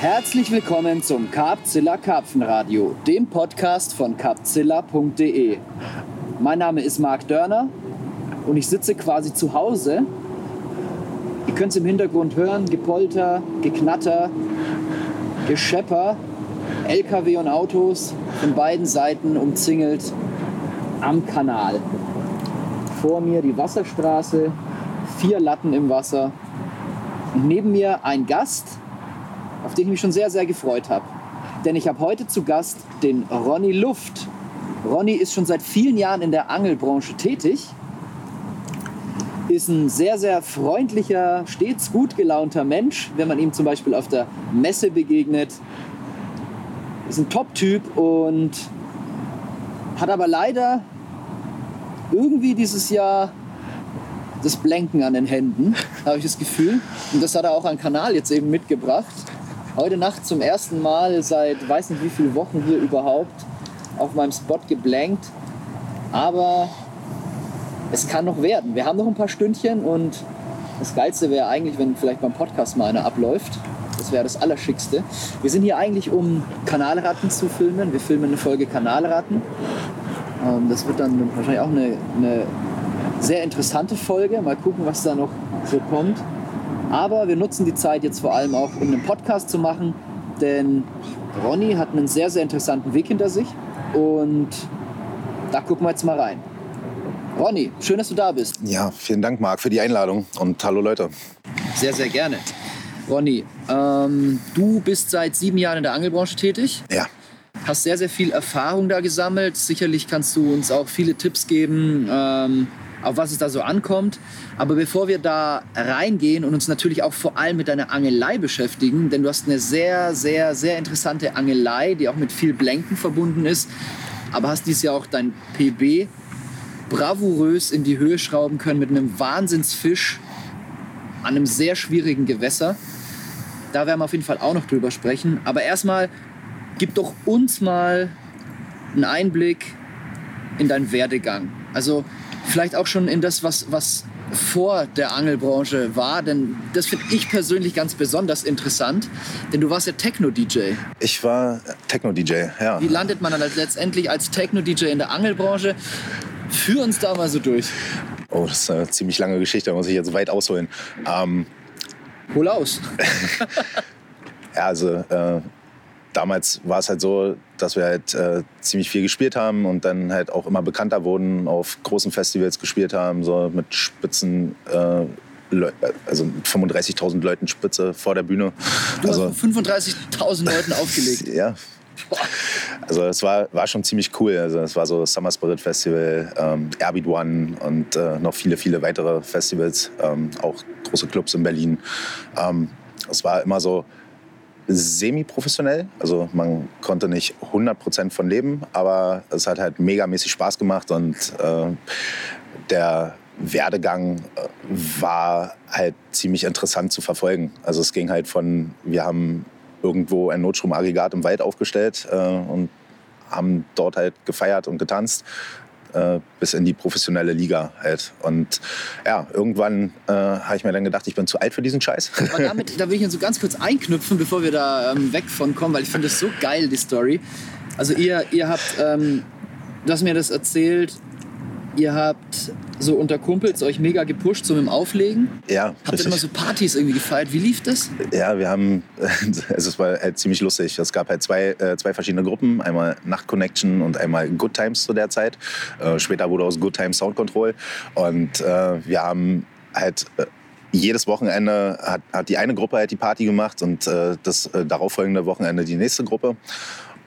Herzlich willkommen zum Carpzilla Karpfenradio, dem Podcast von carpzilla.de. Mein Name ist Marc Dörner und ich sitze quasi zu Hause. Ihr könnt es im Hintergrund hören, Gepolter, Geknatter, Geschepper, LKW und Autos von beiden Seiten umzingelt am Kanal. Vor mir die Wasserstraße, vier Latten im Wasser und neben mir ein Gast, auf den ich mich schon sehr, sehr gefreut habe. Denn ich habe heute zu Gast den Ronny Luft. Ronny ist schon seit vielen Jahren in der Angelbranche tätig, ist ein sehr, sehr freundlicher, stets gut gelaunter Mensch, wenn man ihm zum Beispiel auf der Messe begegnet. Ist ein Top-Typ und hat aber leider irgendwie dieses Jahr das Blenken an den Händen, habe ich das Gefühl. Und das hat er auch an Kanal jetzt eben mitgebracht. Heute Nacht zum ersten Mal seit weiß nicht wie vielen Wochen hier überhaupt auf meinem Spot geblankt. Aber es kann noch werden. Wir haben noch ein paar Stündchen und das Geilste wäre eigentlich, wenn vielleicht beim Podcast mal einer abläuft. Das wäre das Allerschickste. Wir sind hier eigentlich, um Kanalratten zu filmen. Wir filmen eine Folge Kanalratten. Ähm, das wird dann wahrscheinlich auch eine, eine sehr interessante Folge. Mal gucken, was da noch so kommt. Aber wir nutzen die Zeit jetzt vor allem auch, um einen Podcast zu machen, denn Ronny hat einen sehr, sehr interessanten Weg hinter sich und da gucken wir jetzt mal rein. Ronny, schön, dass du da bist. Ja, vielen Dank, Marc, für die Einladung und hallo Leute. Sehr, sehr gerne. Ronny, ähm, du bist seit sieben Jahren in der Angelbranche tätig. Ja. Hast sehr, sehr viel Erfahrung da gesammelt. Sicherlich kannst du uns auch viele Tipps geben, ähm, auf was es da so ankommt. Aber bevor wir da reingehen und uns natürlich auch vor allem mit deiner Angelei beschäftigen, denn du hast eine sehr, sehr, sehr interessante Angelei, die auch mit viel Blenken verbunden ist, aber hast dieses Jahr auch dein PB bravourös in die Höhe schrauben können mit einem Wahnsinnsfisch an einem sehr schwierigen Gewässer. Da werden wir auf jeden Fall auch noch drüber sprechen. Aber erstmal, gib doch uns mal einen Einblick in deinen Werdegang. Also vielleicht auch schon in das, was, was vor der Angelbranche war, denn das finde ich persönlich ganz besonders interessant, denn du warst ja Techno-DJ. Ich war Techno-DJ, ja. Wie landet man dann letztendlich als Techno-DJ in der Angelbranche? Führ uns da mal so durch. Oh, das ist eine ziemlich lange Geschichte, da muss ich jetzt weit ausholen. Ähm, Hol aus. ja, also äh, damals war es halt so, dass wir halt äh, ziemlich viel gespielt haben und dann halt auch immer bekannter wurden, auf großen Festivals gespielt haben, so mit Spitzen. Äh, also 35.000 Leuten Spitze vor der Bühne. Du also, hast 35.000 Leuten aufgelegt. ja. Also es war, war schon ziemlich cool. Also es war so Summer Spirit Festival, ähm, Airbeat One und äh, noch viele, viele weitere Festivals, ähm, auch große Clubs in Berlin. Ähm, es war immer so, semi-professionell. Also man konnte nicht 100% von leben, aber es hat halt megamäßig Spaß gemacht und äh, der Werdegang äh, war halt ziemlich interessant zu verfolgen. Also es ging halt von, wir haben irgendwo ein Notstromaggregat im Wald aufgestellt äh, und haben dort halt gefeiert und getanzt äh, bis in die professionelle Liga halt. Und ja, irgendwann äh, habe ich mir dann gedacht, ich bin zu alt für diesen Scheiß. Aber damit, da will ich jetzt so ganz kurz einknüpfen, bevor wir da ähm, weg von kommen, weil ich finde das so geil, die Story. Also ihr, ihr habt, ähm, du hast mir das erzählt, ihr habt so unter Kumpels euch mega gepusht, so mit dem Auflegen. Ja, Habt ihr immer so Partys irgendwie gefeiert? Wie lief das? Ja, wir haben, also es war halt ziemlich lustig. Es gab halt zwei, äh, zwei verschiedene Gruppen. Einmal Nacht Connection und einmal Good Times zu der Zeit. Äh, später wurde aus Good Times Sound Control. Und äh, wir haben halt äh, jedes Wochenende hat, hat die eine Gruppe halt die Party gemacht und das darauffolgende Wochenende die nächste Gruppe.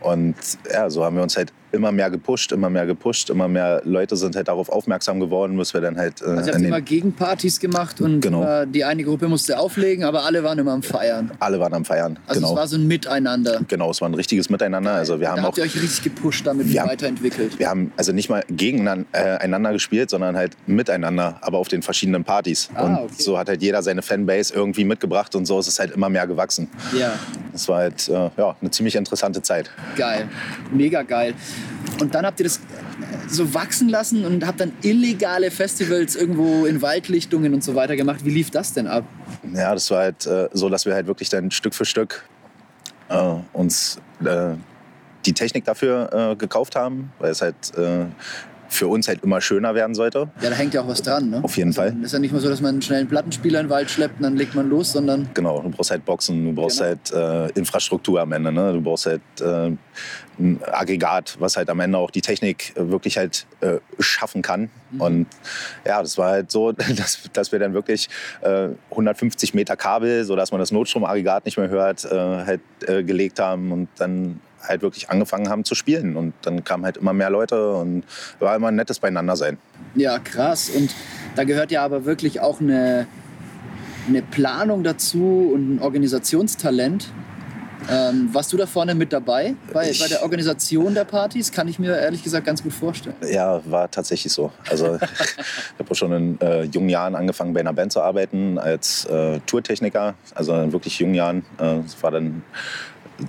Und ja, so haben wir uns halt immer mehr gepusht, immer mehr gepusht, immer mehr Leute sind halt darauf aufmerksam geworden, bis wir dann halt. Äh, Also ihr habt immer Gegenpartys gemacht und Genau. äh, die eine Gruppe musste auflegen, aber alle waren immer am Feiern. alle waren am Feiern. Also genau. es war so ein Miteinander. genau, es war ein richtiges Miteinander. Also wir da haben habt auch. ihr euch richtig gepusht, damit Wir haben- weiterentwickelt. Wir haben also nicht mal gegeneinander äh, gespielt, sondern halt miteinander, aber auf den verschiedenen Partys. Ah, und okay. so hat halt jeder seine Fanbase irgendwie mitgebracht und so ist es halt immer mehr gewachsen. Ja, Es war halt äh, ja, eine ziemlich interessante Zeit. geil. Mega geil. Und dann habt ihr das so wachsen lassen und habt dann illegale Festivals irgendwo in Waldlichtungen und so weiter gemacht. Wie lief das denn ab? Ja, das war halt äh, so, dass wir halt wirklich dann Stück für Stück äh, uns äh, die Technik dafür äh, gekauft haben, weil es halt äh, für uns halt immer schöner werden sollte. Ja, da hängt ja auch was dran, ne? Auf jeden also, Fall. Ist ja nicht mal so, dass man einen schnellen Plattenspieler in den Wald schleppt und dann legt man los, sondern. Genau, du brauchst halt Boxen, du brauchst Genau. halt äh, Infrastruktur am Ende. Ne? Du brauchst halt äh, ein Aggregat, was halt am Ende auch die Technik äh, wirklich halt äh, schaffen kann. Mhm. Und ja, das war halt so, dass, dass wir dann wirklich äh, 150 Meter Kabel, sodass man das Notstromaggregat nicht mehr hört, äh, halt äh, gelegt haben und dann halt wirklich angefangen haben zu spielen. Und dann kamen halt immer mehr Leute und war immer ein nettes Beieinandersein. Ja, krass. Und da gehört ja aber wirklich auch eine, eine Planung dazu und ein Organisationstalent. Ähm, warst du da vorne mit dabei bei, Ich- bei der Organisation der Partys? Kann ich mir ehrlich gesagt ganz gut vorstellen. Ja, war tatsächlich so. Also ich habe schon in äh, jungen Jahren angefangen, bei einer Band zu arbeiten als äh, Tourtechniker. Also in wirklich jungen Jahren. Äh, war dann,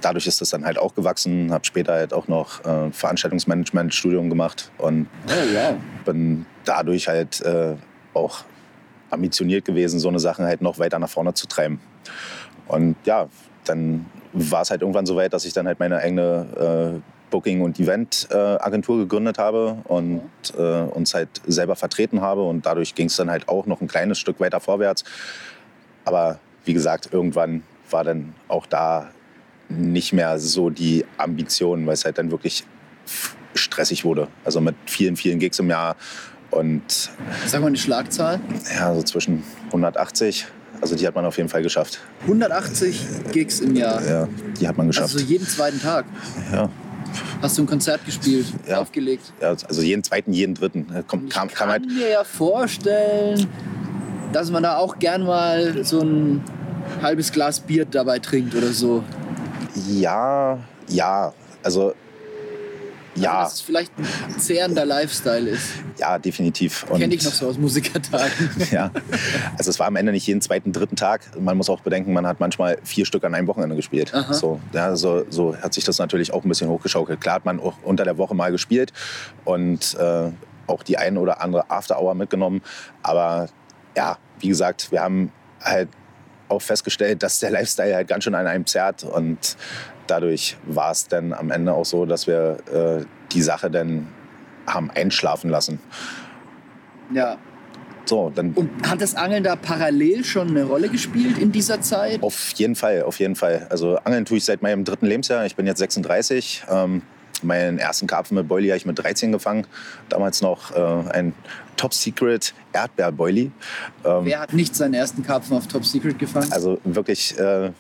dadurch ist das dann halt auch gewachsen. Habe später halt auch noch äh, Veranstaltungsmanagement-Studium gemacht und Oh, wow. bin dadurch halt äh, auch ambitioniert gewesen, so eine Sache halt noch weiter nach vorne zu treiben. Und ja, dann war es halt irgendwann so weit, dass ich dann halt meine eigene äh, Booking- und Event-Agentur gegründet habe und äh, uns halt selber vertreten habe. Und dadurch ging es dann halt auch noch ein kleines Stück weiter vorwärts. Aber wie gesagt, irgendwann war dann auch da nicht mehr so die Ambition, weil es halt dann wirklich stressig wurde. Also mit vielen, vielen Gigs im Jahr und Sag mal eine Schlagzahl. ja, so zwischen 180. Also die hat man auf jeden Fall geschafft. 180 Gigs im Jahr. Ja, die hat man geschafft. Also jeden zweiten Tag. ja, Hast du ein Konzert gespielt, Ja. aufgelegt. ja, also jeden zweiten, jeden dritten. Kommt, kam, ich kam kann halt, mir ja vorstellen, dass man da auch gern mal so ein halbes Glas Bier dabei trinkt oder so. Ja, ja, also ja, Dass es vielleicht ein zehrender Lifestyle ist. ja, definitiv. Kenne ich noch so aus Musikertagen. Ja, also es war am Ende nicht jeden zweiten, dritten Tag. Man muss auch bedenken, man hat manchmal vier Stück an einem Wochenende gespielt. Aha. So, ja, so, so hat sich das natürlich auch ein bisschen hochgeschaukelt. Klar hat man auch unter der Woche mal gespielt und äh, auch die ein oder andere After-Hour mitgenommen. Aber ja, wie gesagt, wir haben halt auch festgestellt, dass der Lifestyle halt ganz schön an einem zerrt und dadurch war es dann am Ende auch so, dass wir äh, die Sache dann haben einschlafen lassen. Ja. So, dann Und hat das Angeln da parallel schon eine Rolle gespielt in dieser Zeit? Auf jeden Fall, auf jeden Fall. Also Angeln tue ich seit meinem dritten Lebensjahr. Ich bin jetzt 36. Ähm, meinen ersten Karpfen mit Boilie habe ich mit 13 gefangen. Damals noch äh, ein Top Secret Erdbeer-Boilie. Ähm, Wer hat nicht seinen ersten Karpfen auf Top Secret gefangen? also wirklich äh,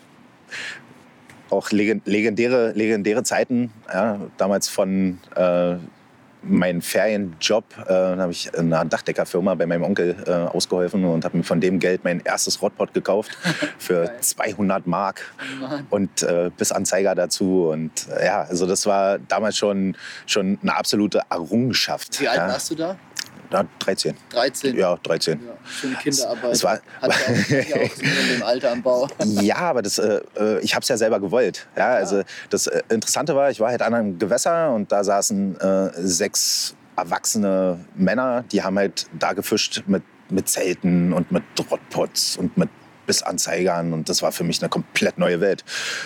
auch legen- legendäre, legendäre Zeiten. Ja, damals von äh, meinem Ferienjob äh, habe ich in einer Dachdeckerfirma bei meinem Onkel äh, ausgeholfen und habe mir von dem Geld mein erstes Rodpot gekauft für Geil. 200 Mark und äh, bis Anzeiger dazu. Und äh, ja, also das war damals schon, schon eine absolute Errungenschaft. Wie alt ja. warst du da? Ja, 13. 13. Ja, 13. Ja, schöne Kinderarbeit. Es war- Hat ja auch, ja auch in dem Alter am Bau. Ja, aber das, äh, äh, ich habe es ja selber gewollt. Ja, also das äh, Interessante war, ich war halt an einem Gewässer und da saßen äh, sechs erwachsene Männer, die haben halt da gefischt mit, mit Zelten und mit Drottpots und mit Bissanzeigern und das war für mich eine komplett neue Welt.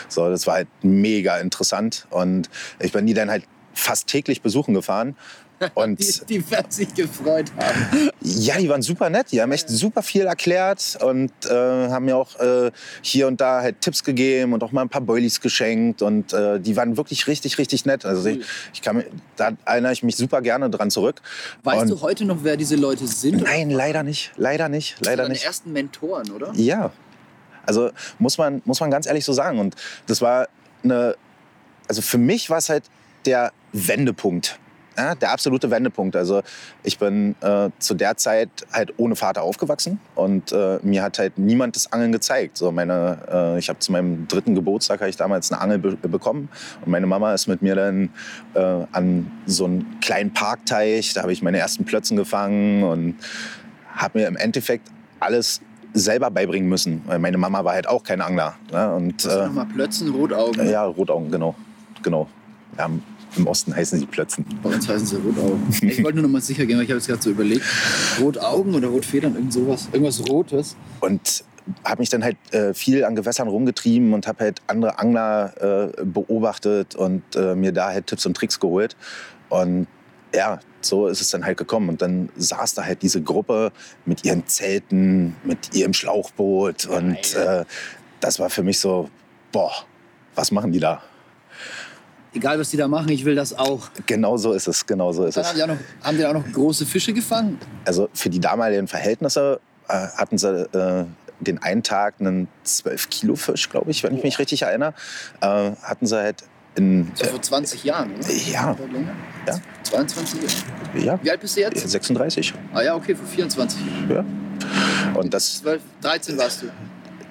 So, das war halt mega interessant und ich bin die dann halt fast täglich besuchen gefahren. Und Die, die werden sich gefreut haben. ja, die waren super nett. Die haben echt super viel erklärt und äh, haben mir auch äh, hier und da halt Tipps gegeben und auch mal ein paar Boilies geschenkt. Und äh, die waren wirklich richtig, richtig nett. Also ich, ich kann da erinnere ich mich super gerne dran zurück. Weißt und du heute noch, wer diese Leute sind? Nein, leider nicht. Leider nicht. Das Leider waren nicht. deine ersten Mentoren, oder? Ja. Also muss man, muss man ganz ehrlich so sagen. Und das war eine, also für mich war es halt der Wendepunkt. Ja, der absolute Wendepunkt. Also ich bin äh, zu der Zeit halt ohne Vater aufgewachsen und äh, mir hat halt niemand das Angeln gezeigt. So meine, äh, ich habe zu meinem dritten Geburtstag habe ich damals eine Angel be bekommen und meine Mama ist mit mir dann äh, an so einen kleinen Parkteich. Da habe ich meine ersten Plötzen gefangen und habe mir im Endeffekt alles selber beibringen müssen. Weil meine Mama war halt auch kein Angler. Ne? Und, äh, nochmal Plötzen, Rotaugen. ja, Rotaugen, genau. genau. Im- Im Osten heißen sie Plötzen. Bei uns heißen sie Rotaugen. Ich wollte nur noch mal sicher gehen, weil ich habe jetzt gerade so überlegt. Rotaugen oder Rotfedern, irgend sowas. Irgendwas Rotes. Und habe mich dann halt äh, viel an Gewässern rumgetrieben und habe halt andere Angler äh, beobachtet und äh, mir da halt Tipps und Tricks geholt. Und ja, so ist es dann halt gekommen. Und dann saß da halt diese Gruppe mit ihren Zelten, mit ihrem Schlauchboot. Und äh, das war für mich so, boah, was machen die da? Egal, was die da machen, ich will das auch. Genau so ist es, genau so ist es. haben die, auch noch, haben die auch noch große Fische gefangen? Also für die damaligen Verhältnisse äh, hatten sie äh, den einen Tag einen 12 Kilo Fisch, glaube ich, wenn ich mich richtig erinnere. Äh, hatten sie halt in, So vor 20 Jahren, oder? ja, Oder länger? Ja. 22 Jahre. ja, Wie alt bist du jetzt? 36. Ah ja, okay, vor 24 Jahren. Ja. Und das, 12, 13 warst du.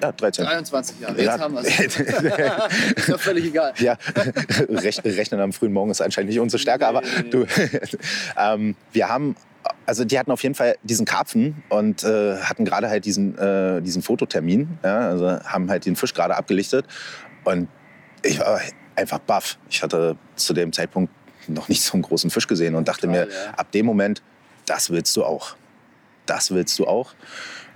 Ja, 13. 23 Jahre. Jetzt Ja. haben wir es. Ist doch völlig egal. Ja, Rech- Rechnen am frühen Morgen ist anscheinend nicht unsere Stärke, aber du, ähm, wir haben, also die hatten auf jeden Fall diesen Karpfen und äh, hatten gerade halt diesen, äh, diesen Fototermin, ja, also haben halt den Fisch gerade abgelichtet und ich war einfach baff. Ich hatte zu dem Zeitpunkt noch nicht so einen großen Fisch gesehen und dachte mir, Total, ja. ab dem Moment, das willst du auch. Das willst du auch.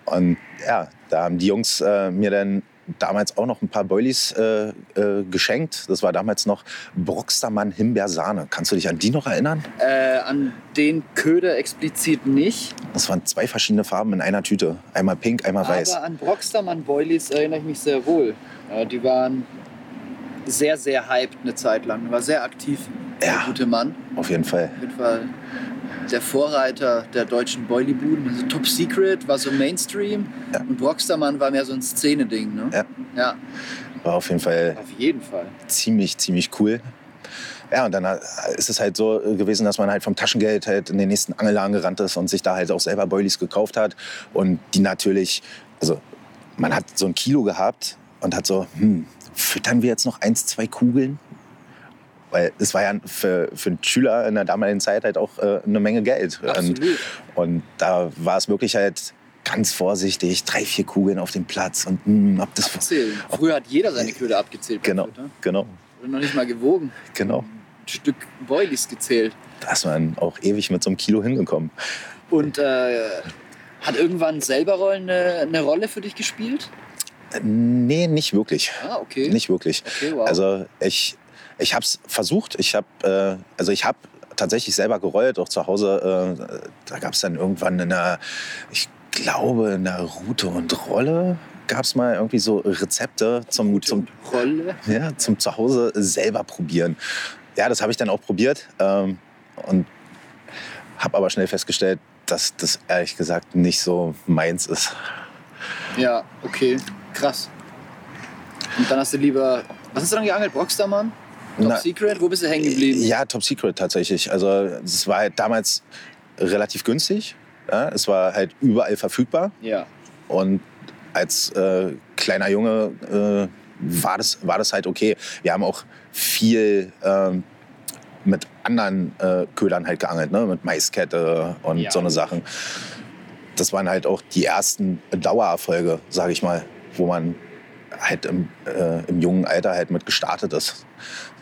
Und ja, da haben die Jungs äh, mir dann damals auch noch ein paar Boilies äh, äh, geschenkt. Das war damals noch Broxtermann Himbeersahne. Kannst du dich an die noch erinnern? Äh, an den Köder explizit nicht. Das waren zwei verschiedene Farben in einer Tüte. Einmal pink, einmal weiß. Aber an Broxtermann Boilies erinnere ich mich sehr wohl. Ja, die waren sehr, sehr hyped eine Zeit lang. War sehr aktiv, der Ja. gute Mann. Auf jeden Fall. Auf jeden Fall der Vorreiter der deutschen Boilie-Buden. Also Top Secret war so Mainstream Ja. und Broxtermann war mehr so ein Szeneding. Ne? Ja. ja, War auf jeden Fall auf jeden Fall. ziemlich, ziemlich cool. Ja, und dann äh, ist es halt so gewesen, dass man halt vom Taschengeld halt in den nächsten Angelladen gerannt ist und sich da halt auch selber Boilies gekauft hat. Und die natürlich, also man hat so ein Kilo gehabt und hat so, hm, füttern wir jetzt noch eins, zwei Kugeln? Weil es war ja für, für einen Schüler in der damaligen Zeit halt auch äh, eine Menge Geld. Und, Absolut. und da war es wirklich halt ganz vorsichtig, drei, vier Kugeln auf dem Platz und hm, ob das... Abzählen. Früher hat jeder seine Köder abgezählt. Genau, Füttern. genau, Oder noch nicht mal gewogen. genau. Ein Stück Boilies gezählt. Da ist man auch ewig mit so einem Kilo hingekommen. Und äh, hat irgendwann selber eine, eine Rolle für dich gespielt? Nee, nicht wirklich. Ah, okay. Nicht wirklich. Okay, wow. Also ich, ich habe es versucht. Ich habe äh, also ich habe tatsächlich selber gerollt, auch zu Hause. Äh, da gab es dann irgendwann in der, ich glaube in Route und Rolle gab es mal irgendwie so Rezepte zum, zum, Rolle. ja, zum Zuhause selber probieren. Ja, das habe ich dann auch probiert ähm, und habe aber schnell festgestellt, dass das ehrlich gesagt nicht so meins ist. Ja, okay. Krass. Und dann hast du lieber. Was hast du dann geangelt? Broxtermann? Top Na, Secret? Wo bist du hängen geblieben? Ja, Top Secret tatsächlich. Also es war halt damals relativ günstig. Ja, es war halt überall verfügbar. Ja. Und als äh, kleiner Junge äh, war, das, war das halt okay. Wir haben auch viel ähm, mit anderen äh, Ködern halt geangelt, ne? mit Maiskette und Ja. so eine Sachen. Das waren halt auch die ersten Dauererfolge, sage ich mal, wo man halt im, äh, im jungen Alter halt mit gestartet ist.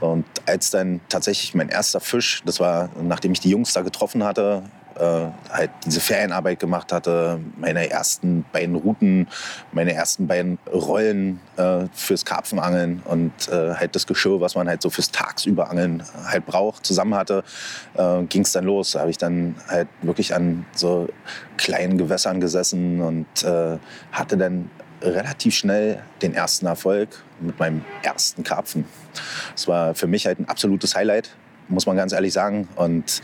Und als dann tatsächlich mein erster Fisch, das war, nachdem ich die Jungs da getroffen hatte, äh, halt diese Ferienarbeit gemacht hatte, meine ersten beiden Routen, meine ersten beiden Rollen äh, fürs Karpfenangeln und äh, halt das Geschirr, was man halt so fürs Tagsüberangeln halt braucht, zusammen hatte, äh, ging es dann los. Da habe ich dann halt wirklich an so kleinen Gewässern gesessen und äh, hatte dann relativ schnell den ersten Erfolg mit meinem ersten Karpfen. Das war für mich halt ein absolutes Highlight, muss man ganz ehrlich sagen. Und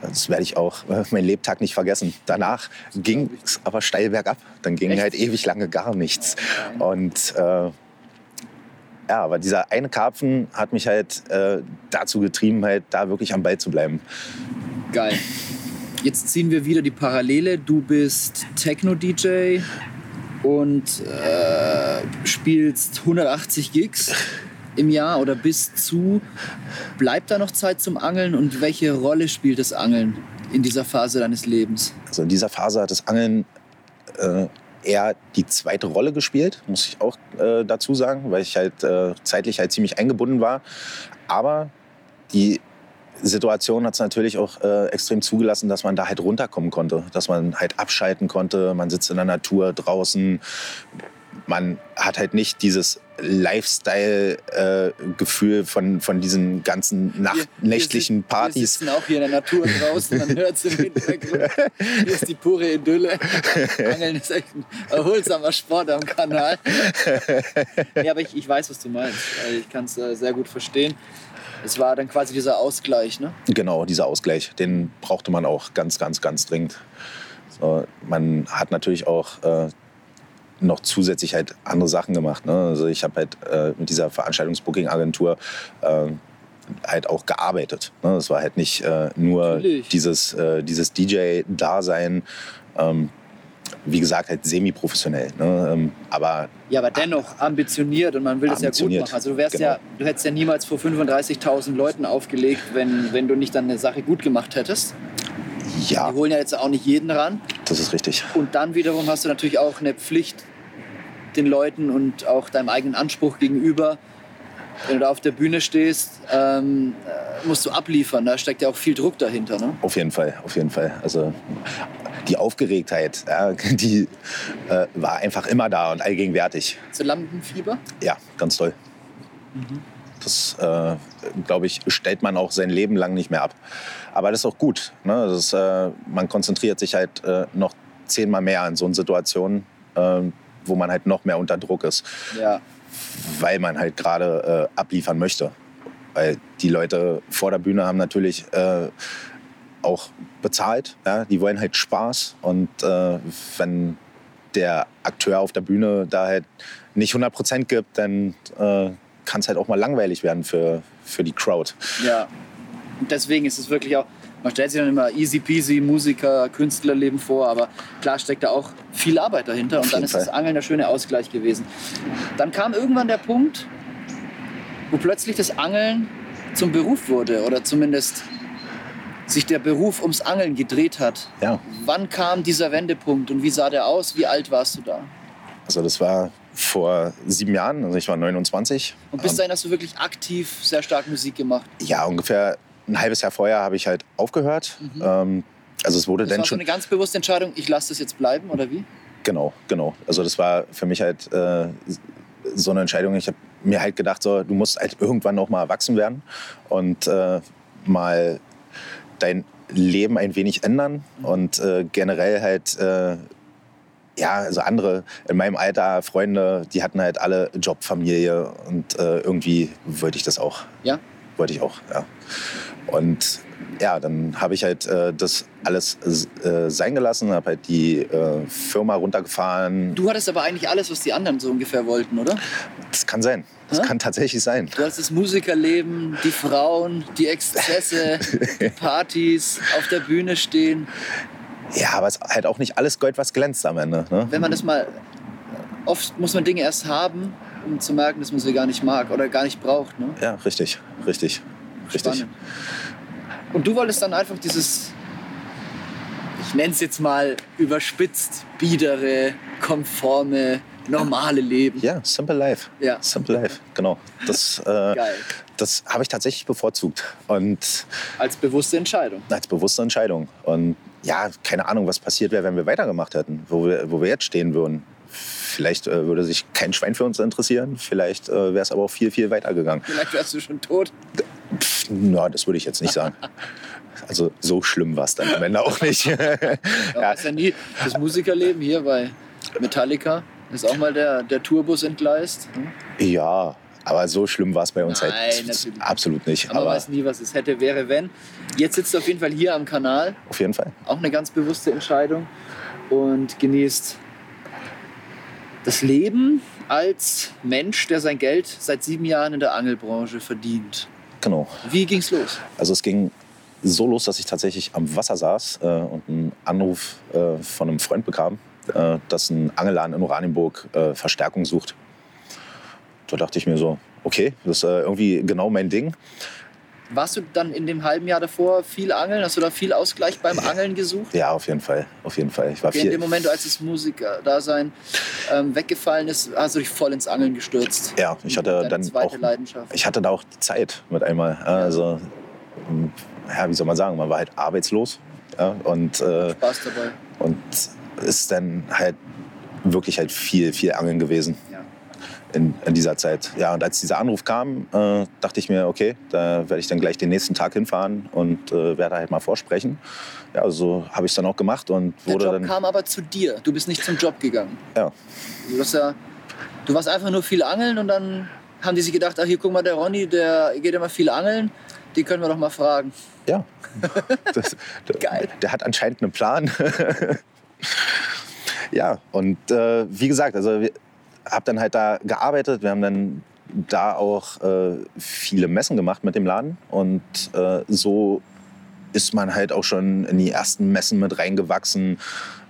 das werde ich auch äh, mein Lebtag nicht vergessen. Danach ging es aber steil bergab. Dann ging Echt? halt ewig lange gar nichts. Und äh, ja, aber dieser eine Karpfen hat mich halt äh, dazu getrieben, halt da wirklich am Ball zu bleiben. Geil. Jetzt ziehen wir wieder die Parallele. Du bist Techno-DJ und äh, spielst 180 Gigs im Jahr oder bis zu. Bleibt da noch Zeit zum Angeln und welche Rolle spielt das Angeln in dieser Phase deines Lebens? Also in dieser Phase hat das Angeln äh, eher die zweite Rolle gespielt, muss ich auch äh, dazu sagen, weil ich halt äh, zeitlich halt ziemlich eingebunden war. Aber die Situation hat es natürlich auch äh, extrem zugelassen, dass man da halt runterkommen konnte, dass man halt abschalten konnte. Man sitzt in der Natur draußen, man hat halt nicht dieses Lifestyle-Gefühl von, von diesen ganzen Nacht Wir- nächtlichen wir, Partys. Wir sitzen auch hier in der Natur draußen, man hört es im Hintergrund. Hier ist die pure Idylle. Angeln ist echt ein erholsamer Sport am Kanal. Ja, aber ich, ich weiß, was du meinst. Ich kann es äh, sehr gut verstehen. Es war dann quasi dieser Ausgleich, ne? Genau, dieser Ausgleich, den brauchte man auch ganz, ganz, ganz dringend. So, man hat natürlich auch äh, noch zusätzlich halt andere Sachen gemacht. Ne? Also ich habe halt äh, mit dieser Veranstaltungsbooking-Agentur äh, halt auch gearbeitet. Ne? Es war halt nicht äh, nur Natürlich. dieses, äh, dieses DJ-Dasein. Ähm, wie gesagt, halt semi-professionell. Ne? Ähm, aber Ja, aber dennoch ambitioniert und man will das ja gut machen. Also du wärst genau. ja, du hättest ja niemals vor 35.000 Leuten aufgelegt, wenn, wenn du nicht dann eine Sache gut gemacht hättest. ja, Die holen ja jetzt auch nicht jeden ran. das ist richtig. Und dann wiederum hast du natürlich auch eine Pflicht den Leuten und auch deinem eigenen Anspruch gegenüber. Wenn du da auf der Bühne stehst, ähm, äh, musst du abliefern. Da steckt ja auch viel Druck dahinter. Ne? Auf jeden Fall, auf jeden Fall. Also die Aufgeregtheit, ja, die äh, war einfach immer da und allgegenwärtig. So Lampenfieber? Ja, ganz toll. Das, äh, glaube ich, stellt man auch sein Leben lang nicht mehr ab. Aber das ist auch gut. Ne? Das äh, man konzentriert sich halt äh, noch zehnmal mehr in so einer Situation, äh, wo man halt noch mehr unter Druck ist, Ja. weil man halt gerade äh, abliefern möchte. Weil die Leute vor der Bühne haben natürlich äh, auch bezahlt. Ja? Die wollen halt Spaß. Und äh, wenn der Akteur auf der Bühne da halt nicht 100 Prozent gibt, dann äh, kann es halt auch mal langweilig werden für, für die Crowd. Ja. Und deswegen ist es wirklich auch, man stellt sich dann immer easy peasy Musiker, Künstlerleben vor, aber klar steckt da auch viel Arbeit dahinter und dann ist das. Angeln der schöne Ausgleich gewesen. Dann kam irgendwann der Punkt, wo plötzlich das Angeln zum Beruf wurde oder zumindest sich der Beruf ums Angeln gedreht hat. Ja, Wann kam dieser Wendepunkt und wie sah der aus? Wie alt warst du da? also das war vor sieben Jahren, also ich war 29. Und bis Ähm, dahin hast du wirklich aktiv sehr stark Musik gemacht. ja, ungefähr ein halbes Jahr vorher habe ich halt aufgehört. Ähm, also es wurde Das dann war so schon eine ganz bewusste Entscheidung, ich lasse das jetzt bleiben oder wie? Genau, genau. Also das war für mich halt äh, so eine Entscheidung. Ich habe mir halt gedacht, so, du musst halt irgendwann noch mal erwachsen werden und äh, mal dein Leben ein wenig ändern und äh, generell halt äh, ja, also andere in meinem Alter, Freunde, die hatten halt alle Job, Familie und äh, irgendwie wollte ich das auch. Ja? Wollte ich auch, ja. Und ja, dann habe ich halt äh, das alles äh, sein gelassen, habe halt die äh, Firma runtergefahren. Du hattest aber eigentlich alles, was die anderen so ungefähr wollten, oder? Das kann sein. Das Hä? kann tatsächlich sein. Du hattest das Musikerleben, die Frauen, die Exzesse, die Partys, auf der Bühne stehen. Ja, aber es ist halt auch nicht alles Gold, was glänzt am Ende. Ne? Wenn man das mal. Oft muss man Dinge erst haben, um zu merken, dass man sie gar nicht mag oder gar nicht braucht. Ne? Ja, richtig, richtig, richtig. Spannend. Und du wolltest dann einfach dieses, ich nenne es jetzt mal überspitzt, biedere, konforme, normale Leben. Ja, Simple Life. Ja. Simple Life, genau. Das, äh, das habe ich tatsächlich bevorzugt. Und Als bewusste Entscheidung. als bewusste Entscheidung. Und ja, keine Ahnung, was passiert wäre, wenn wir weitergemacht hätten, wo wir, wo wir jetzt stehen würden. Vielleicht äh, würde sich kein Schwein für uns interessieren. Vielleicht äh, wäre es aber auch viel, viel weiter gegangen. Vielleicht wärst du schon tot. Na, das würde ich jetzt nicht sagen. Also so schlimm war es dann am Ende auch nicht. Ja. ja, Ist ja nie das Musikerleben hier bei Metallica. Ist auch mal der, der Tourbus entgleist. Hm? ja, aber so schlimm war es bei uns Nein, halt natürlich. absolut nicht. Aber man Aber weiß nie, was es hätte, wäre, wenn. Jetzt sitzt du auf jeden Fall hier am Kanal. auf jeden Fall. Auch eine ganz bewusste Entscheidung. Und genießt das Leben als Mensch, der sein Geld seit sieben Jahren in der Angelbranche verdient. Genau. Wie ging's los? Also es ging so los, dass ich tatsächlich am Wasser saß äh, und einen Anruf äh, von einem Freund bekam, äh, dass ein Angelladen in Oranienburg äh, Verstärkung sucht. Da dachte ich mir so, okay, das ist äh, irgendwie genau mein Ding. Warst du dann in dem halben Jahr davor viel angeln? Hast du da viel Ausgleich beim Angeln gesucht? Ja, auf jeden Fall, auf jeden Fall. Ich war In viel, dem Moment, als das Musiker-Dasein ähm, weggefallen ist, hast du dich voll ins Angeln gestürzt. ja, ich hatte dann auch, Leidenschaft. ich hatte da auch Zeit mit einmal. Also, ja, wie soll man sagen, man war halt arbeitslos ja, und äh, Spaß dabei. und ist dann halt wirklich halt viel, viel Angeln gewesen. In, in dieser Zeit. Ja, und als dieser Anruf kam, äh, dachte ich mir, okay, da werde ich dann gleich den nächsten Tag hinfahren und äh, werde halt mal vorsprechen. Ja, so habe ich es dann auch gemacht und Der wurde Job dann. kam aber zu dir. Du bist nicht zum Job gegangen. Ja, Du warst, ja, du warst einfach nur viel angeln und dann haben die sich gedacht, ach hier guck mal, der Ronny, der geht immer viel angeln. Die können wir doch mal fragen. ja. Das, der, Geil. der hat anscheinend einen Plan. ja, und äh, wie gesagt, also habe dann halt da gearbeitet. Wir haben dann da auch äh, viele Messen gemacht mit dem Laden und äh, so ist man halt auch schon in die ersten Messen mit reingewachsen,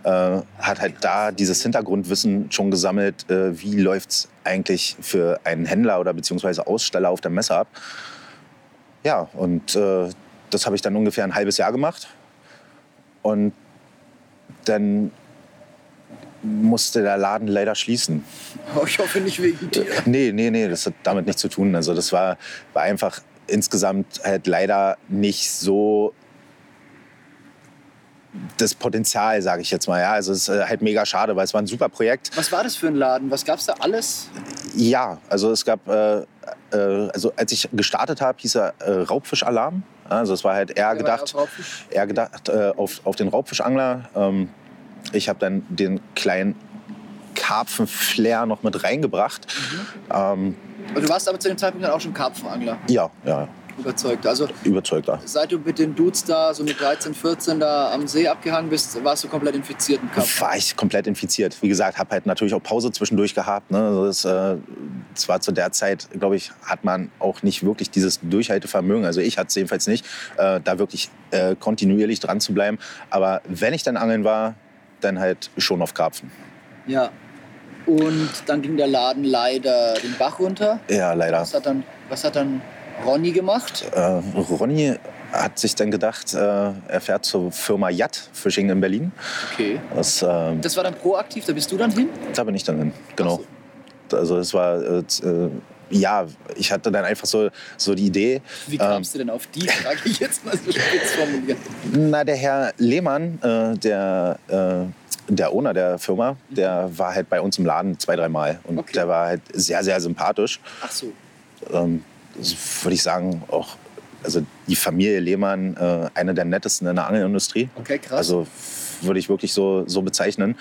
äh, hat halt da dieses Hintergrundwissen schon gesammelt, äh, wie läuft es eigentlich für einen Händler oder beziehungsweise Aussteller auf der Messe ab. Ja, und äh, das habe ich dann ungefähr ein halbes Jahr gemacht. Und dann musste der Laden leider schließen. Oh, ich hoffe nicht wegen dir. Nee, nee, nee, das hat damit nichts zu tun. Also das war, war einfach insgesamt halt leider nicht so das Potenzial, sage ich jetzt mal. Ja, also es ist äh, halt mega schade, weil es war ein super Projekt. Was war das für ein Laden? Was gab's da alles? Ja, also es gab, äh, äh, also als ich gestartet habe, hieß er äh, Raubfischalarm. Also es war halt eher gedacht, eher gedacht äh, auf, auf den Raubfischangler. Ähm, ich habe dann den kleinen Karpfenflair noch mit reingebracht. Ähm, Du warst aber zu dem Zeitpunkt dann auch schon Karpfenangler. ja, ja, Überzeugt. Also überzeugter. seit du mit den Dudes da so mit 13, 14 da am See abgehangen bist, warst du komplett infiziert mit Karpfen. war ich komplett infiziert. Wie gesagt, habe halt natürlich auch Pause zwischendurch gehabt. Ne? Also das, äh, das war zu der Zeit, glaube ich, hat man auch nicht wirklich dieses Durchhaltevermögen. Also ich hatte es jedenfalls nicht, äh, da wirklich äh, kontinuierlich dran zu bleiben. Aber wenn ich dann angeln war, dann halt schon auf Karpfen. Ja. Und dann ging der Laden leider den Bach runter. Ja, leider. Was hat dann, was hat dann Ronny gemacht? Äh, Ronny hat sich dann gedacht, äh, er fährt zur Firma Yacht Fishing in Berlin. Okay. Das, äh, Das war dann proaktiv, da bist du dann hin? Da bin ich dann hin, genau. Also es war, äh, äh, ja, ich hatte dann einfach so, so die Idee. Wie ähm, kamst du denn auf die, frage ich jetzt mal so spitz formuliert. Na, der Herr Lehmann, äh, der, äh, der Owner der Firma, der war halt bei uns im Laden zwei, dreimal. Und Okay. der war halt sehr, sehr sympathisch. Ach so. Ähm, das würde ich sagen, auch also die Familie Lehmann, äh, eine der nettesten in der Angelindustrie. Okay, krass. Also würde ich wirklich so, so bezeichnen.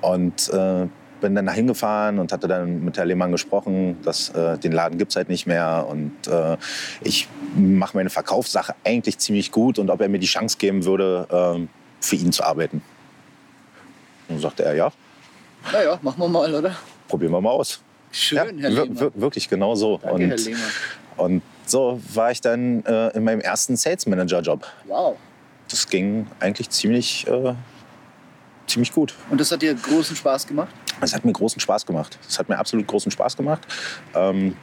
Und äh, bin dann da hingefahren und hatte dann mit Herrn Lehmann gesprochen, dass äh, den Laden gibt es halt nicht mehr. Und äh, ich mache meine Verkaufssache eigentlich ziemlich gut und ob er mir die Chance geben würde, ähm, für ihn zu arbeiten. Und sagte er, ja, naja, machen wir mal, oder? probieren wir mal aus. Schön, ja, Herr Lehmann. wir- wirklich genau so. Danke, und, Herr Lehmann. und so war ich dann äh, in meinem ersten Sales Manager Job. Wow. Das ging eigentlich ziemlich, äh, ziemlich gut. Und das hat dir großen Spaß gemacht? Es hat mir großen Spaß gemacht. Es hat mir absolut großen Spaß gemacht. Ähm,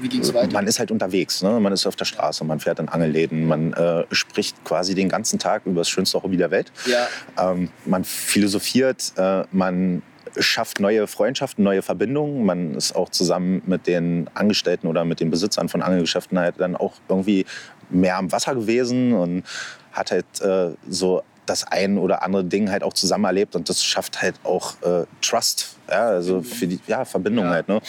Wie ging es weiter? man ist halt unterwegs, ne? man ist auf der Straße, man fährt in Angelläden, man äh, spricht quasi den ganzen Tag über das schönste Hobby der Welt. Ja, Ähm, man philosophiert, äh, man schafft neue Freundschaften, neue Verbindungen. Man ist auch zusammen mit den Angestellten oder mit den Besitzern von Angelgeschäften halt dann auch irgendwie mehr am Wasser gewesen und hat halt äh, so das ein oder andere Ding halt auch zusammen erlebt und das schafft halt auch äh, Trust, ja, also für die ja, Verbindung Ja. halt. Ne?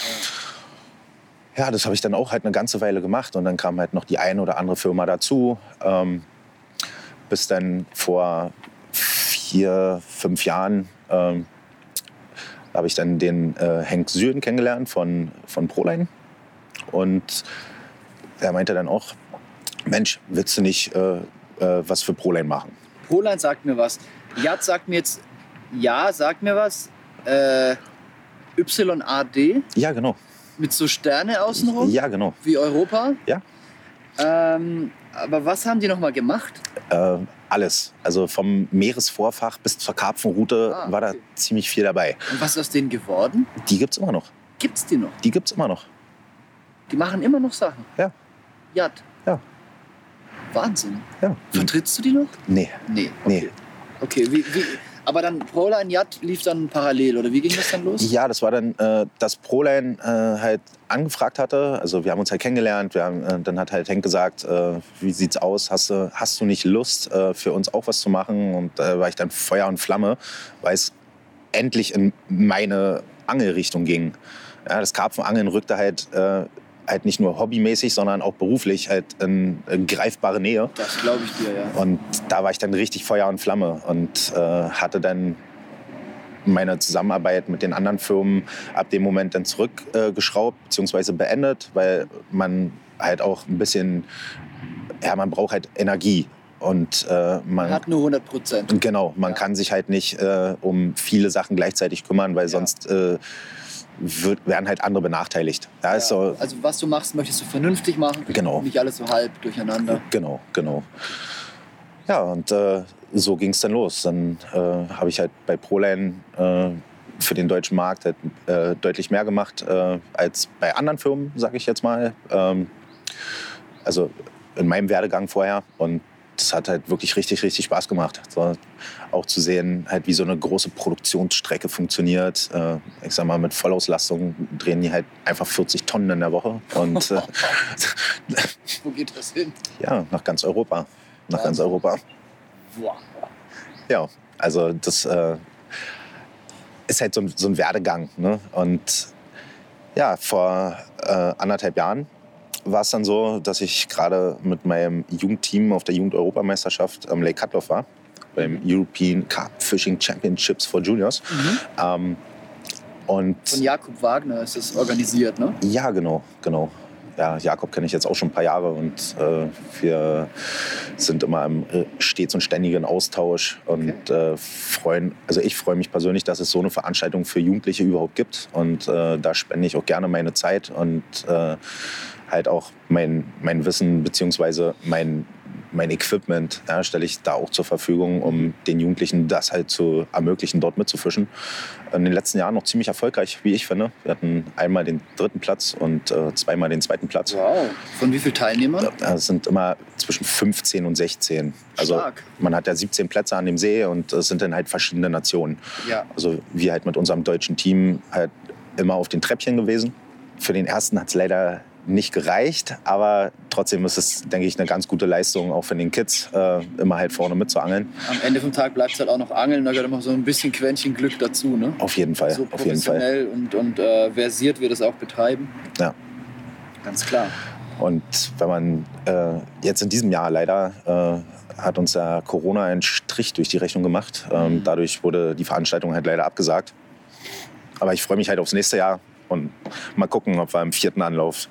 Ja, das habe ich dann auch halt eine ganze Weile gemacht und dann kam halt noch die eine oder andere Firma dazu, ähm, bis dann vor vier, fünf Jahren ähm, habe ich dann den äh, Henk Süren kennengelernt von, von Proline und er meinte dann auch, Mensch, willst du nicht äh, äh, was für Proline machen? Proline sagt mir was. Yad sagt mir jetzt, ja, sagt mir was. Äh, YAD Ja, genau. mit so Sterne außenrum, Ja, genau. wie Europa. Ja. Ähm, aber was haben die noch mal gemacht? Äh, alles. Also vom Meeresvorfach bis zur Karpfenroute Ah, war da okay. ziemlich viel dabei. Und was ist aus denen geworden? Die gibt's immer noch. Gibt's die noch? Die gibt's immer noch. Die machen immer noch Sachen. Ja. Yad. Wahnsinn. Ja. Vertrittst du die noch? Nee. Nee. Nee. Okay. Okay, wie, wie, aber dann Proline Yad lief dann parallel, oder wie ging das dann los? Ja, das war dann, äh, dass Proline äh, halt angefragt hatte. Also wir haben uns halt kennengelernt. Wir haben, äh, dann hat halt Henk gesagt, äh, wie sieht's aus? Hast du, hast du nicht Lust, äh, für uns auch was zu machen? Und da war ich dann Feuer und Flamme, weil es endlich in meine Angelrichtung ging. Ja, das Karpfenangeln rückte halt, äh, halt nicht nur hobbymäßig, sondern auch beruflich halt in, in greifbare Nähe. Das glaube ich dir, ja. Und da war ich dann richtig Feuer und Flamme und äh, hatte dann meine Zusammenarbeit mit den anderen Firmen ab dem Moment dann zurückgeschraubt äh, bzw. beendet, weil man halt auch ein bisschen, ja, man braucht halt Energie. Und äh, man hat nur 100 Prozent. Genau, man ja. kann sich halt nicht äh, um viele Sachen gleichzeitig kümmern, weil ja. sonst äh, wird, werden halt andere benachteiligt. Ja, so also was du machst, möchtest du vernünftig machen. Genau. Nicht alles so halb durcheinander. Genau, genau. Ja, und äh, so ging es dann los. Dann äh, habe ich halt bei Proline äh, für den deutschen Markt halt, äh, deutlich mehr gemacht äh, als bei anderen Firmen, sage ich jetzt mal. Ähm, also in meinem Werdegang vorher. Und das hat halt wirklich richtig, richtig Spaß gemacht. So, auch zu sehen, halt, wie so eine große Produktionsstrecke funktioniert. Äh, ich sag mal, mit Vollauslastung drehen die halt einfach 40 Tonnen in der Woche. Und, äh, Wo geht das hin? Ja, nach ganz Europa. Nach ja. ganz Europa. Wow. Ja, also das äh, ist halt so ein, so ein Werdegang. Ne? Und ja, vor äh, anderthalb Jahren war es dann so, dass ich gerade mit meinem Jugendteam auf der Jugend-Europameisterschaft am Lake Cutloff war, beim European Carp Fishing Championships for Juniors. Mhm. Ähm, und Von Jakob Wagner ist es organisiert, ne? Ja, genau, genau. Ja, Jakob kenne ich jetzt auch schon ein paar Jahre und äh, wir sind immer im äh, stets und ständigen Austausch und okay. äh, freuen, also ich freue mich persönlich, dass es so eine Veranstaltung für Jugendliche überhaupt gibt und äh, da spende ich auch gerne meine Zeit und äh, halt auch mein, mein Wissen bzw. mein, mein Equipment ja, stelle ich da auch zur Verfügung, um den Jugendlichen das halt zu ermöglichen, dort mitzufischen. In den letzten Jahren noch ziemlich erfolgreich, wie ich finde. Wir hatten einmal den dritten Platz und äh, zweimal den zweiten Platz. Wow. Von wie vielen Teilnehmern? Das sind immer zwischen 15 und 16. Also Stark. man hat ja 17 Plätze an dem See und es sind dann halt verschiedene Nationen. Ja. Also wir halt mit unserem deutschen Team halt immer auf den Treppchen gewesen. Für den ersten hat es leider nicht gereicht, aber trotzdem ist es, denke ich, eine ganz gute Leistung auch für den Kids, äh, immer halt vorne mitzuangeln. Am Ende vom Tag bleibt es halt auch noch angeln, da gehört immer so ein bisschen Quäntchen Glück dazu, ne? Auf jeden Fall, so auf jeden Fall. und, und äh, versiert wir das auch betreiben. Ja. Ganz klar. Und wenn man äh, jetzt in diesem Jahr leider äh, hat uns ja Corona einen Strich durch die Rechnung gemacht. Ähm, mhm. Dadurch wurde die Veranstaltung halt leider abgesagt. Aber ich freue mich halt aufs nächste Jahr und mal gucken, ob wir im vierten Anlauf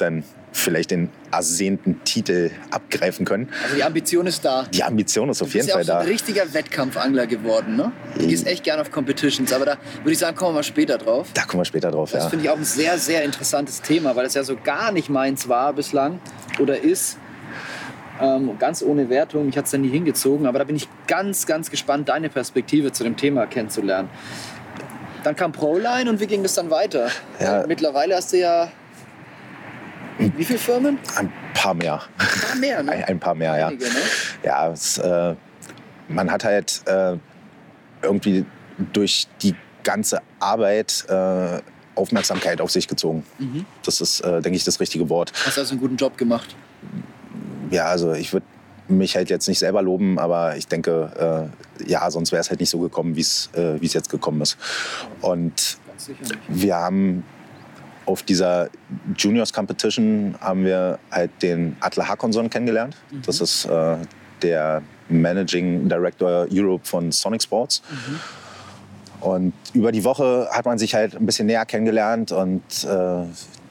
dann vielleicht den ersehnten Titel abgreifen können. Also die Ambition ist da. Die Ambition ist auf jeden Fall da. Du bist ja auch so ein richtiger Wettkampfangler geworden, ne? Du gehst echt gerne auf Competitions, aber da würde ich sagen, kommen wir mal später drauf. Da kommen wir später drauf, das ja. Das finde ich auch ein sehr, sehr interessantes Thema, weil es ja so gar nicht meins war bislang oder ist. Ähm, ganz ohne Wertung, mich hat es da nie hingezogen, aber da bin ich ganz, ganz gespannt, deine Perspektive zu dem Thema kennenzulernen. Dann kam Proline und wie ging das dann weiter? Ja. Mittlerweile hast du ja wie viele Firmen? Ein paar mehr. Ein paar mehr, ne? Ein, ein paar mehr, ja. Einige, ne? Ja, es, äh, man hat halt äh, irgendwie durch die ganze Arbeit äh, Aufmerksamkeit auf sich gezogen. Mhm. Das ist, äh, denke ich, das richtige Wort. Hast du also einen guten Job gemacht? Ja, also ich würde mich halt jetzt nicht selber loben, aber ich denke, äh, ja, sonst wäre es halt nicht so gekommen, wie es äh, jetzt gekommen ist. Und wir haben auf dieser Juniors Competition haben wir halt den Atle Hakonson kennengelernt. Mhm. Das ist äh, der Managing Director Europe von Sonic Sports. Mhm. Und über die Woche hat man sich halt ein bisschen näher kennengelernt und äh,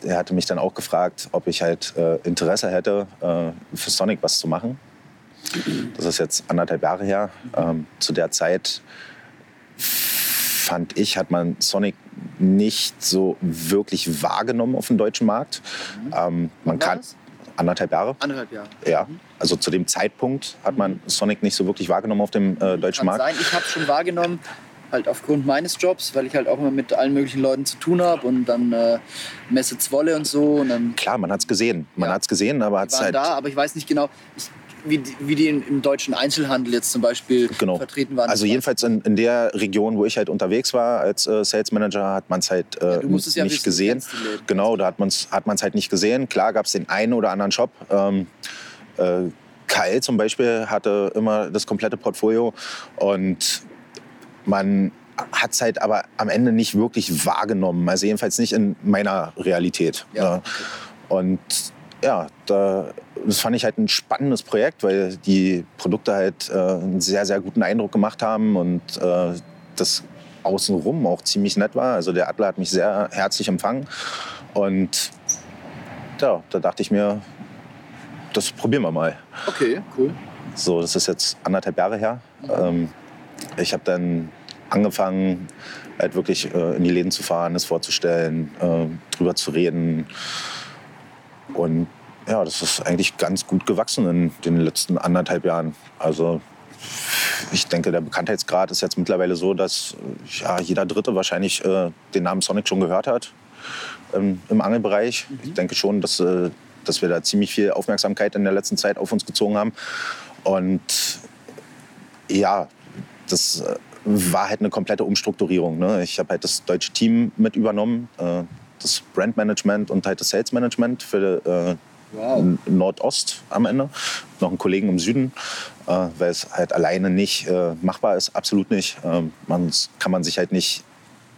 er hatte mich dann auch gefragt, ob ich halt äh, Interesse hätte, äh, für Sonic was zu machen. Das ist jetzt anderthalb Jahre her. Ähm, zu der Zeit fand ich, hat man Sonic nicht so wirklich wahrgenommen auf dem deutschen Markt. Mhm. Ähm, man kann anderthalb Jahre. Anderthalb Jahre. Ja, mhm. also zu dem Zeitpunkt hat man Sonic nicht so wirklich wahrgenommen auf dem äh, deutschen kann Markt. Sein. Ich habe es schon wahrgenommen, halt aufgrund meines Jobs, weil ich halt auch immer mit allen möglichen Leuten zu tun habe und dann äh, Messe Zwolle und so. Und dann Klar, man hat es gesehen. Man ja. hat es gesehen, aber hat es halt. da, aber ich weiß nicht genau. Ich, wie, wie die im deutschen Einzelhandel jetzt zum Beispiel genau. vertreten waren. Also jedenfalls in, in, der Region, wo ich halt unterwegs war als äh, Sales Manager, hat man es halt äh, ja, nicht ja wissen, gesehen. Genau, da hat man es hat halt nicht gesehen. Klar gab es den einen oder anderen Shop. Ähm, äh, KL zum Beispiel hatte immer das komplette Portfolio und man hat es halt aber am Ende nicht wirklich wahrgenommen. Also jedenfalls nicht in meiner Realität. Ja. Äh, Und ja, da, das fand ich halt ein spannendes Projekt, weil die Produkte halt äh, einen sehr, sehr guten Eindruck gemacht haben und äh, das außenrum auch ziemlich nett war. Also der Adler hat mich sehr herzlich empfangen. Und ja, da dachte ich mir, das probieren wir mal. Okay, cool. So, das ist jetzt anderthalb Jahre her. Ähm, ich habe dann angefangen, halt wirklich äh, in die Läden zu fahren, es vorzustellen, äh, drüber zu reden. Und ja, das ist eigentlich ganz gut gewachsen in den letzten anderthalb Jahren. Also ich denke, der Bekanntheitsgrad ist jetzt mittlerweile so, dass ja, jeder Dritte wahrscheinlich äh, den Namen Sonic schon gehört hat ähm, im Angelbereich. Ich denke schon, dass, äh, dass wir da ziemlich viel Aufmerksamkeit in der letzten Zeit auf uns gezogen haben. Und ja, das äh, war halt eine komplette Umstrukturierung. Ne? Ich habe halt das deutsche Team mit übernommen, äh, das Brandmanagement und halt das Sales Management für äh, Wow. Nordost am Ende. Noch einen Kollegen im Süden, äh, weil es halt alleine nicht äh, machbar ist, absolut nicht. Ähm, man kann man sich halt nicht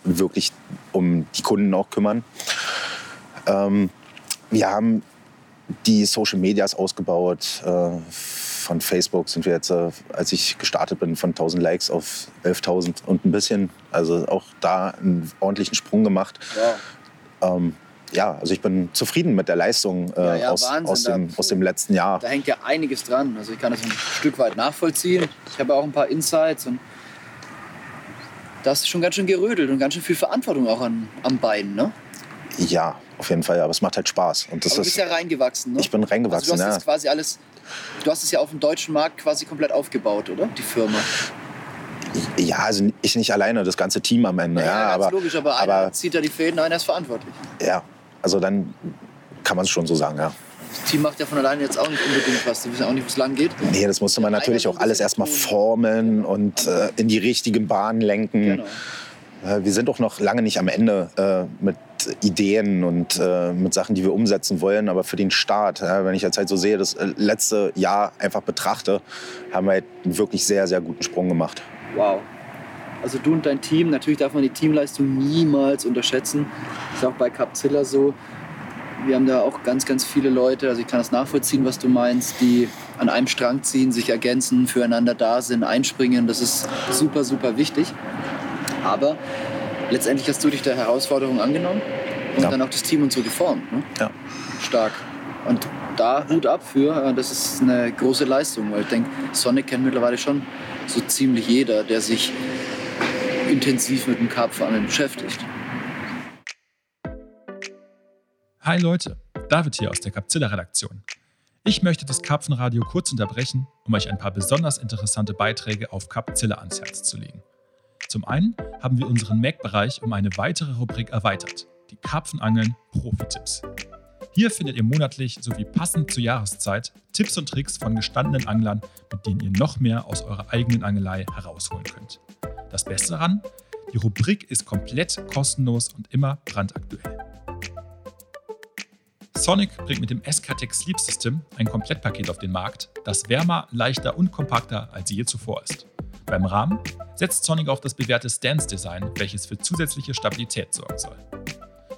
wirklich um die Kunden auch kümmern. Ähm, wir haben die Social Medias ausgebaut. Äh, von Facebook sind wir jetzt, äh, als ich gestartet bin, von 1000 Likes auf 11.000 und ein bisschen. Also auch da einen ordentlichen Sprung gemacht. Wow. Ähm, ja, also ich bin zufrieden mit der Leistung äh, Ja, ja, aus, Wahnsinn, aus, dem, da- aus dem letzten Jahr. Da hängt ja einiges dran. Also ich kann das ein Stück weit nachvollziehen. Ich habe auch ein paar Insights und da ist schon ganz schön gerödelt und ganz schön viel Verantwortung auch an, am Bein, ne? Ja, auf jeden Fall. Aber es macht halt Spaß. Und das Aber du bist ist, ja reingewachsen, ne? ich bin reingewachsen, Also du hast ja. das quasi alles, du hast es ja auf dem deutschen Markt quasi komplett aufgebaut, oder? Die Firma. Ja, also ich nicht alleine, das ganze Team am Ende. Ja, ganz aber, logisch, aber einer aber zieht da die Fäden, einer ist verantwortlich. ja, also dann kann man es schon so sagen, ja. Das Team macht ja von alleine jetzt auch nicht unbedingt was. Die wissen auch nicht, wo es lang geht. Nee, das musste man Ja, natürlich auch alles es erstmal tun. formeln und äh, in die richtigen Bahnen lenken. Genau. Äh, Wir sind auch noch lange nicht am Ende äh, mit Ideen und äh, mit Sachen, die wir umsetzen wollen. Aber für den Start, ja, wenn ich jetzt halt so sehe, das äh, letzte Jahr einfach betrachte, haben wir halt einen wirklich sehr, sehr guten Sprung gemacht. Wow. Also du und dein Team, natürlich darf man die Teamleistung niemals unterschätzen. Das ist auch bei Capzilla so. Wir haben da auch ganz, ganz viele Leute, also ich kann das nachvollziehen, was du meinst, die an einem Strang ziehen, sich ergänzen, füreinander da sind, einspringen. Das ist super, super wichtig. Aber letztendlich hast du dich der Herausforderung angenommen und Ja. dann auch das Team und so geformt. Ne? Ja. Stark. Und da Hut ab für, äh, das ist eine große Leistung, weil ich denke, Sonic kennt mittlerweile schon so ziemlich jeder, der sich intensiv mit dem Karpfenangeln beschäftigt. Hi Leute, David hier aus der Capzilla-Redaktion. Ich möchte das Karpfenradio kurz unterbrechen, um euch ein paar besonders interessante Beiträge auf Capzilla ans Herz zu legen. Zum einen haben wir unseren Mac-Bereich um eine weitere Rubrik erweitert, die Karpfenangeln Profi-Tipps. Hier findet ihr monatlich sowie passend zur Jahreszeit Tipps und Tricks von gestandenen Anglern, mit denen ihr noch mehr aus eurer eigenen Angelei herausholen könnt. Das Beste daran, die Rubrik ist komplett kostenlos und immer brandaktuell. Sonic bringt mit dem SKTech Sleep System ein Komplettpaket auf den Markt, das wärmer, leichter und kompakter als je zuvor ist. Beim Rahmen setzt Sonic auf das bewährte Stance-Design, welches für zusätzliche Stabilität sorgen soll.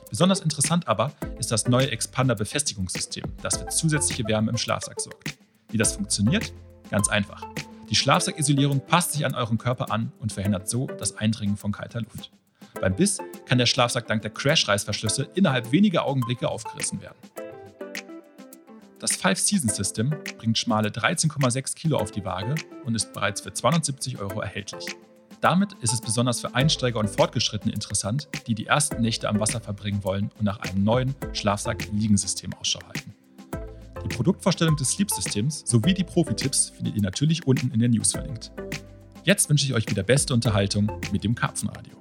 Besonders interessant aber ist das neue Expander-Befestigungssystem, das für zusätzliche Wärme im Schlafsack sorgt. Wie das funktioniert? Ganz einfach. Die Schlafsackisolierung passt sich an euren Körper an und verhindert so das Eindringen von kalter Luft. Beim Biss kann der Schlafsack dank der Crash-Reißverschlüsse innerhalb weniger Augenblicke aufgerissen werden. Das Five Season System bringt schmale 13,6 Kilo auf die Waage und ist bereits für 270 Euro erhältlich. Damit ist es besonders für Einsteiger und Fortgeschrittene interessant, die die ersten Nächte am Wasser verbringen wollen und nach einem neuen Schlafsack-Liegensystem Ausschau halten. Die Produktvorstellung des Sleep-Systems sowie die Profi-Tipps findet ihr natürlich unten in den News verlinkt. Jetzt wünsche ich euch wieder beste Unterhaltung mit dem Karpfenradio.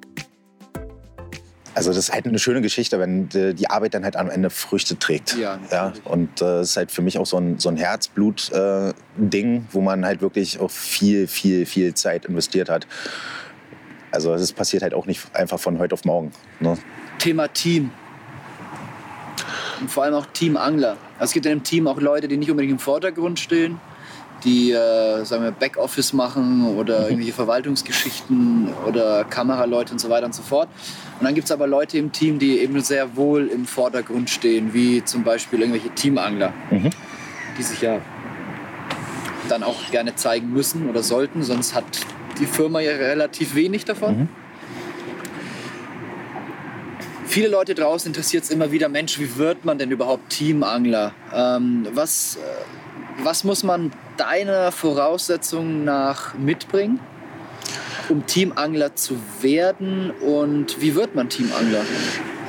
Also das ist halt eine schöne Geschichte, wenn äh, die Arbeit dann halt am Ende Früchte trägt. Ja, ja und äh, es ist halt für mich auch so ein, so ein Herzblut-Ding, wo man halt wirklich auch viel, viel, viel Zeit investiert hat. Also es passiert halt auch nicht einfach von heute auf morgen. Ne? Thema Team. Und vor allem auch Teamangler. Also es gibt in einem Team auch Leute, die nicht unbedingt im Vordergrund stehen, die äh, sagen wir, Backoffice machen oder Mhm. irgendwelche Verwaltungsgeschichten oder Kameraleute und so weiter und so fort. Und dann gibt es aber Leute im Team, die eben sehr wohl im Vordergrund stehen, wie zum Beispiel irgendwelche Teamangler, Mhm. die sich ja dann auch gerne zeigen müssen oder sollten, sonst hat die Firma ja relativ wenig davon. Mhm. Viele Leute draußen interessiert es immer wieder, Mensch, wie wird man denn überhaupt Teamangler? Ähm, was, äh, was muss man deiner Voraussetzung nach mitbringen, um Teamangler zu werden? Und wie wird man Teamangler?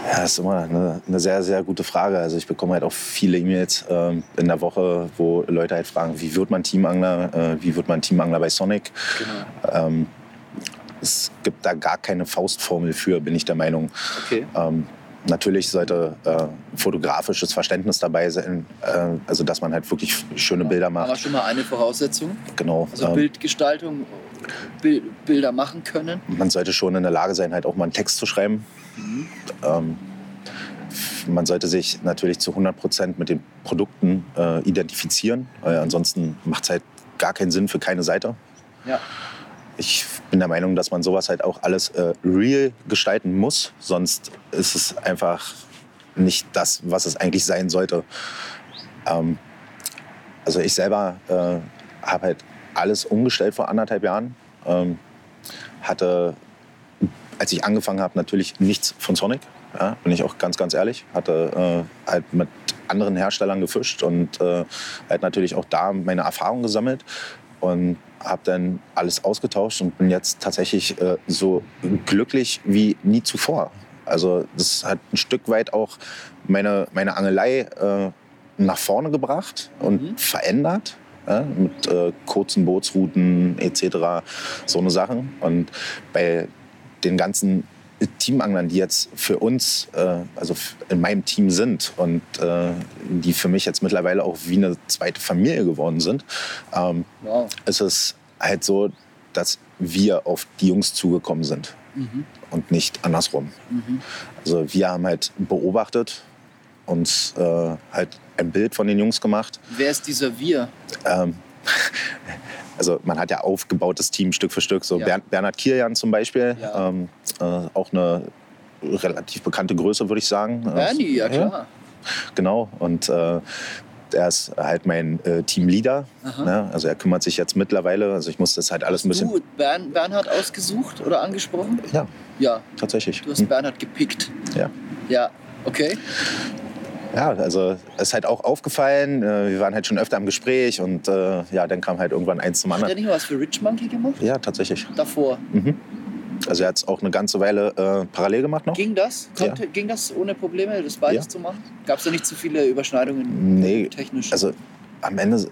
Ja, das ist immer eine, eine sehr, sehr gute Frage. Also ich bekomme halt auch viele E-Mails ähm, in der Woche, wo Leute halt fragen, wie wird man Teamangler, äh, wie wird man Teamangler bei Sonic. Genau. Ähm, es gibt da gar keine Faustformel für, bin ich der Meinung. Okay. Ähm, natürlich sollte äh, fotografisches Verständnis dabei sein, äh, also dass man halt wirklich schöne Bilder Aber macht. schon mal eine Voraussetzung. Genau. Also ähm, Bildgestaltung, Bil Bilder machen können. man sollte schon in der Lage sein, halt auch mal einen Text zu schreiben. Ähm, man sollte sich natürlich zu 100 Prozent mit den Produkten äh, identifizieren. Weil ansonsten macht es halt gar keinen Sinn für keine Seite. Ja. Ich bin der Meinung, dass man sowas halt auch alles äh, real gestalten muss. Sonst ist es einfach nicht das, was es eigentlich sein sollte. Ähm, also ich selber äh, habe halt alles umgestellt vor anderthalb Jahren. Ähm, hatte, als ich angefangen habe, natürlich nichts von Sonic. Ja, bin ich auch ganz, ganz ehrlich. Hatte äh, halt mit anderen Herstellern gefischt und äh, halt natürlich auch da meine Erfahrungen gesammelt und habe dann alles ausgetauscht und bin jetzt tatsächlich äh, so glücklich wie nie zuvor. Also das hat ein Stück weit auch meine, meine Angelei äh, nach vorne gebracht und Mhm. verändert. Ja, mit äh, kurzen Bootsrouten etc. So eine Sachen. Und bei den ganzen Teamanglern, die jetzt für uns, äh, also in meinem Team sind und äh, die für mich jetzt mittlerweile auch wie eine zweite Familie geworden sind, ähm, Wow. ist es halt so, dass wir auf die Jungs zugekommen sind Mhm. und nicht andersrum. Mhm. Also wir haben halt beobachtet, uns äh, halt ein Bild von den Jungs gemacht. Wer ist dieser Wir? Ähm, also man hat ja aufgebautes Team Stück für Stück. So Ja. Bern, Bernhard Kilian zum Beispiel, Ja. ähm, äh, auch eine relativ bekannte Größe, würde ich sagen. Bernie, ja klar. Genau. Und äh, der ist halt mein äh, Teamleader. Ne? Also er kümmert sich jetzt mittlerweile. Also ich muss das halt alles ein bisschen. Du Bern, Bernhard ausgesucht oder angesprochen? Ja, Ja, tatsächlich. du hast Hm. Bernhard gepickt. Ja. Ja, okay. Ja, also es ist halt auch aufgefallen. Äh, wir waren halt schon öfter im Gespräch und äh, ja, dann kam halt irgendwann eins zum Hat er anderen. nicht was für Rich Monkey gemacht? Ja, tatsächlich. Davor. Mhm. Also er hat es auch eine ganze Weile äh, parallel gemacht noch. Ging das? Konnte, Ging das ohne Probleme, das beides Ja. zu machen? Gab es da nicht zu viele Überschneidungen Nee, technisch? Also am Ende,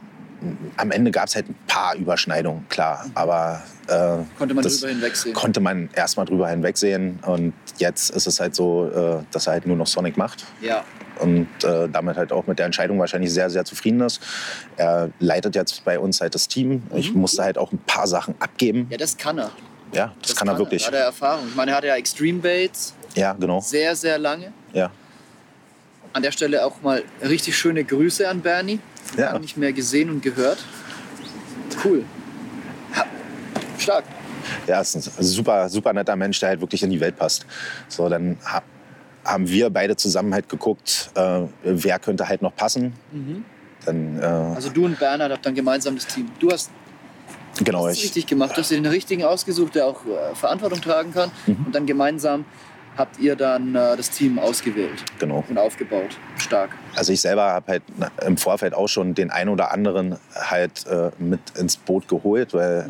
am Ende gab es halt ein paar Überschneidungen, klar. Aber äh, Konnte man drüber hinwegsehen? konnte man erstmal drüber hinwegsehen. Und jetzt ist es halt so, äh, dass er halt nur noch Sonic macht. Ja. Und äh, damit halt auch mit der Entscheidung wahrscheinlich sehr, sehr zufrieden ist. Er leitet jetzt bei uns halt das Team. Ich Mhm. musste halt auch ein paar Sachen abgeben. ja, das kann er. Ja, das, kann er wirklich. Hat er Erfahrung. Ich meine, er hatte ja Extreme Baits Ja, genau. sehr, sehr lange. Ja. An der Stelle auch mal richtig schöne Grüße an Bernie. Ja. Lange nicht mehr gesehen und gehört. Cool. Ja. Stark. Ja, ist ein super, super netter Mensch, der halt wirklich in die Welt passt. So, dann ha haben wir beide zusammen halt geguckt, äh, wer könnte halt noch passen. Dann, äh, Also du und Bernhard habt dann gemeinsam das Team. Du hast genau, das ich, richtig gemacht. Du hast dir den richtigen ausgesucht, der auch äh, Verantwortung tragen kann. Mhm. Und dann gemeinsam habt ihr dann äh, das Team ausgewählt genau. und aufgebaut. Stark. Also ich selber habe halt im Vorfeld auch schon den einen oder anderen halt äh, mit ins Boot geholt, weil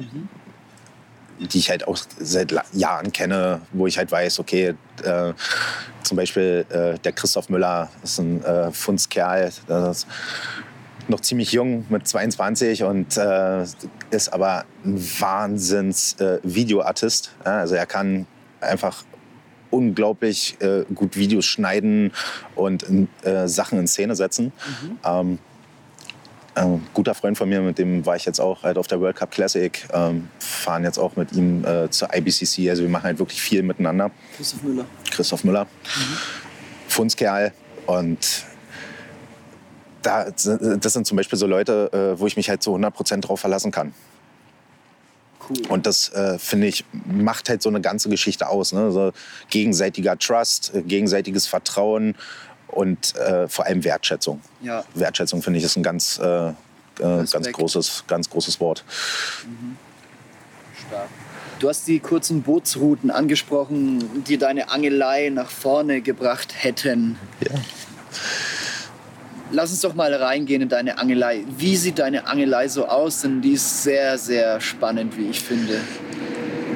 die ich halt auch seit Jahren kenne, wo ich halt weiß, okay, äh, zum Beispiel äh, der Christoph Müller ist ein äh, ist noch ziemlich jung mit 22 und äh, ist aber ein Wahnsinns äh, Videoartist. Ja, also er kann einfach unglaublich äh, gut Videos schneiden und äh, Sachen in Szene setzen. Ähm, ein guter Freund von mir, mit dem war ich jetzt auch halt auf der World Cup Classic, ähm, fahren jetzt auch mit ihm äh, zur IBCC. Also wir machen halt wirklich viel miteinander. Christoph Müller. Christoph Müller, Fundskerl und da, das sind zum Beispiel so Leute, äh, wo ich mich halt zu 100% drauf verlassen kann. Cool. Und das, äh, finde ich, macht halt so eine ganze Geschichte aus. Ne? So gegenseitiger Trust, äh, gegenseitiges Vertrauen und äh, vor allem Wertschätzung. ja. Wertschätzung, finde ich, ist ein ganz, äh, äh, ganz, großes, ganz großes Wort. Stark. Du hast die kurzen Bootsrouten angesprochen, die deine Angelei nach vorne gebracht hätten. Ja. Lass uns doch mal reingehen in deine Angelei. Wie sieht deine Angelei so aus? Denn die ist sehr, sehr spannend, wie ich finde.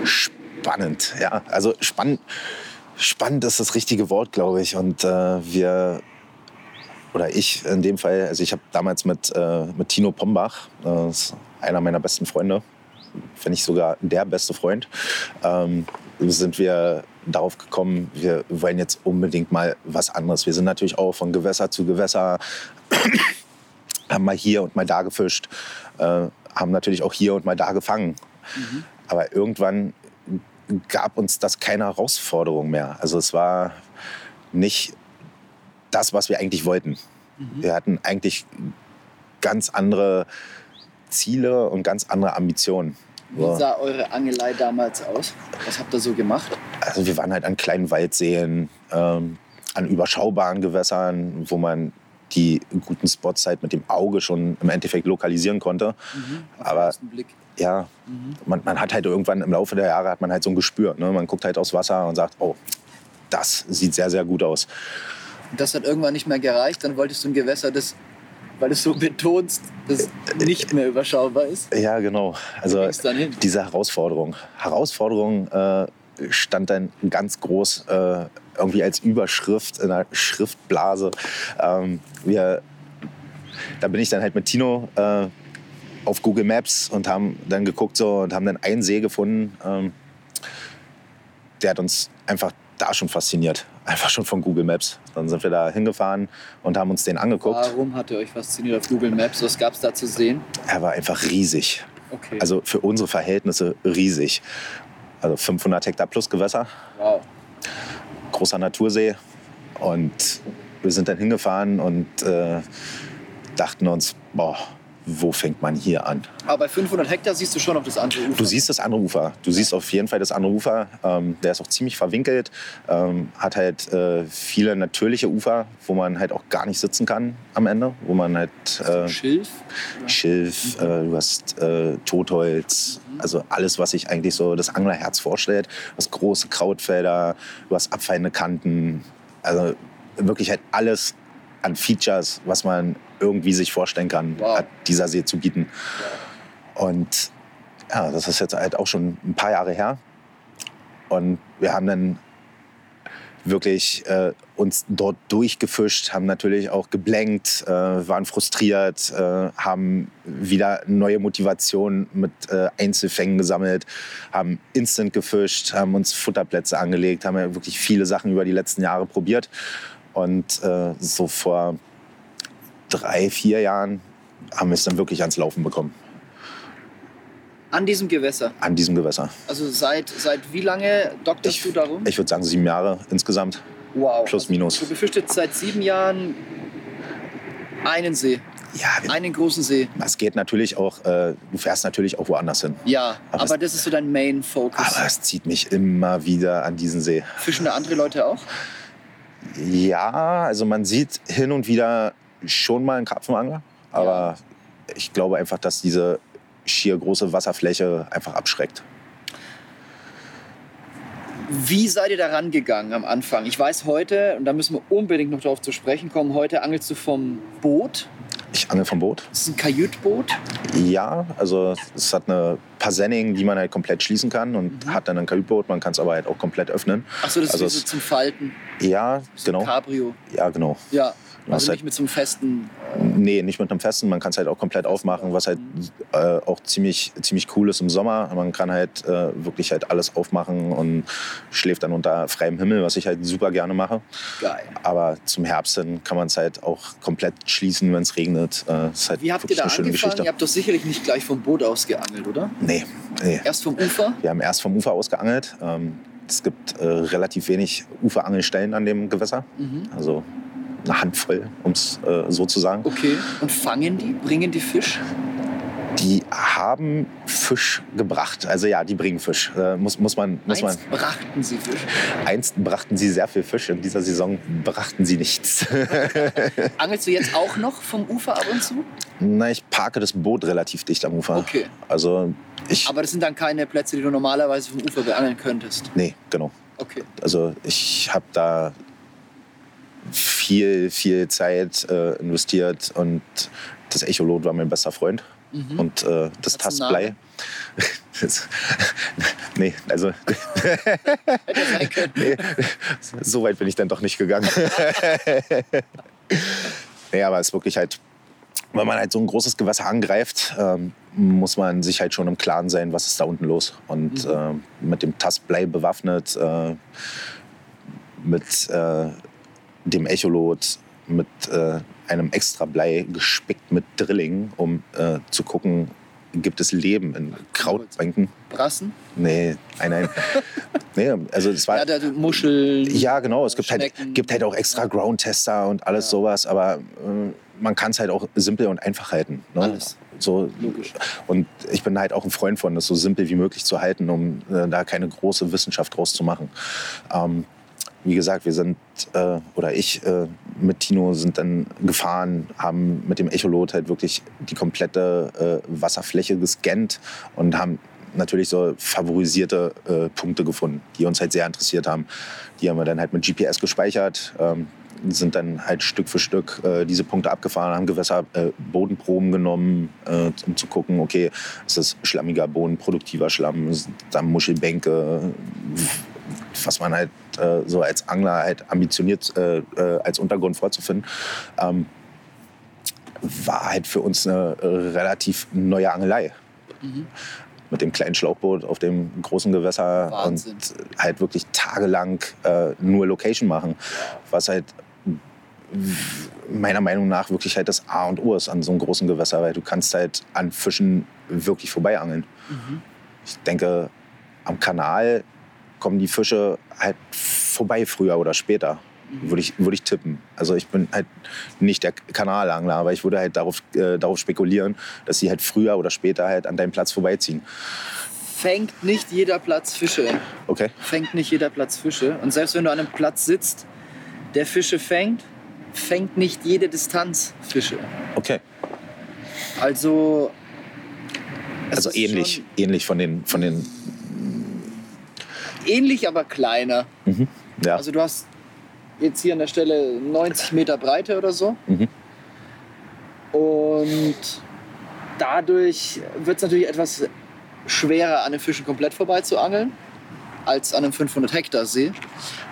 Spannend, ja. Also spannend, spannend ist das richtige Wort, glaube ich. Und äh, wir, oder ich in dem Fall, also ich habe damals mit, äh, mit Tino Pombach, äh, einer meiner besten Freunde, wenn nicht sogar der beste Freund, ähm, sind wir darauf gekommen, wir wollen jetzt unbedingt mal was anderes. Wir sind natürlich auch von Gewässer zu Gewässer, haben mal hier und mal da gefischt, äh, haben natürlich auch hier und mal da gefangen. Aber irgendwann gab uns das keine Herausforderung mehr. Also es war nicht das, was wir eigentlich wollten. Wir hatten eigentlich ganz andere Ziele und ganz andere Ambitionen. Wie sah eure Angelei damals aus? Was habt ihr so gemacht? Also wir waren halt an kleinen Waldseen, ähm, an überschaubaren Gewässern, wo man die guten Spots halt mit dem Auge schon im Endeffekt lokalisieren konnte. Aber Ersten Blick. Ja, man, man hat halt irgendwann im Laufe der Jahre hat man halt so ein Gespür. Ne? Man guckt halt aufs Wasser und sagt, oh, das sieht sehr, sehr gut aus. Und das hat irgendwann nicht mehr gereicht. Dann wolltest du ein Gewässer, das, weil du es so betonst, das nicht mehr überschaubar ist. Ja, genau. Also diese Herausforderung. Herausforderung äh, stand dann ganz groß äh, irgendwie als Überschrift in der Schriftblase. Ähm, wir, da bin ich dann halt mit Tino äh, auf Google Maps und haben dann geguckt so und haben dann einen See gefunden. Ähm, der hat uns einfach da schon fasziniert. Einfach schon von Google Maps. Dann sind wir da hingefahren und haben uns den angeguckt. Warum hat ihr euch fasziniert auf Google Maps? Was gab es da zu sehen? Er war einfach riesig. Okay. Also für unsere Verhältnisse riesig. Also 500 Hektar plus Gewässer, wow. großer Natursee. Und wir sind dann hingefahren und äh, dachten uns, boah, wo fängt man hier an? Aber bei 500 Hektar siehst du schon auf das andere Ufer. Du siehst das andere Ufer. Du siehst auf jeden Fall das andere Ufer. Ähm, der ist auch ziemlich verwinkelt. Ähm, hat halt äh, viele natürliche Ufer, wo man halt auch gar nicht sitzen kann am Ende. Wo man halt äh, Schilf. Schilf, äh, du hast äh, Totholz, also alles, was sich eigentlich so das Anglerherz vorstellt. Du hast große Krautfelder, du hast abfallende Kanten. Also wirklich halt alles an Features, was man irgendwie sich vorstellen kann, Wow. hat dieser See zu bieten. Und ja, das ist jetzt halt auch schon ein paar Jahre her. Und wir haben dann wirklich äh, uns dort durchgefischt, haben natürlich auch geblenkt, äh, waren frustriert, äh, haben wieder neue Motivation mit äh, Einzelfängen gesammelt, haben instant gefischt, haben uns Futterplätze angelegt, haben ja wirklich viele Sachen über die letzten Jahre probiert. Und äh, so vor drei, vier Jahren haben wir es dann wirklich ans Laufen bekommen, An diesem Gewässer. an diesem Gewässer. Also seit, seit wie lange dokterst Ich, du darum? ich würde sagen sieben Jahre insgesamt. wow. plus, minus. Du befischst jetzt seit sieben Jahren einen See, Ja, wir- einen großen See. es geht natürlich auch, äh, du fährst natürlich auch woanders hin. Ja, Aber aber, es- das ist so dein Main Focus. Aber es zieht mich immer wieder an diesen See. Fischen da andere Leute auch? Ja, also man sieht hin und wieder schon mal einen Karpfenangler, aber ich glaube einfach, dass diese schier große Wasserfläche einfach abschreckt. Wie seid ihr da rangegangen am Anfang? Ich weiß heute, und da müssen wir unbedingt noch darauf zu sprechen kommen, heute angelst du vom Boot. Ich angel vom Boot. Das ist ein Kajütboot. Ja, also es hat eine Pasenning, die man halt komplett schließen kann und hat dann ein Kajütboot. Man kann es aber halt auch komplett öffnen. Achso, das Also ist so zum Falten. Ja, So genau. Cabrio. Ja, genau. Ja, also halt- nicht mit so einem festen. Nee, nicht mit einem festen. Man kann es halt auch komplett aufmachen, was halt äh, auch ziemlich, ziemlich cool ist im Sommer. Man kann halt äh, wirklich halt alles aufmachen und schläft dann unter freiem Himmel, was ich halt super gerne mache. Geil. Aber zum Herbst hin kann man es halt auch komplett schließen, wenn es regnet. Äh, ist halt Wie habt ihr da angefangen? Geschichte. Ihr habt doch sicherlich nicht gleich vom Boot aus geangelt, oder? Nee, nee. Erst vom Ufer? Wir haben erst vom Ufer aus geangelt. Ähm, es gibt äh, relativ wenig Uferangelstellen an dem Gewässer. Mhm. Also eine Handvoll, um es äh, so zu sagen. Okay. Und fangen die? Bringen die Fisch? Die haben Fisch gebracht. Also ja, die bringen Fisch. Äh, muss, muss man, muss Einst man. brachten sie Fisch. Einst brachten sie sehr viel Fisch. In dieser Saison brachten sie nichts. Angelst du jetzt auch noch vom Ufer ab und zu? Na, ich parke das Boot relativ dicht am Ufer. Okay. Also ich. Aber das sind dann keine Plätze, die du normalerweise vom Ufer beangeln könntest. Nee, genau. Okay. Also ich habe da viel, viel Zeit äh, investiert und das Echolot war mein bester Freund. Mhm. Und äh, das Tastblei. nee, also. nee, so weit bin ich dann doch nicht gegangen. nee, aber es ist wirklich halt, wenn man halt so ein großes Gewässer angreift, ähm, muss man sich halt schon im Klaren sein, was ist da unten los. Und mhm. äh, mit dem Tastblei bewaffnet, äh, mit äh, dem Echolot, mit äh, einem extra Blei gespickt mit Drilling, um äh, zu gucken, gibt es Leben in Krautbänken. Brassen? Nee, nein, nein. nee, also es war. Ja, da Muscheln. Ja, genau. Es gibt halt, gibt halt auch extra Ground-Tester und alles ja. sowas, aber äh, man kann es halt auch simpel und einfach halten. Ne? Alles. So, Logisch. Und ich bin halt auch ein Freund von, das so simpel wie möglich zu halten, um äh, da keine große Wissenschaft draus zu machen. Ähm, wie gesagt, wir sind, äh, oder ich äh, mit Tino sind dann gefahren, haben mit dem Echolot halt wirklich die komplette äh, Wasserfläche gescannt und haben natürlich so favorisierte äh, Punkte gefunden, die uns halt sehr interessiert haben. Die haben wir dann halt mit GPS gespeichert, ähm, sind dann halt Stück für Stück äh, diese Punkte abgefahren, haben Gewässer äh, Bodenproben genommen, um zu gucken, okay, ist das schlammiger Boden, produktiver Schlamm, ist da Muschelbänke, was man halt äh, so als Angler halt ambitioniert äh, äh, als Untergrund vorzufinden, ähm, war halt für uns eine äh, relativ neue Angelei. Mhm. Mit dem kleinen Schlauchboot auf dem großen Gewässer Wahnsinn. und halt wirklich tagelang äh, nur Location machen, was halt meiner Meinung nach wirklich halt das A und O ist an so einem großen Gewässer, weil du kannst halt an Fischen wirklich vorbei angeln. Mhm. Ich denke, am Kanal kommen die Fische halt vorbei früher oder später. Mhm. Würde ich, würde ich tippen. Also ich bin halt nicht der Kanalangler, aber ich würde halt darauf, äh, darauf spekulieren, dass sie halt früher oder später halt an deinem Platz vorbeiziehen. Fängt nicht jeder Platz Fische. Okay. Fängt nicht jeder Platz Fische. Und selbst wenn du an einem Platz sitzt, der Fische fängt, fängt nicht jede Distanz Fische. Okay. Also. Also ähnlich, ähnlich von den, von den ähnlich, aber kleiner. Mhm. Ja. Also du hast jetzt hier an der Stelle 90 Meter Breite oder so. Mhm. Und dadurch wird es natürlich etwas schwerer, an den Fischen komplett vorbei zu angeln, als an einem 500 Hektar See.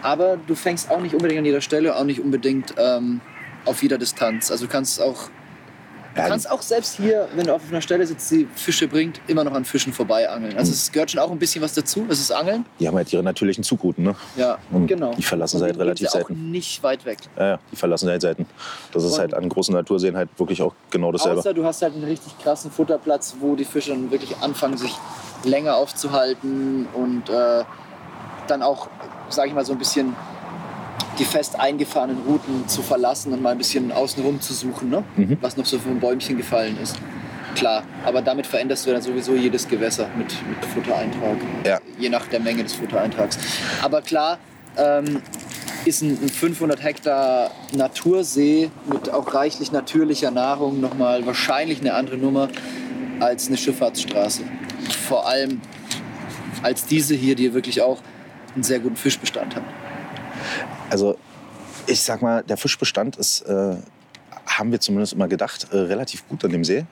Aber du fängst auch nicht unbedingt an jeder Stelle, auch nicht unbedingt ähm, auf jeder Distanz. Also du kannst auch Du kannst auch selbst hier, wenn du auf einer Stelle sitzt, die Fische bringt, immer noch an Fischen vorbei angeln. Also es gehört schon auch ein bisschen was dazu. Das ist Angeln. Die haben halt ihre natürlichen Zugrouten, ne? Ja, Und genau. Die verlassen sie halt relativ selten. selten. nicht weit weg. Ja, ja, die verlassen sie halt selten. Das ist Und- halt an großen Naturseen halt wirklich auch genau dasselbe. Außer du hast halt einen richtig krassen Futterplatz, wo die Fische dann wirklich anfangen, sich länger aufzuhalten und äh, dann auch, sage ich mal, so ein bisschen die fest eingefahrenen Routen zu verlassen und mal ein bisschen außenrum zu suchen, ne? Mhm. was noch so vom Bäumchen gefallen ist. Klar, aber damit veränderst du dann sowieso jedes Gewässer mit, mit Futtereintrag, Ja. je nach der Menge des Futtereintrags. Aber klar, ähm, ist ein, ein 500 Hektar Natursee mit auch reichlich natürlicher Nahrung nochmal wahrscheinlich eine andere Nummer als eine Schifffahrtsstraße. Vor allem als diese hier, die wirklich auch einen sehr guten Fischbestand hat. Also ich sag mal, der Fischbestand ist, äh, haben wir zumindest immer gedacht, äh, relativ gut an dem See.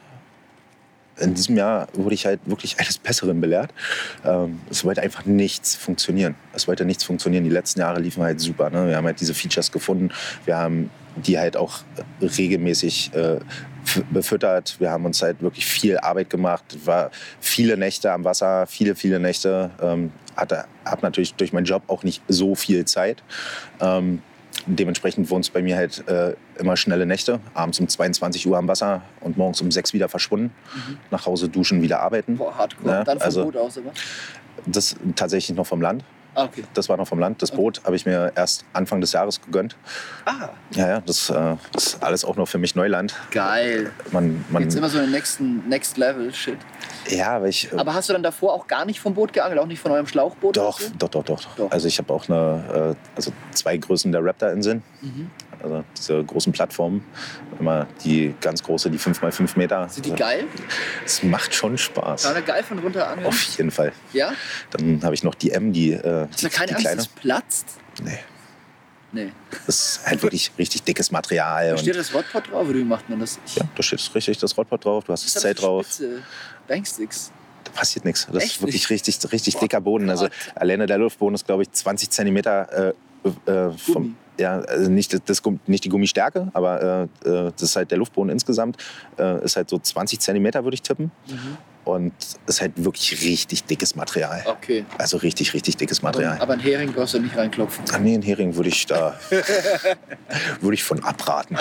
In diesem Jahr wurde ich halt wirklich eines Besseren belehrt. Ähm, es wollte einfach nichts funktionieren. Es wollte nichts funktionieren. Die letzten Jahre liefen halt super. Ne? Wir haben halt diese Features gefunden. Wir haben die halt auch regelmäßig äh, befüttert. Wir haben uns halt wirklich viel Arbeit gemacht. War viele Nächte am Wasser, viele, viele Nächte. Ähm, hatte, hab natürlich durch meinen Job auch nicht so viel Zeit. Ähm, dementsprechend wurden es bei mir halt äh, immer schnelle Nächte. Abends um 22 Uhr am Wasser und morgens um 6 wieder verschwunden. Nach Hause duschen, wieder arbeiten. Boah, hardcore. Ja, Dann vom also- Boot aus, aber. Das tatsächlich noch vom Land. Ah, okay. Das war noch vom Land. Das Boot habe ich mir erst Anfang des Jahres gegönnt. Ah, Ja, ja, das äh, ist alles auch noch für mich Neuland. geil. Man, man, Jetzt immer so den nächsten Next Level Shit. Ja, weil ich. äh, Aber hast du dann davor auch gar nicht vom Boot geangelt, auch nicht von eurem Schlauchboot? Doch, so? doch, doch, doch, Doch. Also ich habe auch eine, äh, also zwei Größen der Raptor-Inseln. Mhm. Also diese großen Plattformen. Immer die ganz große, die 5x5 Meter. Sind die geil? Es macht schon Spaß. Kann man geil von runter angeln? Auf jeden Fall. Ja? Dann habe ich noch die M, die, äh, Ist da die, keine die Angst, kleine. dass es platzt? Nee, Nee. das ist halt wirklich richtig dickes Material. Da steht das Rodpot drauf oder wie macht man das? Ich, ja, da steht richtig das Rodpod drauf, du hast das Zelt drauf. Spitze Banksticks. Da passiert nichts. Das Echt ist wirklich richtig, richtig Boah, dicker Boden. Also Gott. alleine der Luftboden ist, glaube ich, 20 Zentimeter äh, äh, Gummi. vom. Ja, also nicht, das, nicht die Gummistärke, aber äh, äh, das ist halt der Luftboden insgesamt. Äh, ist halt so 20 Zentimeter, würde ich tippen. Mhm. Und ist halt wirklich richtig dickes Material. Okay. Also richtig, richtig dickes Aber, Material. aber ein Hering brauchst du nicht reinklopfen. Ah, nee, einen Hering würde ich da würde ich von abraten.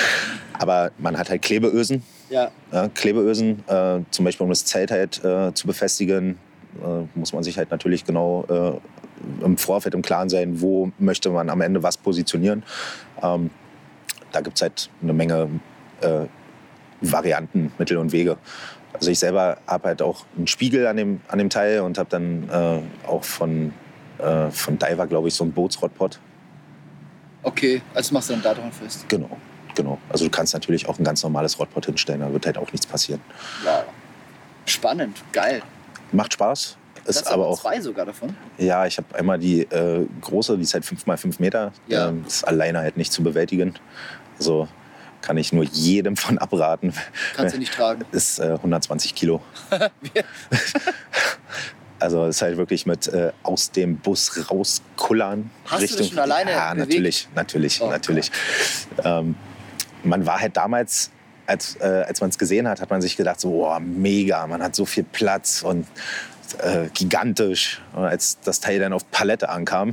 Aber man hat halt Klebeösen. Ja. Ja, Klebeösen, äh, zum Beispiel um das Zelt halt äh, zu befestigen, muss man sich halt natürlich genau äh, im Vorfeld im Klaren sein, wo möchte man am Ende was positionieren. Ähm, da gibt es halt eine Menge äh, Varianten, Mittel und Wege. Also ich selber habe halt auch einen Spiegel an dem, an dem Teil und habe dann äh, auch von, äh, von Diver, glaube ich, so einen Bootsrodpot. Okay, also machst du dann da dran fest. Genau, genau. Also du kannst natürlich auch ein ganz normales Rodpot hinstellen, da wird halt auch nichts passieren. Wow. Spannend, geil. Macht Spaß. Ist aber auch zwei sogar davon. Ja, ich habe einmal die äh, große, die ist halt 5 x 5 Meter. Ja. Ähm, ist alleine halt nicht zu bewältigen. Also kann ich nur jedem von abraten. Kannst du nicht tragen. Ist äh, 120 Kilo. also ist halt wirklich mit äh, aus dem Bus rauskullern. Hast du das schon alleine Ja, bewegt? natürlich, natürlich, Oh natürlich. Ähm, man war halt damals, als, äh, als man es gesehen hat, hat man sich gedacht, so oh, mega, man hat so viel Platz und äh, gigantisch. Und als das Teil dann auf Palette ankam,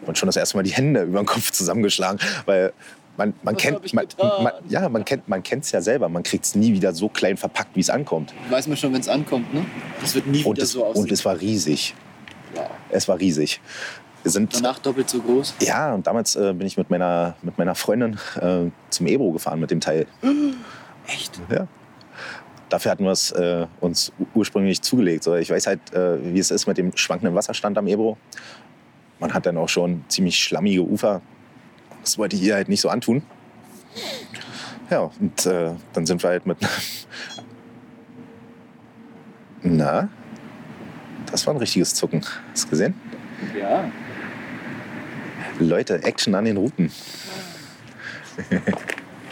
hat man schon das erste Mal die Hände über den Kopf zusammengeschlagen, weil man, man Was kennt, man, man, ja, man kennt, man kennt's ja selber. Man kriegt es nie wieder so klein verpackt, wie es ankommt. Weiß man schon, wenn es ankommt, ne? Das wird nie Und wieder es, so aussehen. und es war riesig. wow. Es war riesig. Wir sind Danach doppelt so groß. ja, und damals äh, bin ich mit meiner, mit meiner Freundin äh, zum Ebro gefahren mit dem Teil. Echt? Ja. Dafür hatten wir es äh, uns ursprünglich zugelegt. So, ich weiß halt, äh, wie es ist mit dem schwankenden Wasserstand am Ebro. Man hat dann auch schon ziemlich schlammige Ufer. Das wollte ich ihr halt nicht so antun. Ja, und äh, dann sind wir halt mit. Na, das war ein richtiges Zucken. Hast du gesehen? Ja. Leute, Action an den Routen.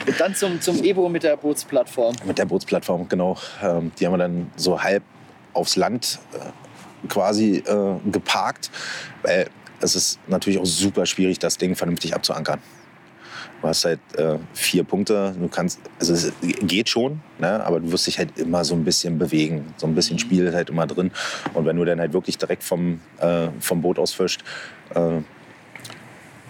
Und dann zum, zum Ebo mit der Bootsplattform. Mit der Bootsplattform, genau. Ähm, die haben wir dann so halb aufs Land äh, quasi äh, geparkt. Weil es ist natürlich auch super schwierig, das Ding vernünftig abzuankern. Du hast halt äh, vier Punkte. Du kannst, also es geht schon, ne? aber du wirst dich halt immer so ein bisschen bewegen. So ein bisschen Spiel ist halt immer drin. Und wenn du dann halt wirklich direkt vom, äh, vom Boot aus fischst,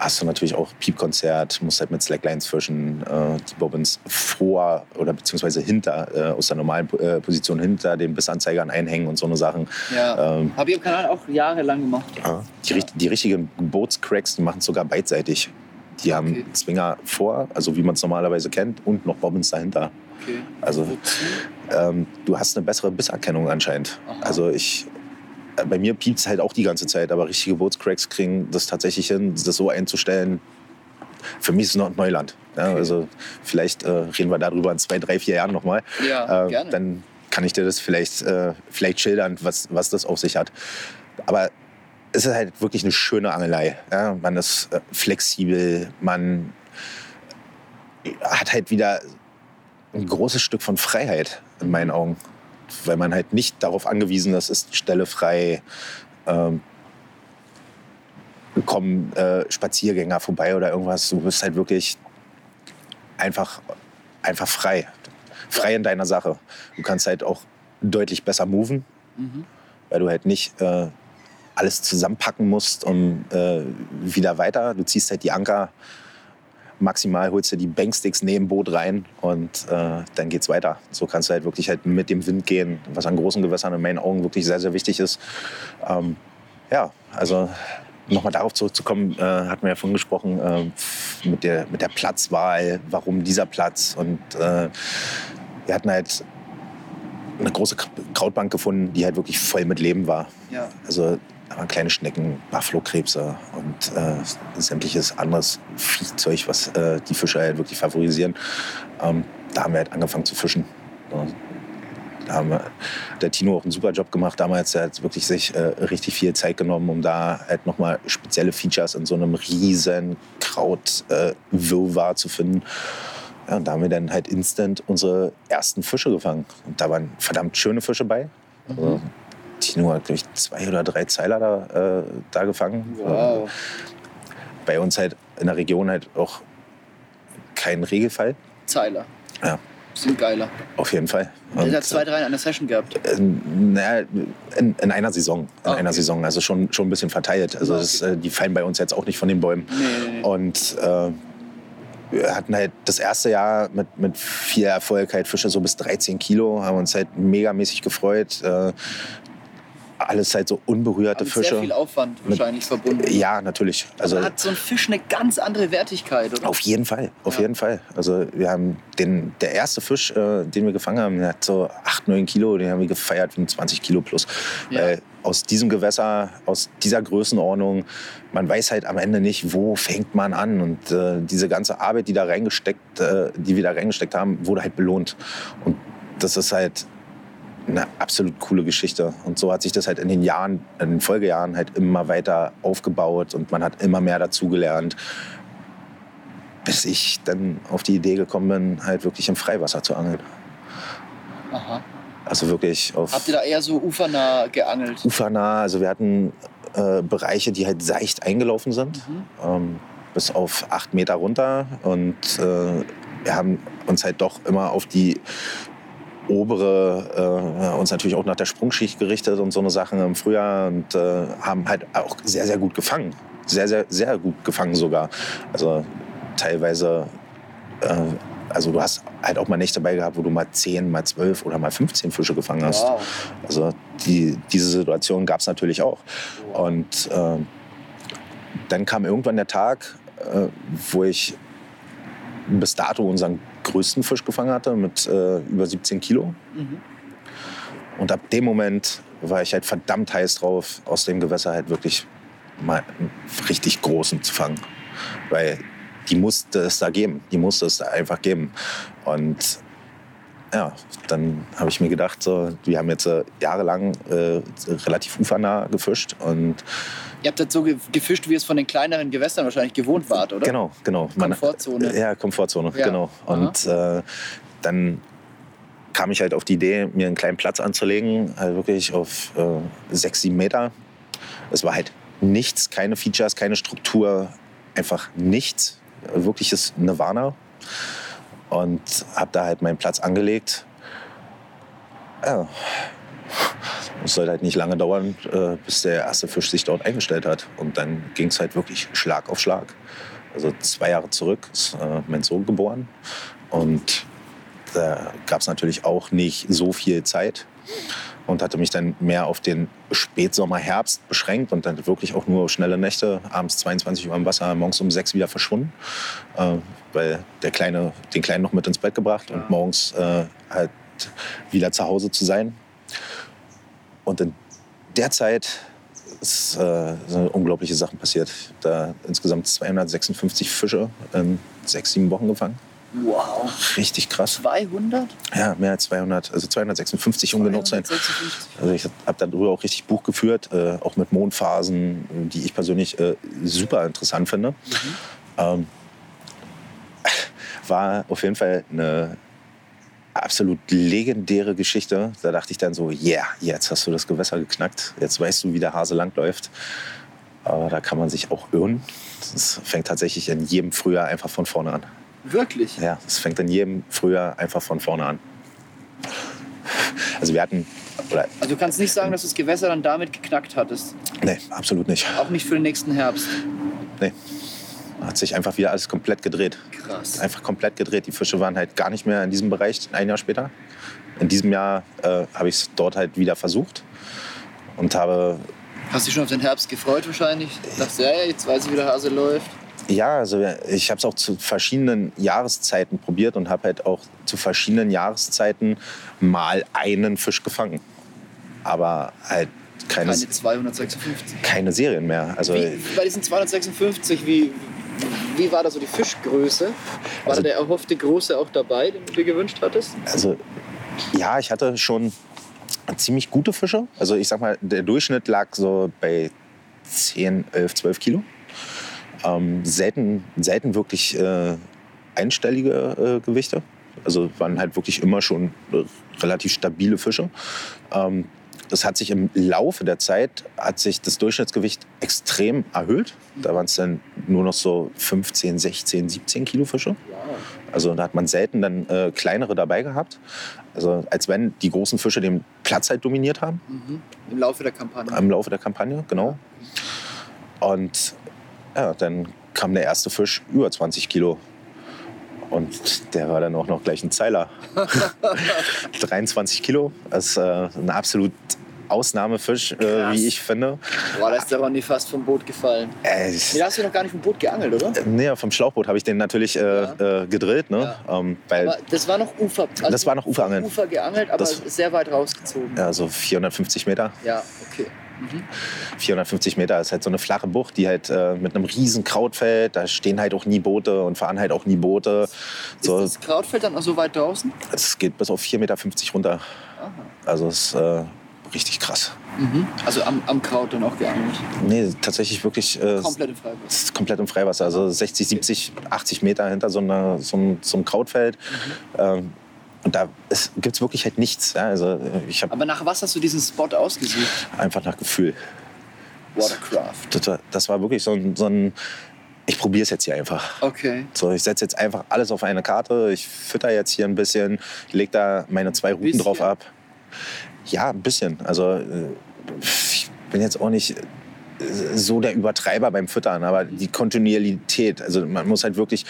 hast du natürlich auch Piepkonzert, musst halt mit Slacklines fischen, äh, die Bobbins vor oder beziehungsweise hinter, äh, aus der normalen äh, Position hinter den Bissanzeigern einhängen und so eine Sachen. Ja. Ähm, Habe ich im Kanal auch jahrelang gemacht. die, richt- die richtigen Bootscracks, die machen es sogar beidseitig. Die haben Okay. Zwinger vor, also wie man es normalerweise kennt, und noch Bobbins dahinter. Okay. Also ähm, du hast eine bessere Bisserkennung anscheinend. Aha. Also ich, bei mir piept es halt auch die ganze Zeit, aber richtige Bootscracks kriegen das tatsächlich hin, das so einzustellen. Für mich ist es noch Neuland. Ja, Okay. Also vielleicht äh, reden wir darüber in zwei, drei, vier Jahren nochmal. Ja, Äh, gerne. dann kann ich dir das vielleicht, äh, vielleicht schildern, was, was das auf sich hat. Aber es ist halt wirklich eine schöne Angelei. Ja? Man ist äh, flexibel, man hat halt wieder ein großes Stück von Freiheit in meinen Augen. Weil man halt nicht darauf angewiesen ist, ist Stelle frei, ähm, kommen äh, Spaziergänger vorbei oder irgendwas. Du bist halt wirklich einfach, einfach frei. Frei in deiner Sache. Du kannst halt auch deutlich besser moven, Mhm. weil du halt nicht äh, alles zusammenpacken musst und äh, wieder weiter. Du ziehst halt die Anker, maximal holst du die Banksticks neben Boot rein und äh, dann geht's weiter. So kannst du halt wirklich halt mit dem Wind gehen, was an großen Gewässern in meinen Augen wirklich sehr, sehr wichtig ist. Ähm, Ja, also nochmal darauf zurückzukommen, äh, hatten wir ja vorhin gesprochen, äh, mit, der, mit der Platzwahl, warum dieser Platz. Und äh, wir hatten halt eine große Krautbank gefunden, die halt wirklich voll mit Leben war. Ja. Also waren kleine Schnecken, Buffalo-Krebse und äh, sämtliches anderes Viehzeug, was äh, die Fische halt wirklich favorisieren. Ähm, da haben wir halt angefangen zu fischen. Da haben wir, der Tino auch einen super Job gemacht damals. Er hat wirklich sich äh, richtig viel Zeit genommen, um da halt nochmal spezielle Features in so einem riesen Krautwirrwarr zu finden. Ja, und da haben wir dann halt instant unsere ersten Fische gefangen. Und da waren verdammt schöne Fische bei. Also, Tino hat, glaube ich, zwei oder drei Zeiler da, äh, da gefangen. Wow. Bei uns halt in der Region halt auch kein Regelfall. Zeiler. Ja, Sind geiler. auf jeden Fall. Und, hat zwei, drei in einer Session gehabt. äh, naja, in, in einer Saison. In Ah, okay. einer Saison. Also schon, schon ein bisschen verteilt. Also Ah, das, äh, die fallen bei uns jetzt auch nicht von den Bäumen. Nee, nee. Und äh, wir hatten halt das erste Jahr mit, mit viel Erfolg halt Fische so bis 13 Kilo, haben uns halt megamäßig gefreut. Äh, alles halt so unberührte Mit Fische. sehr viel Aufwand wahrscheinlich verbunden. Ja, natürlich. Also da hat so ein Fisch eine ganz andere Wertigkeit, oder? auf jeden Fall, auf Ja. jeden Fall. Also wir haben den, der erste Fisch, äh, den wir gefangen haben, der hat so 8, 9 Kilo, den haben wir gefeiert mit 20 Kilo plus. Ja. Weil aus diesem Gewässer, aus dieser Größenordnung, man weiß halt am Ende nicht, wo fängt man an. Und äh, diese ganze Arbeit, die da reingesteckt, äh, die wir da reingesteckt haben, wurde halt belohnt. Und das ist halt eine absolut coole Geschichte. Und so hat sich das halt in den Jahren, in den Folgejahren halt immer weiter aufgebaut und man hat immer mehr dazugelernt, bis ich dann auf die Idee gekommen bin, halt wirklich im Freiwasser zu angeln. Aha. Also wirklich auf Habt ihr da eher so ufernah geangelt? ufernah. Also wir hatten äh, Bereiche, die halt seicht eingelaufen sind, ähm, bis auf acht Meter runter. Und äh, wir haben uns halt doch immer auf die obere, äh, uns natürlich auch nach der Sprungschicht gerichtet und so eine Sachen im Frühjahr und äh, haben halt auch sehr, sehr gut gefangen. Sehr, sehr, sehr gut gefangen sogar. Also teilweise, äh, also du hast halt auch mal Nächte dabei gehabt, wo du mal 10, mal 12 oder mal 15 Fische gefangen hast. Wow. Also die, diese Situation gab es natürlich auch. Und äh, dann kam irgendwann der Tag, äh, wo ich bis dato unseren größten Fisch gefangen hatte mit äh, über 17 Kilo. Mhm. Und ab dem Moment war ich halt verdammt heiß drauf, aus dem Gewässer halt wirklich mal einen richtig großen zu fangen. Weil die musste es da geben. Die musste es da einfach geben. Und ja, dann habe ich mir gedacht, so, wir haben jetzt äh, jahrelang äh, relativ ufernah gefischt und Ihr habt das so ge- gefischt, wie es von den kleineren Gewässern wahrscheinlich gewohnt wart, oder? genau, genau. Komfortzone. ja, Komfortzone, Ja. genau. Und äh, dann kam ich halt auf die Idee, mir einen kleinen Platz anzulegen, halt wirklich auf äh, sechs, sieben Meter. Es war halt nichts, keine Features, keine Struktur, einfach nichts. Wirkliches Nirvana. Und habe da halt meinen Platz angelegt. Ja. Es sollte halt nicht lange dauern, äh, bis der erste Fisch sich dort eingestellt hat. Und dann ging es halt wirklich Schlag auf Schlag. Also zwei Jahre zurück ist äh, mein Sohn geboren. Und da gab es natürlich auch nicht so viel Zeit. Und hatte mich dann mehr auf den Spätsommer, Herbst beschränkt und dann wirklich auch nur schnelle Nächte, abends 22 Uhr im Wasser, morgens um 6 wieder verschwunden. Äh, weil der Kleine, den Kleinen noch mit ins Bett gebracht und morgens äh, halt wieder zu Hause zu sein. Und in der Zeit ist, äh, sind unglaubliche Sachen passiert. Da insgesamt 256 Fische in sechs, sieben Wochen gefangen. Wow. Richtig krass. 200? Ja, mehr als 200, also 256 um genau zu sein. 256. Also ich habe darüber auch richtig Buch geführt, äh, auch mit Mondphasen, die ich persönlich äh, super interessant finde. Ähm, war auf jeden Fall eine absolut legendäre Geschichte. Da dachte ich dann so, yeah, jetzt hast du das Gewässer geknackt, jetzt weißt du, wie der Hase langläuft. Aber da kann man sich auch irren. Das fängt tatsächlich in jedem Frühjahr einfach von vorne an. Wirklich? Ja, es fängt in jedem Frühjahr einfach von vorne an. Also wir hatten, oder, Also du kannst nicht sagen, dass du das Gewässer dann damit geknackt hattest. nee, absolut nicht. Auch nicht für den nächsten Herbst. Nee. Hat sich einfach wieder alles komplett gedreht. Krass. Einfach komplett gedreht. Die Fische waren halt gar nicht mehr in diesem Bereich ein Jahr später. In diesem Jahr äh, habe ich es dort halt wieder versucht und habe Hast du dich schon auf den Herbst gefreut wahrscheinlich? Dachtest du, ja, ja, jetzt weiß ich, wie der Hase läuft. Ja, also ich habe es auch zu verschiedenen Jahreszeiten probiert und habe halt auch zu verschiedenen Jahreszeiten mal einen Fisch gefangen. Aber halt keine, Keine 256. keine Serien mehr. Also Wie, bei diesen 256, wie, wie war da so die Fischgröße? War Also- da der erhoffte Große auch dabei, den du dir gewünscht hattest? Also ja, ich hatte schon ziemlich gute Fische. Also ich sag mal, der Durchschnitt lag so bei 10, 11, 12 Kilo. Ähm, selten, selten wirklich äh, einstellige äh, Gewichte. Also waren halt wirklich immer schon äh, relativ stabile Fische. Ähm, das hat sich im Laufe der Zeit hat sich das Durchschnittsgewicht extrem erhöht. Da waren es dann nur noch so 15, 16, 17 Kilo Fische. Also da hat man selten dann äh, kleinere dabei gehabt. Also als wenn die großen Fische den Platz halt dominiert haben Im Laufe der Kampagne. im Laufe der Kampagne, genau. Und ja, dann kam der erste Fisch über 20 Kilo. Und der war dann auch noch gleich ein Zeiler. 23 Kilo. Das ist äh, ein absolut Ausnahmefisch, äh, wie ich finde. Boah, da ist der Ronny fast vom Boot gefallen. Äh, Nee, da hast du noch gar nicht vom Boot geangelt, oder? nee, vom Schlauchboot habe ich den natürlich äh, Ja. äh, gedrillt, ne? Ähm, weil Aber das war noch Ufer. Also Das war noch Uferangeln. Ufer geangelt, aber Das- sehr weit rausgezogen. ja, so 450 Meter. Ja, okay. 450 Meter ist halt so eine flache Bucht, die halt äh, mit einem riesen Krautfeld, da stehen halt auch nie Boote und fahren halt auch nie Boote. So, Ist das Krautfeld dann auch so weit draußen? es geht bis auf 4,50 Meter runter. Also es ist äh, richtig krass. Also am, am Kraut dann auch geangelt. Nee, tatsächlich wirklich äh, Komplett im Freiwasser. es ist komplett im Freiwasser. Also 60, 70, 80 Meter hinter so, einer, so, einem, so einem Krautfeld. Ähm, und da gibt es wirklich halt nichts. Ja? Also äh, ich habe Aber nach was hast du diesen Spot ausgesucht? einfach nach Gefühl. Watercraft. Das war, das war wirklich so ein, so ein ich probiere es jetzt hier einfach. Okay. So, ich setze jetzt einfach alles auf eine Karte. Ich fütter jetzt hier ein bisschen, lege da meine zwei Routen Bisschen? drauf ab. Ja, ein bisschen. Also äh, ich bin jetzt auch nicht äh, so der Übertreiber beim Füttern, aber die Kontinuität. Also man muss halt wirklich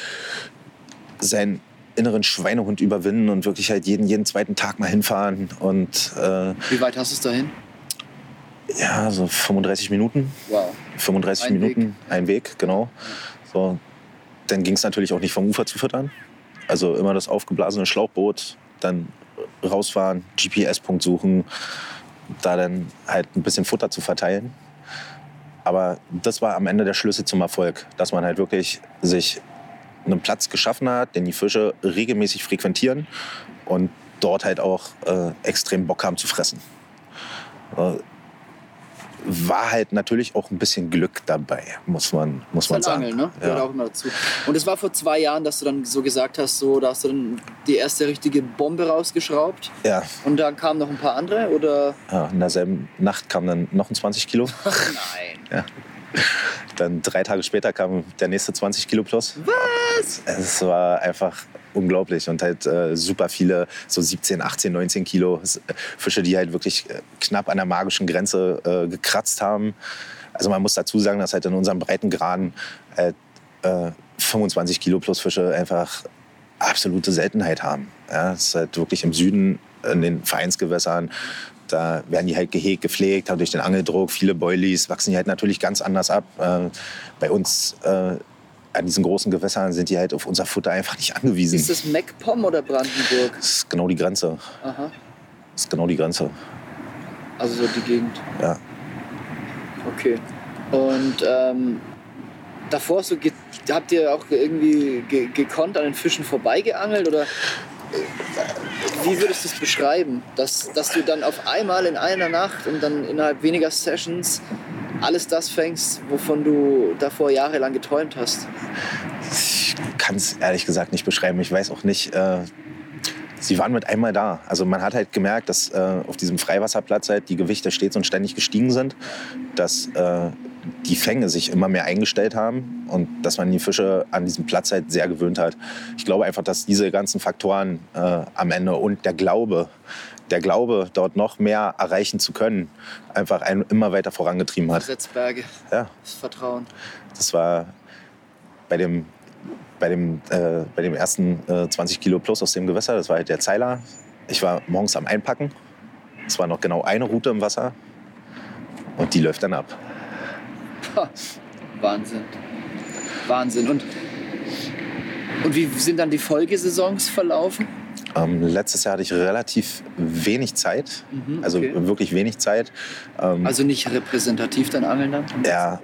seinen inneren Schweinehund überwinden und wirklich halt jeden, jeden zweiten Tag mal hinfahren. Und äh, Wie weit hast du es dahin? ja, so 35 Minuten. Wow. 35 Ein Minuten, Weg. ein Weg, genau. So, dann ging es natürlich auch nicht vom Ufer zu füttern. Also immer das aufgeblasene Schlauchboot, dann rausfahren, GPS-Punkt suchen, da dann halt ein bisschen Futter zu verteilen. Aber das war am Ende der Schlüssel zum Erfolg, dass man halt wirklich sich einen Platz geschaffen hat, den die Fische regelmäßig frequentieren und dort halt auch äh, extrem Bock haben zu fressen. War halt natürlich auch ein bisschen Glück dabei, muss man, muss man sagen. Angeln, ne? Ja. auch immer dazu. Und es war vor zwei Jahren, dass du dann so gesagt hast, so, da hast du dann die erste richtige Bombe rausgeschraubt. Ja, Und dann kamen noch ein paar andere, oder? ja, in derselben Nacht kam dann noch ein 20 Kilo. Nein. Ja. Dann drei Tage später kam der nächste 20 Kilo plus. Was? Es war einfach unglaublich und halt äh, super viele, so 17, 18, 19 Kilo S- Fische, die halt wirklich äh, knapp an der magischen Grenze äh, gekratzt haben. Also man muss dazu sagen, dass halt in unserem Breitengraden äh, 25 Kilo plus Fische einfach absolute Seltenheit haben. Ja, es ist halt wirklich im Süden in den Vereinsgewässern da werden die halt gehegt, gepflegt, haben durch den Angeldruck, viele Boilies, wachsen die halt natürlich ganz anders ab. Äh, bei uns äh, an diesen großen Gewässern sind die halt auf unser Futter einfach nicht angewiesen. Ist das MacPom oder Brandenburg? Das ist genau die Grenze. Aha. Das ist genau die Grenze. Also so die Gegend. Ja. Okay. Und ähm, davor so habt ihr auch irgendwie ge gekonnt an den Fischen vorbeigeangelt oder wie würdest du es beschreiben, dass, dass du dann auf einmal in einer Nacht und dann innerhalb weniger Sessions alles das fängst, wovon du davor jahrelang geträumt hast? Ich kann es ehrlich gesagt nicht beschreiben. Ich weiß auch nicht. Äh, sie waren mit einmal da. Also man hat halt gemerkt, dass äh, auf diesem Freiwasserplatz halt die Gewichte stets und ständig gestiegen sind, dass äh, die Fänge sich immer mehr eingestellt haben und dass man die Fische an diesem Platz halt sehr gewöhnt hat. Ich glaube einfach, dass diese ganzen Faktoren äh, am Ende und der Glaube, der Glaube, dort noch mehr erreichen zu können, einfach einen immer weiter vorangetrieben hat. Setzberge, Ja, das Vertrauen. das war bei dem, bei dem, äh, bei dem ersten äh, 20 Kilo plus aus dem Gewässer. Das war halt der Zeiler. Ich war morgens am Einpacken. Es war noch genau eine Route im Wasser. Und die läuft dann ab. Wahnsinn. Wahnsinn. Und, und wie sind dann die Folgesaisons verlaufen? Ähm, letztes Jahr hatte ich relativ wenig Zeit, Mhm, also okay. wirklich wenig Zeit. Ähm, Also nicht repräsentativ dann Angeln dann? Ja,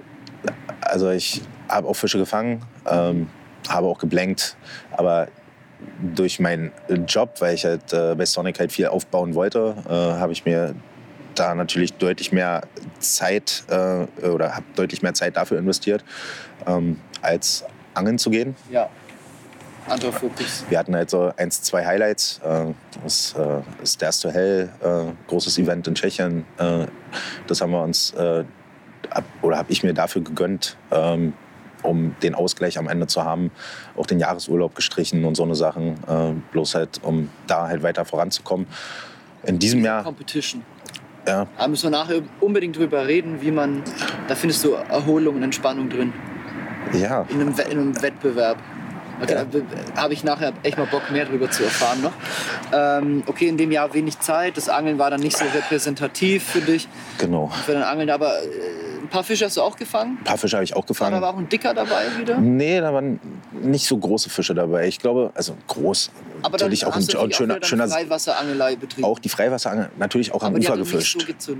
also ich habe auch Fische gefangen, ähm, habe auch geblenkt, aber durch meinen Job, weil ich halt äh, bei Sonic halt viel aufbauen wollte, äh, habe ich mir da natürlich deutlich mehr Zeit äh, oder habe deutlich mehr Zeit dafür investiert, ähm, als angeln zu gehen. Ja. Anderer Fokus. Wir hatten halt so eins, zwei Highlights. Äh, Das äh, ist Stairs to Hell, äh, großes Event in Tschechien. Äh, Das haben wir uns, äh, ab- oder habe ich mir dafür gegönnt, ähm, um den Ausgleich am Ende zu haben. Auch den Jahresurlaub gestrichen und so eine Sachen. Bloß halt, um da halt weiter voranzukommen. In diesem Jahr, Competition. Ja, Da müssen wir nachher unbedingt drüber reden, wie man. Da findest du Erholung und Entspannung drin. ja, In einem, We- in einem Wettbewerb. Okay, Ja. Da habe ich nachher echt mal Bock, mehr drüber zu erfahren noch. Ähm, okay, in dem Jahr wenig Zeit. Das Angeln war dann nicht so repräsentativ für dich, genau. für dein Angeln. Aber äh, ein paar Fische hast du auch gefangen. Ein paar Fische habe ich auch War da gefangen. aber auch ein Dicker dabei wieder. Nee, da waren nicht so große Fische dabei. Ich glaube, also groß. Aber natürlich auch ein, schöner, auch schöner dann Freiwasserangelei betrieben. auch die Freiwasserangel natürlich auch am aber Ufer gefischt. so.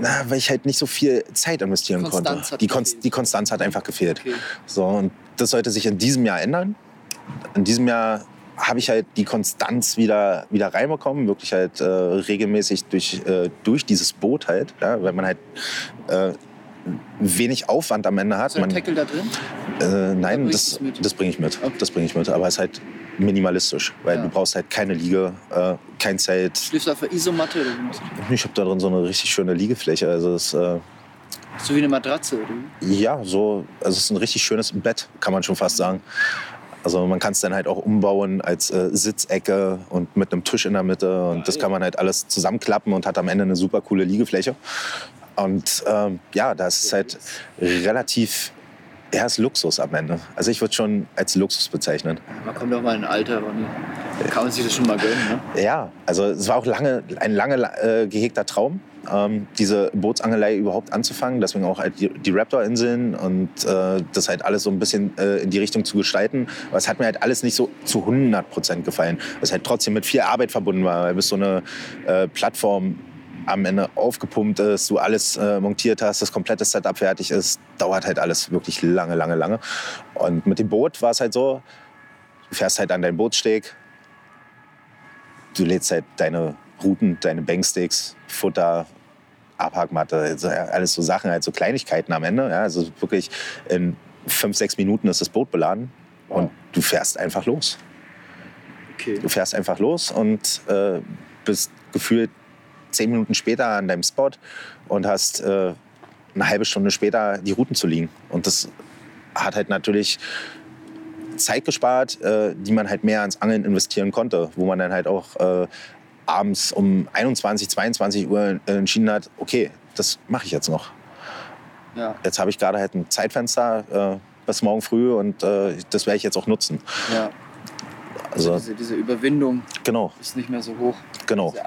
Na, weil ich halt nicht so viel Zeit investieren Konstanz konnte. Die, Kon gefehlt. die Konstanz hat einfach gefehlt. Okay. So, und das sollte sich in diesem Jahr ändern. In diesem Jahr habe ich halt die Konstanz wieder, wieder reinbekommen, wirklich halt äh, regelmäßig durch, äh, durch dieses Boot halt, ja, weil man halt äh, wenig Aufwand am Ende hat. Einen Man, Tackle da drin? äh, nein, das, das bringe ich mit. Okay. Das bringe ich mit. Aber es ist halt minimalistisch, weil Ja. du brauchst halt keine Liege, äh, kein Zelt. Schläfst du auf der Isomatte oder wie Ich habe da drin so eine richtig schöne Liegefläche. Also es, äh, das? So wie eine Matratze oder? Ja, so, also es ist ein richtig schönes Bett, kann man schon fast sagen. Also man kann es dann halt auch umbauen als äh, Sitzecke und mit einem Tisch in der Mitte und das kann man halt alles zusammenklappen und hat am Ende eine super coole Liegefläche. Und ähm, ja, da ist es halt relativ, ja, ist Luxus am Ende. Also ich würde schon als Luxus bezeichnen. Man kommt doch mal in ein Alter, Ronny. Kann man sich das schon mal gönnen, ne? Ja, also es war auch lange, ein lange äh, gehegter Traum, ähm, diese Bootsangelei überhaupt anzufangen. Deswegen auch halt die, die Raptor-Inseln und äh, das halt alles so ein bisschen äh, in die Richtung zu gestalten. Aber es hat mir halt alles nicht so zu 100 Prozent gefallen. Was halt trotzdem mit viel Arbeit verbunden war, weil bis so eine äh, Plattform am Ende aufgepumpt ist, du alles äh, montiert hast, das komplette Setup fertig ist, dauert halt alles wirklich lange, lange, lange. Und mit dem Boot war es halt so, du fährst halt an deinen Bootssteg, du lädst halt deine Routen, deine Banksticks, Futter, Abhackmatte, also alles so Sachen, halt so Kleinigkeiten am Ende. Ja, also wirklich in fünf, sechs Minuten ist das Boot beladen und du fährst einfach los. Okay. Du fährst einfach los und äh, bist gefühlt zehn Minuten später an deinem Spot und hast äh, eine halbe Stunde später die Routen zu liegen. Und das hat halt natürlich Zeit gespart, äh, die man halt mehr ans Angeln investieren konnte, wo man dann halt auch äh, abends um 21, 22 Uhr entschieden hat, okay, das mache ich jetzt noch. Ja, Jetzt habe ich gerade halt ein Zeitfenster äh, bis morgen früh und äh, das werde ich jetzt auch nutzen. ja. Also Diese, diese Überwindung genau, ist nicht mehr so hoch. genau. Diese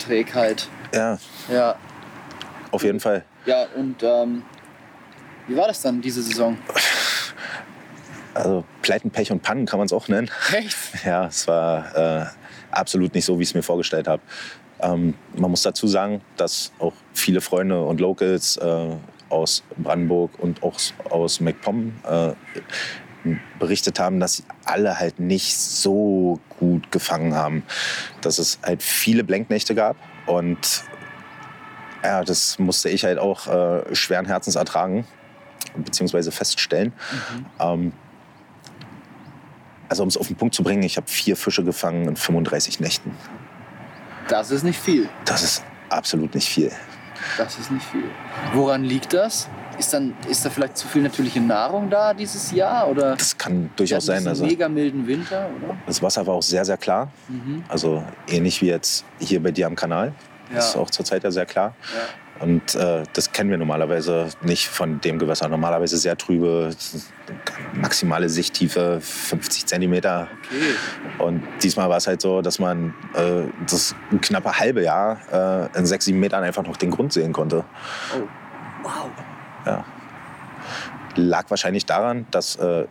Anfangsträgheit. Ja, Ja, auf jeden Fall. ja und ähm, wie war das dann diese Saison? Also Pleiten, Pech und Pannen kann man es auch nennen. Echt? Ja, es war äh, absolut nicht so, wie ich es mir vorgestellt habe. Ähm, man muss dazu sagen, dass auch viele Freunde und Locals äh, aus Brandenburg und auch aus MacPom äh, berichtet haben, dass sie alle halt nicht so gut gefangen haben. Dass es halt viele Blenknächte gab und ja, das musste ich halt auch äh, schweren Herzens ertragen beziehungsweise feststellen. Ähm, also um es auf den Punkt zu bringen, ich habe vier Fische gefangen in 35 Nächten. Das ist nicht viel. Das ist absolut nicht viel. Das ist nicht viel. Woran liegt das? Ist, dann, ist da vielleicht zu viel natürliche Nahrung da dieses Jahr? Oder Das kann durchaus sein. Also mega milden Winter, oder? das Wasser war auch sehr, sehr klar. Mhm. Also ähnlich wie jetzt hier bei dir am Kanal. Ja. Das ist auch zurzeit ja sehr klar. Ja. Und äh, das kennen wir normalerweise nicht von dem Gewässer. Normalerweise sehr trübe, maximale Sichttiefe 50 Zentimeter. Okay. Und diesmal war es halt so, dass man äh, das knappe halbe Jahr äh, in sechs, sieben Metern einfach noch den Grund sehen konnte. Oh. Wow. Ja. Lag wahrscheinlich daran, dass äh,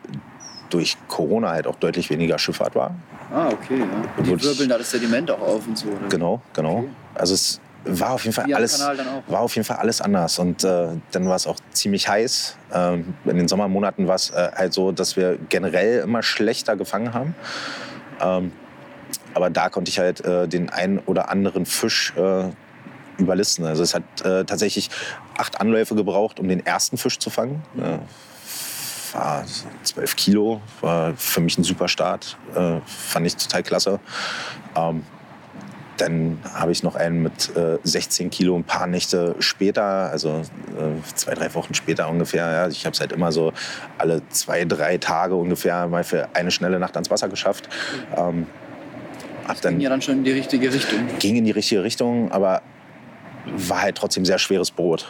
durch Corona halt auch deutlich weniger Schifffahrt war. Ah, okay. Ja. Die Gut. wirbeln da das Sediment auch auf und so. Oder? Genau, genau. Okay. Also es war auf jeden Fall Wie alles, war auf jeden Fall alles anders. Und äh, dann war es auch ziemlich heiß. Ähm, in den Sommermonaten war es äh, halt so, dass wir generell immer schlechter gefangen haben. Ähm, aber da konnte ich halt äh, den einen oder anderen Fisch äh, überlisten. Also es hat äh, tatsächlich acht Anläufe gebraucht, um den ersten Fisch zu fangen. Äh, war 12 Kilo, war für mich ein super Start. Äh, fand ich total klasse. Ähm, dann habe ich noch einen mit äh, 16 Kilo ein paar Nächte später, also äh, zwei, drei Wochen später ungefähr. Ja. Ich habe es halt immer so alle zwei, drei Tage ungefähr mal für eine schnelle Nacht ans Wasser geschafft. Ähm, Ging dann, ja dann schon in die richtige Richtung. ging in die richtige Richtung, aber war halt trotzdem sehr schweres Brot.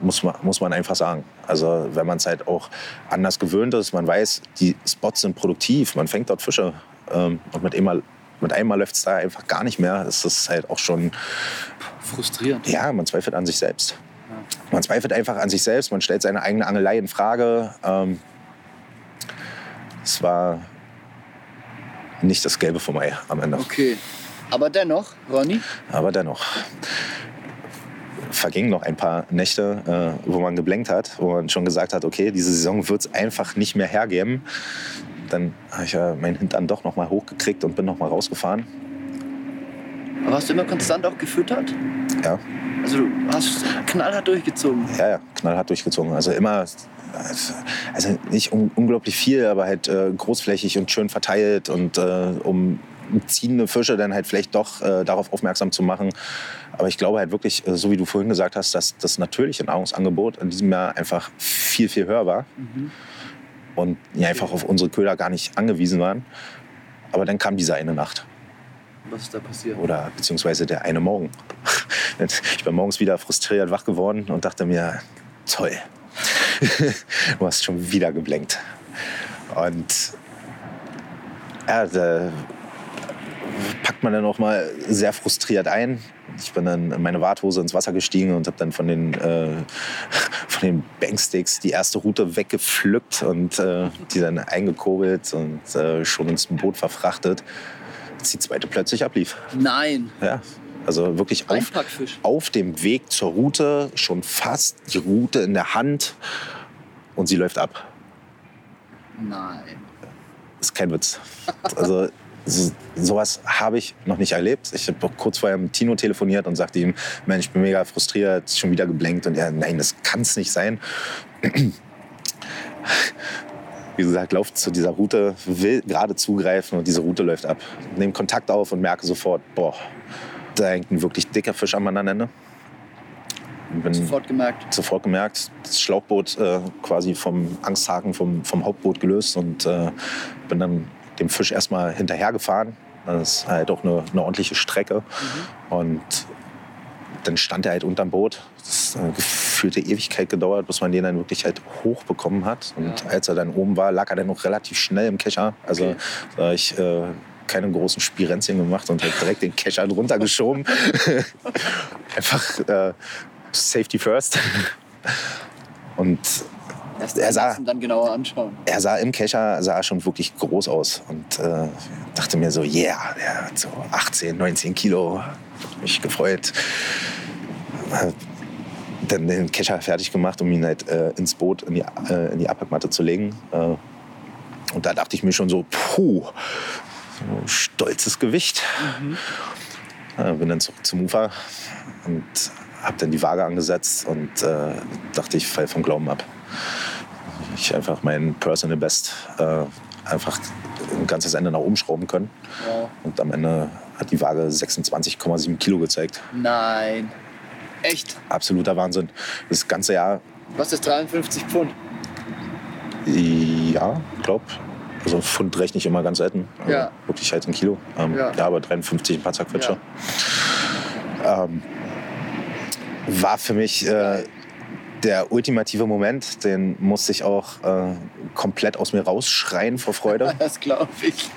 Muss man, muss man einfach sagen. Also wenn man es halt auch anders gewöhnt ist, man weiß, die Spots sind produktiv, man fängt dort Fische ähm, und mit einmal, mit einmal läuft es da einfach gar nicht mehr. Es ist halt auch schon, Frustrierend. ja, man zweifelt an sich selbst. Man zweifelt einfach an sich selbst, man stellt seine eigene Angelei in Frage. Ähm, es war nicht das Gelbe vom Ei am Ende. Okay. Aber dennoch, Ronny, Aber dennoch vergingen noch ein paar Nächte, äh, wo man geblenkt hat, wo man schon gesagt hat, okay, diese Saison wird es einfach nicht mehr hergeben. Dann habe ich ja meinen Hintern doch noch mal hochgekriegt und bin noch mal rausgefahren. aber hast du immer konstant auch gefüttert? Ja, Also du hast knallhart durchgezogen. ja, ja knallhart durchgezogen. Also immer, also nicht un unglaublich viel, aber halt äh, großflächig und schön verteilt und äh, um ziehende Fische dann halt vielleicht doch äh, darauf aufmerksam zu machen. Aber ich glaube halt wirklich, äh, so wie du vorhin gesagt hast, dass das natürliche Nahrungsangebot in diesem Jahr einfach viel, viel höher war. Und ja, einfach auf unsere Köder gar nicht angewiesen waren. Aber dann kam diese eine Nacht Was ist da passiert? oder beziehungsweise der eine Morgen. Ich bin morgens wieder frustriert wach geworden und dachte mir, toll, du hast schon wieder geblenkt. Und ja, da packt man dann auch mal sehr frustriert ein. Ich bin dann in meine Warthose ins Wasser gestiegen und habe dann von den, äh, von den Banksticks die erste Route weggepflückt und äh, die dann eingekurbelt und äh, schon ins Boot verfrachtet, als die zweite plötzlich ablief. Nein. Ja, also wirklich auf, auf dem Weg zur Route, schon fast die Route in der Hand und sie läuft ab. Nein. ist kein Witz. Also so, sowas habe ich noch nicht erlebt. Ich habe kurz vorher mit Tino telefoniert und sagte ihm, Mensch, ich bin mega frustriert, schon wieder geblenkt. Und er, nein, das kann es nicht sein. Wie gesagt, laufe zu dieser Route, will gerade zugreifen und diese Route läuft ab. Nehme Kontakt auf und merke sofort, boah, da hängt ein wirklich dicker Fisch am anderen Ende. Bin Sofort gemerkt. sofort gemerkt, das Schlauchboot äh, quasi vom Angsthaken vom, vom Hauptboot gelöst und äh, bin dann dem Fisch erstmal hinterhergefahren. Das ist halt auch eine, eine ordentliche Strecke. Und dann stand er halt unterm Boot. Das hat eine gefühlte Ewigkeit gedauert, bis man den dann wirklich halt hochbekommen hat. Und Ja. als er dann oben war, lag er dann noch relativ schnell im Kescher. Also Okay. ich äh, keine großen Spirenzchen gemacht und halt direkt den Kescher drunter geschoben. Einfach äh, Safety first. Und Erst Er sah- dann genauer anschauen. er sah im Kescher sah schon wirklich groß aus und äh, dachte mir so, yeah, der hat so 18, 19 Kilo. Mich gefreut. Hab Dann den Kescher fertig gemacht, um ihn halt äh, ins Boot, in die, äh, in die Abpackmatte zu legen. Äh, und da dachte ich mir schon so, puh, so stolzes Gewicht. Äh, bin dann zurück zum Ufer und habe dann die Waage angesetzt und äh, dachte, ich fall vom Glauben ab. Ich einfach mein Personal Best äh, einfach ein ganzes Ende nach oben schrauben können. Wow. Und am Ende hat die Waage 26,7 Kilo gezeigt. Nein. Echt? Absoluter Wahnsinn. Das ganze Jahr, Was ist 53 Pfund? ja, glaub. Also Pfund rechne ich immer ganz selten. Also Ja. Wirklich halt ein Kilo. Ähm, Ja. ja. aber 53 ein paar Zerquetscher. Ähm, war für mich äh, der ultimative Moment. Den musste ich auch äh, komplett aus mir rausschreien vor Freude. Das glaube ich.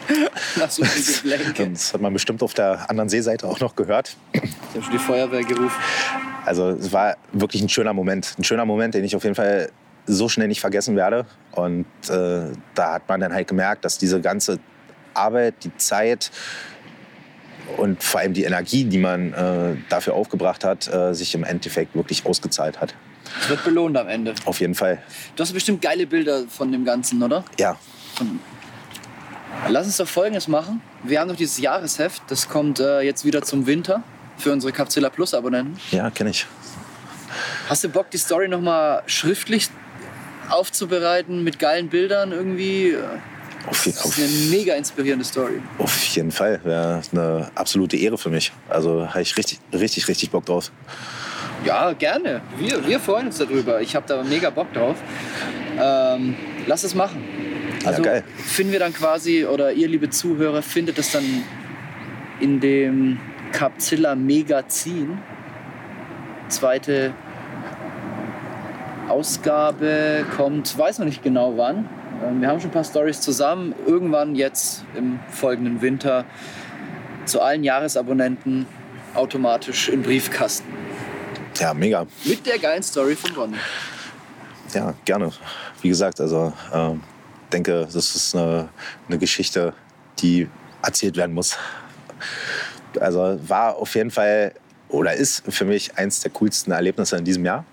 Viel Geblänke. Das hat man bestimmt auf der anderen Seeseite auch noch gehört. Ich habe schon die Feuerwehr gerufen. Also es war wirklich ein schöner Moment. Ein schöner Moment, den ich auf jeden Fall so schnell nicht vergessen werde. Und äh, da hat man dann halt gemerkt, dass diese ganze Arbeit, die Zeit und vor allem die Energie, die man äh, dafür aufgebracht hat, äh, sich im Endeffekt wirklich ausgezahlt hat. Es wird belohnt am Ende. Auf jeden Fall. Du hast bestimmt geile Bilder von dem Ganzen, oder? Ja, Lass uns doch Folgendes machen. Wir haben noch dieses Jahresheft. Das kommt äh, jetzt wieder zum Winter für unsere Capzilla Plus Abonnenten. ja, kenne ich. Hast du Bock, die Story noch mal schriftlich aufzubereiten mit geilen Bildern irgendwie? Auf, Das ist eine mega inspirierende Story. auf jeden Fall. Wäre eine absolute Ehre für mich. Also habe ich richtig, richtig, richtig Bock drauf. Ja, gerne. Wir, wir freuen uns darüber. Ich habe da mega Bock drauf. Ähm, lass es machen. Also geil. finden wir dann quasi, oder ihr liebe Zuhörer, findet es dann in dem Capzilla Megazin. Zweite Ausgabe kommt, weiß noch nicht genau wann. Ähm, Wir haben schon ein paar Stories zusammen. Irgendwann jetzt im folgenden Winter zu allen Jahresabonnenten automatisch im Briefkasten. Ja, mega. Mit der geilen Story von Ronny. Ja, gerne. Wie gesagt, also ähm, denke, das ist eine, eine Geschichte, die erzählt werden muss. Also war auf jeden Fall oder ist für mich eins der coolsten Erlebnisse in diesem Jahr.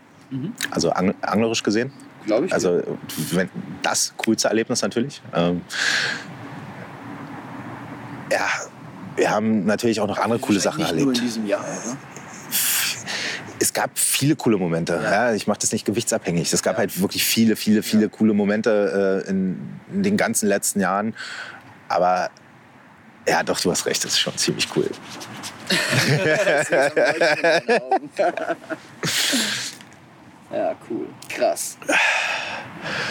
Also ang anglerisch gesehen. Glaube ich. Also wenn, das coolste Erlebnis natürlich. Ähm, ja, wir haben natürlich auch noch andere coole Sachen nicht Nur in erlebt. diesem Jahr, oder? Es gab viele coole Momente. Ja. ich mache das nicht gewichtsabhängig. Es gab halt wirklich viele, viele, viele coole Momente äh, in, in den ganzen letzten Jahren. Aber ja, doch, du hast recht, das ist schon ziemlich cool. Ja, cool. Krass.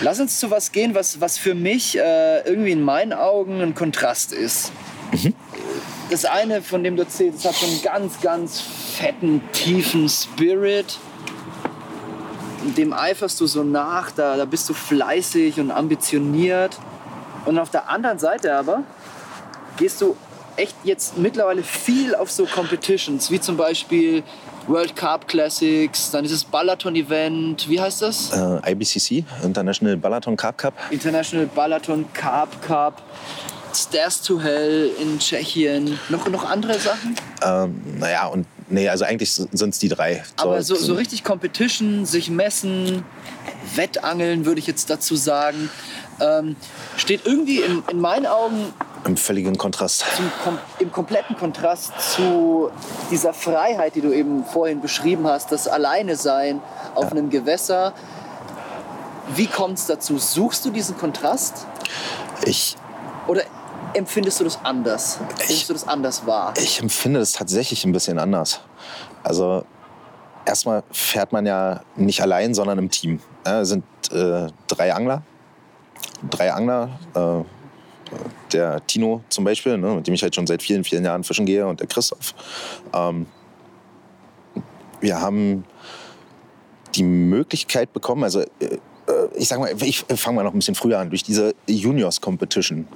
Lass uns zu was gehen, was, was für mich äh, irgendwie in meinen Augen ein Kontrast ist. Das eine, von dem du erzählst, das hat einen ganz, ganz fetten, tiefen Spirit. Dem eiferst du so nach, da, da bist du fleißig und ambitioniert. Und auf der anderen Seite aber gehst du echt jetzt mittlerweile viel auf so Competitions, wie zum Beispiel World Cup Classics, dann dieses Balaton-Event, wie heißt das? Äh, IBCC, International Balaton Carb Cup. International Balaton Carb Cup, Stairs to Hell in Tschechien, noch, noch andere Sachen? Ähm, naja, und nee, also eigentlich sind es die drei. Aber so, so richtig Competition, sich messen, Wettangeln würde ich jetzt dazu sagen, ähm, steht irgendwie in, in meinen Augen Im völligen Kontrast. zum, im kompletten Kontrast zu dieser Freiheit, die du eben vorhin beschrieben hast, das Alleine-Sein auf einem Gewässer. Wie kommt es dazu? Suchst du diesen Kontrast Ich, oder empfindest du das anders? Nimmst du das anders wahr? ich empfinde das tatsächlich ein bisschen anders. Also erstmal fährt man ja nicht allein, sondern im Team. Ja, es sind äh, drei Angler. Drei Angler. Äh, der Tino zum Beispiel, ne, mit dem ich halt schon seit vielen, vielen Jahren fischen gehe, und der Christoph. Ähm, wir haben die Möglichkeit bekommen, also äh, äh, ich sag mal, ich fange mal noch ein bisschen früher an, durch diese Juniors Competition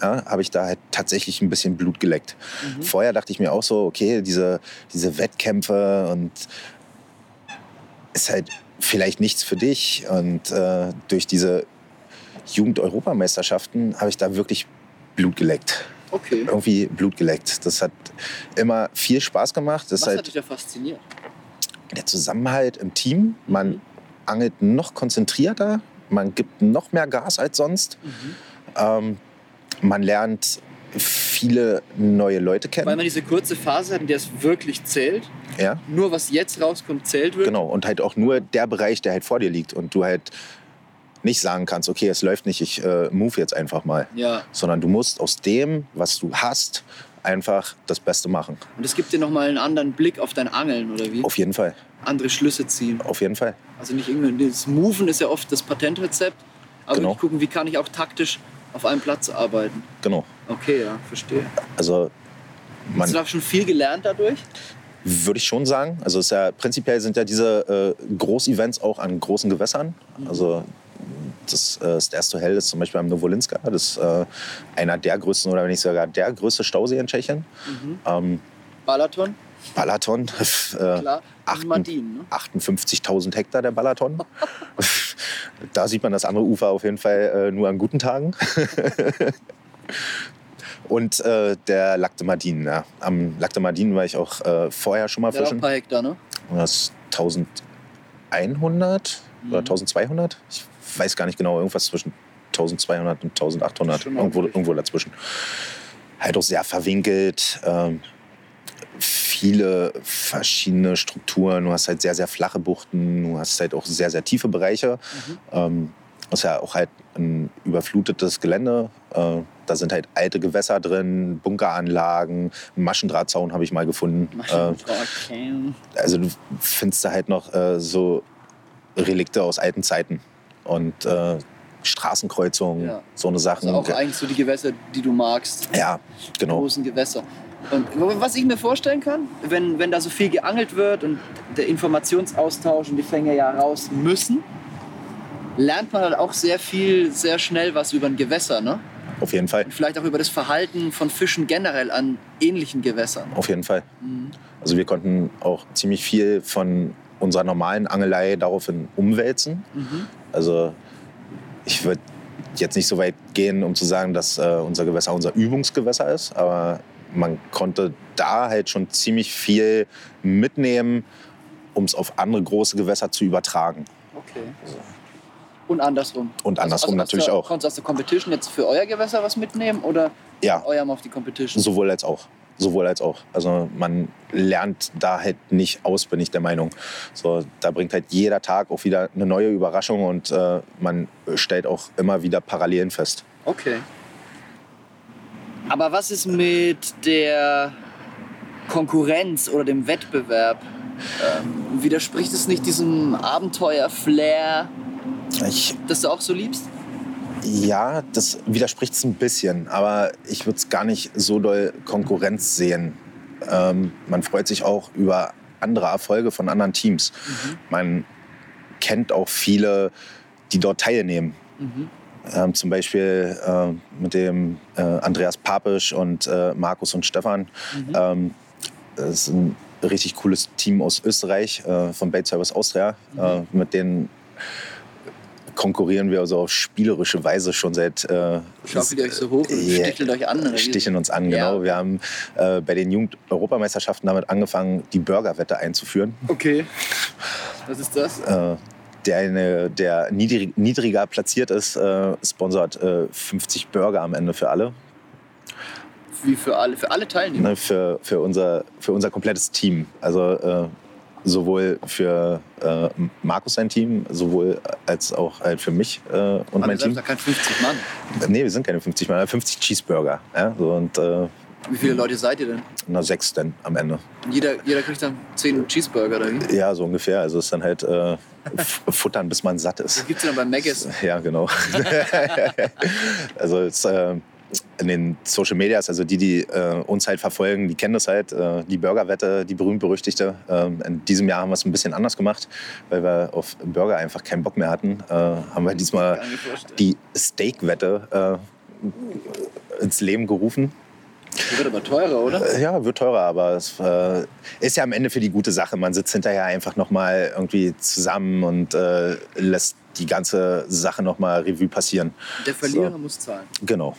ja, habe ich da halt tatsächlich ein bisschen Blut geleckt. Vorher dachte ich mir auch so, okay, diese, diese Wettkämpfe und ist halt vielleicht nichts für dich. Und äh, durch diese Jugend-Europameisterschaften habe ich da wirklich Blut geleckt. Okay. Irgendwie Blut geleckt. Das hat immer viel Spaß gemacht. Das Was ist hat halt dich da fasziniert? der Zusammenhalt im Team. Man angelt noch konzentrierter, man gibt noch mehr Gas als sonst. Ähm, man lernt viele neue Leute Weil kennen. man diese kurze Phase hat, in der es wirklich zählt. Ja, Nur was jetzt rauskommt, zählt wird. genau. Und halt auch nur der Bereich, der halt vor dir liegt. Und du halt nicht sagen kannst, okay, es läuft nicht, ich äh, move jetzt einfach mal. Ja. Sondern du musst aus dem, was du hast, einfach das Beste machen. Und es gibt dir nochmal einen anderen Blick auf dein Angeln, oder wie? Auf jeden Fall. Andere Schlüsse ziehen. Auf jeden Fall. Also nicht irgendwie, das Moven ist ja oft das Patentrezept, aber Genau. gucken, wie kann ich auch taktisch auf einem Platz arbeiten. Genau. Okay, ja, verstehe. Also man, Hast du da schon viel gelernt dadurch? Würde ich schon sagen. Also ist ja, prinzipiell sind ja diese äh, Großevents auch an großen Gewässern. Also das äh, Stairs to Hell ist zum Beispiel am Novolinska. Das ist äh, einer der größten oder wenn nicht sogar der größte Stausee in Tschechien. Ähm, Balaton? Balaton. Äh, Klar. achten- Und Mardin, ne? 58.000 Hektar der Balaton. da sieht man das andere Ufer auf jeden Fall äh, nur an guten Tagen. Und äh, der Lac de Mardin. Ja. Am Lac de Mardin war ich auch äh, vorher schon mal Der hat auch ein fischen. paar Hektar, ne? Das ist 1100 oder 1200. Ich weiß gar nicht genau, irgendwas zwischen 1200 und 1800. Schon Irgendwo, irgendwo dazwischen. Halt auch sehr verwinkelt. Ähm, viele verschiedene Strukturen. Du hast halt sehr, sehr flache Buchten. Du hast halt auch sehr, sehr tiefe Bereiche. Ähm, das ist ja auch halt ein überflutetes Gelände. Äh, da sind halt alte Gewässer drin, Bunkeranlagen, einen Maschendrahtzaun habe ich mal gefunden. Äh, Okay. also du findest da halt noch äh, so Relikte aus alten Zeiten und äh, Straßenkreuzungen, Ja. so eine Sachen. Also auch eigentlich so die Gewässer, die du magst. ja, genau. großen Gewässer. Und was ich mir vorstellen kann, wenn, wenn da so viel geangelt wird und der Informationsaustausch und die Fänger ja raus müssen, lernt man halt auch sehr viel, sehr schnell was über ein Gewässer. Ne? Auf jeden Fall. Und vielleicht auch über das Verhalten von Fischen generell an ähnlichen Gewässern. Auf jeden Fall. Also wir konnten auch ziemlich viel von unserer normalen Angelei daraufhin umwälzen. Also ich würde jetzt nicht so weit gehen, um zu sagen, dass äh, unser Gewässer unser Übungsgewässer ist, aber man konnte da halt schon ziemlich viel mitnehmen, um es auf andere große Gewässer zu übertragen. Okay. Und andersrum. Und andersrum aus natürlich der, auch. Konntest du aus der Competition jetzt für euer Gewässer was mitnehmen oder Ja. eurem auf die Competition? Sowohl als auch. Sowohl als auch. Also man lernt da halt nicht aus, bin ich der Meinung. So, da bringt halt jeder Tag auch wieder eine neue Überraschung und äh, man stellt auch immer wieder Parallelen fest. Okay. Aber was ist mit der Konkurrenz oder dem Wettbewerb? Ähm, widerspricht es nicht diesem Abenteuer-Flair, das du auch so liebst? ja, das widerspricht es ein bisschen, aber ich würde es gar nicht so doll Konkurrenz sehen. Ähm, man freut sich auch über andere Erfolge von anderen Teams. Man kennt auch viele, die dort teilnehmen. Ähm, zum Beispiel äh, mit dem äh, Andreas Papisch und äh, Markus und Stefan. Ähm, das ist ein richtig cooles Team aus Österreich, äh, von Bait Service Austria. Äh, mit denen konkurrieren wir also auf spielerische Weise schon seit. Äh, Schaufelt ihr euch so hoch und Ja, stichelt euch an? Sticheln uns an, Ja. genau. Wir haben äh, bei den Jugend-Europameisterschaften damit angefangen, die Burgerwette einzuführen. Okay. Was ist das? Äh, der, eine, der niedrig, niedriger platziert ist, äh, sponsert äh, 50 Burger am Ende für alle. Wie für alle, für alle Teilnehmer? Ne, für, für, unser, für unser komplettes Team. Also äh, sowohl für äh, Markus sein Team, sowohl als auch halt für mich äh, und Aber mein Team. doch kein 50 Mann. Nee, wir sind keine 50 Mal, 50 Cheeseburger. Ja? So, und äh, Wie viele Leute seid ihr denn? na, sechs dann am Ende. Jeder, jeder kriegt dann 10 Cheeseburger oder wie? Ja, so ungefähr. Also es ist dann halt äh, futtern, bis man satt ist. Das gibt's ja dann bei Maggis. Ja, genau. also es, äh, in den Social Medias, also die, die äh, uns halt verfolgen, die kennen das halt. Äh, die Burgerwette, die berühmt-berüchtigte. Ähm, in diesem Jahr haben wir es ein bisschen anders gemacht, weil wir auf Burger einfach keinen Bock mehr hatten. Äh, haben wir diesmal die Steak-Wette äh, ins Leben gerufen. Wird aber teurer, oder? Ja, wird teurer, aber es äh, ist ja am Ende für die gute Sache. Man sitzt hinterher einfach noch mal irgendwie zusammen und äh, lässt die ganze Sache noch mal Revue passieren. Der Verlierer So. muss zahlen. Genau.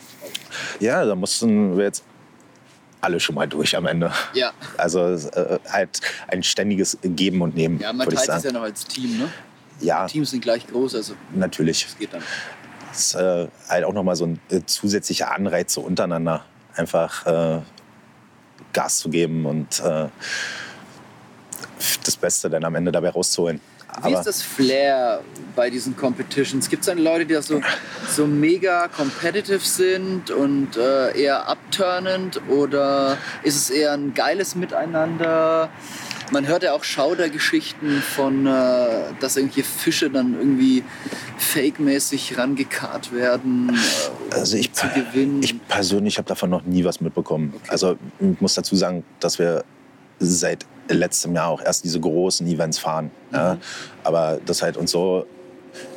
Ja, da mussten wir jetzt alle schon mal durch am Ende. Ja. Also äh, halt ein ständiges Geben und Nehmen, Ja, man teilt es ja noch als Team, ne? Ja, Teams sind gleich groß, also natürlich. es geht dann. Das ist äh, halt auch noch mal so ein äh, zusätzlicher Anreiz so untereinander. Einfach äh, Gas zu geben und äh, das Beste dann am Ende dabei rauszuholen. Wie ist das Flair bei diesen Competitions? Gibt es dann Leute, die da so, so mega competitive sind und äh, eher abturnend? Oder ist es eher ein geiles Miteinander? Man hört ja auch Schaudergeschichten von, äh, dass irgendwelche Fische dann irgendwie fake-mäßig rangekarrt werden, äh, um Also ich, zu gewinnen. ich persönlich habe davon noch nie was mitbekommen. Okay. Also ich muss dazu sagen, dass wir seit letztem Jahr auch erst diese großen Events fahren. Mhm. Ja. Aber das halt uns so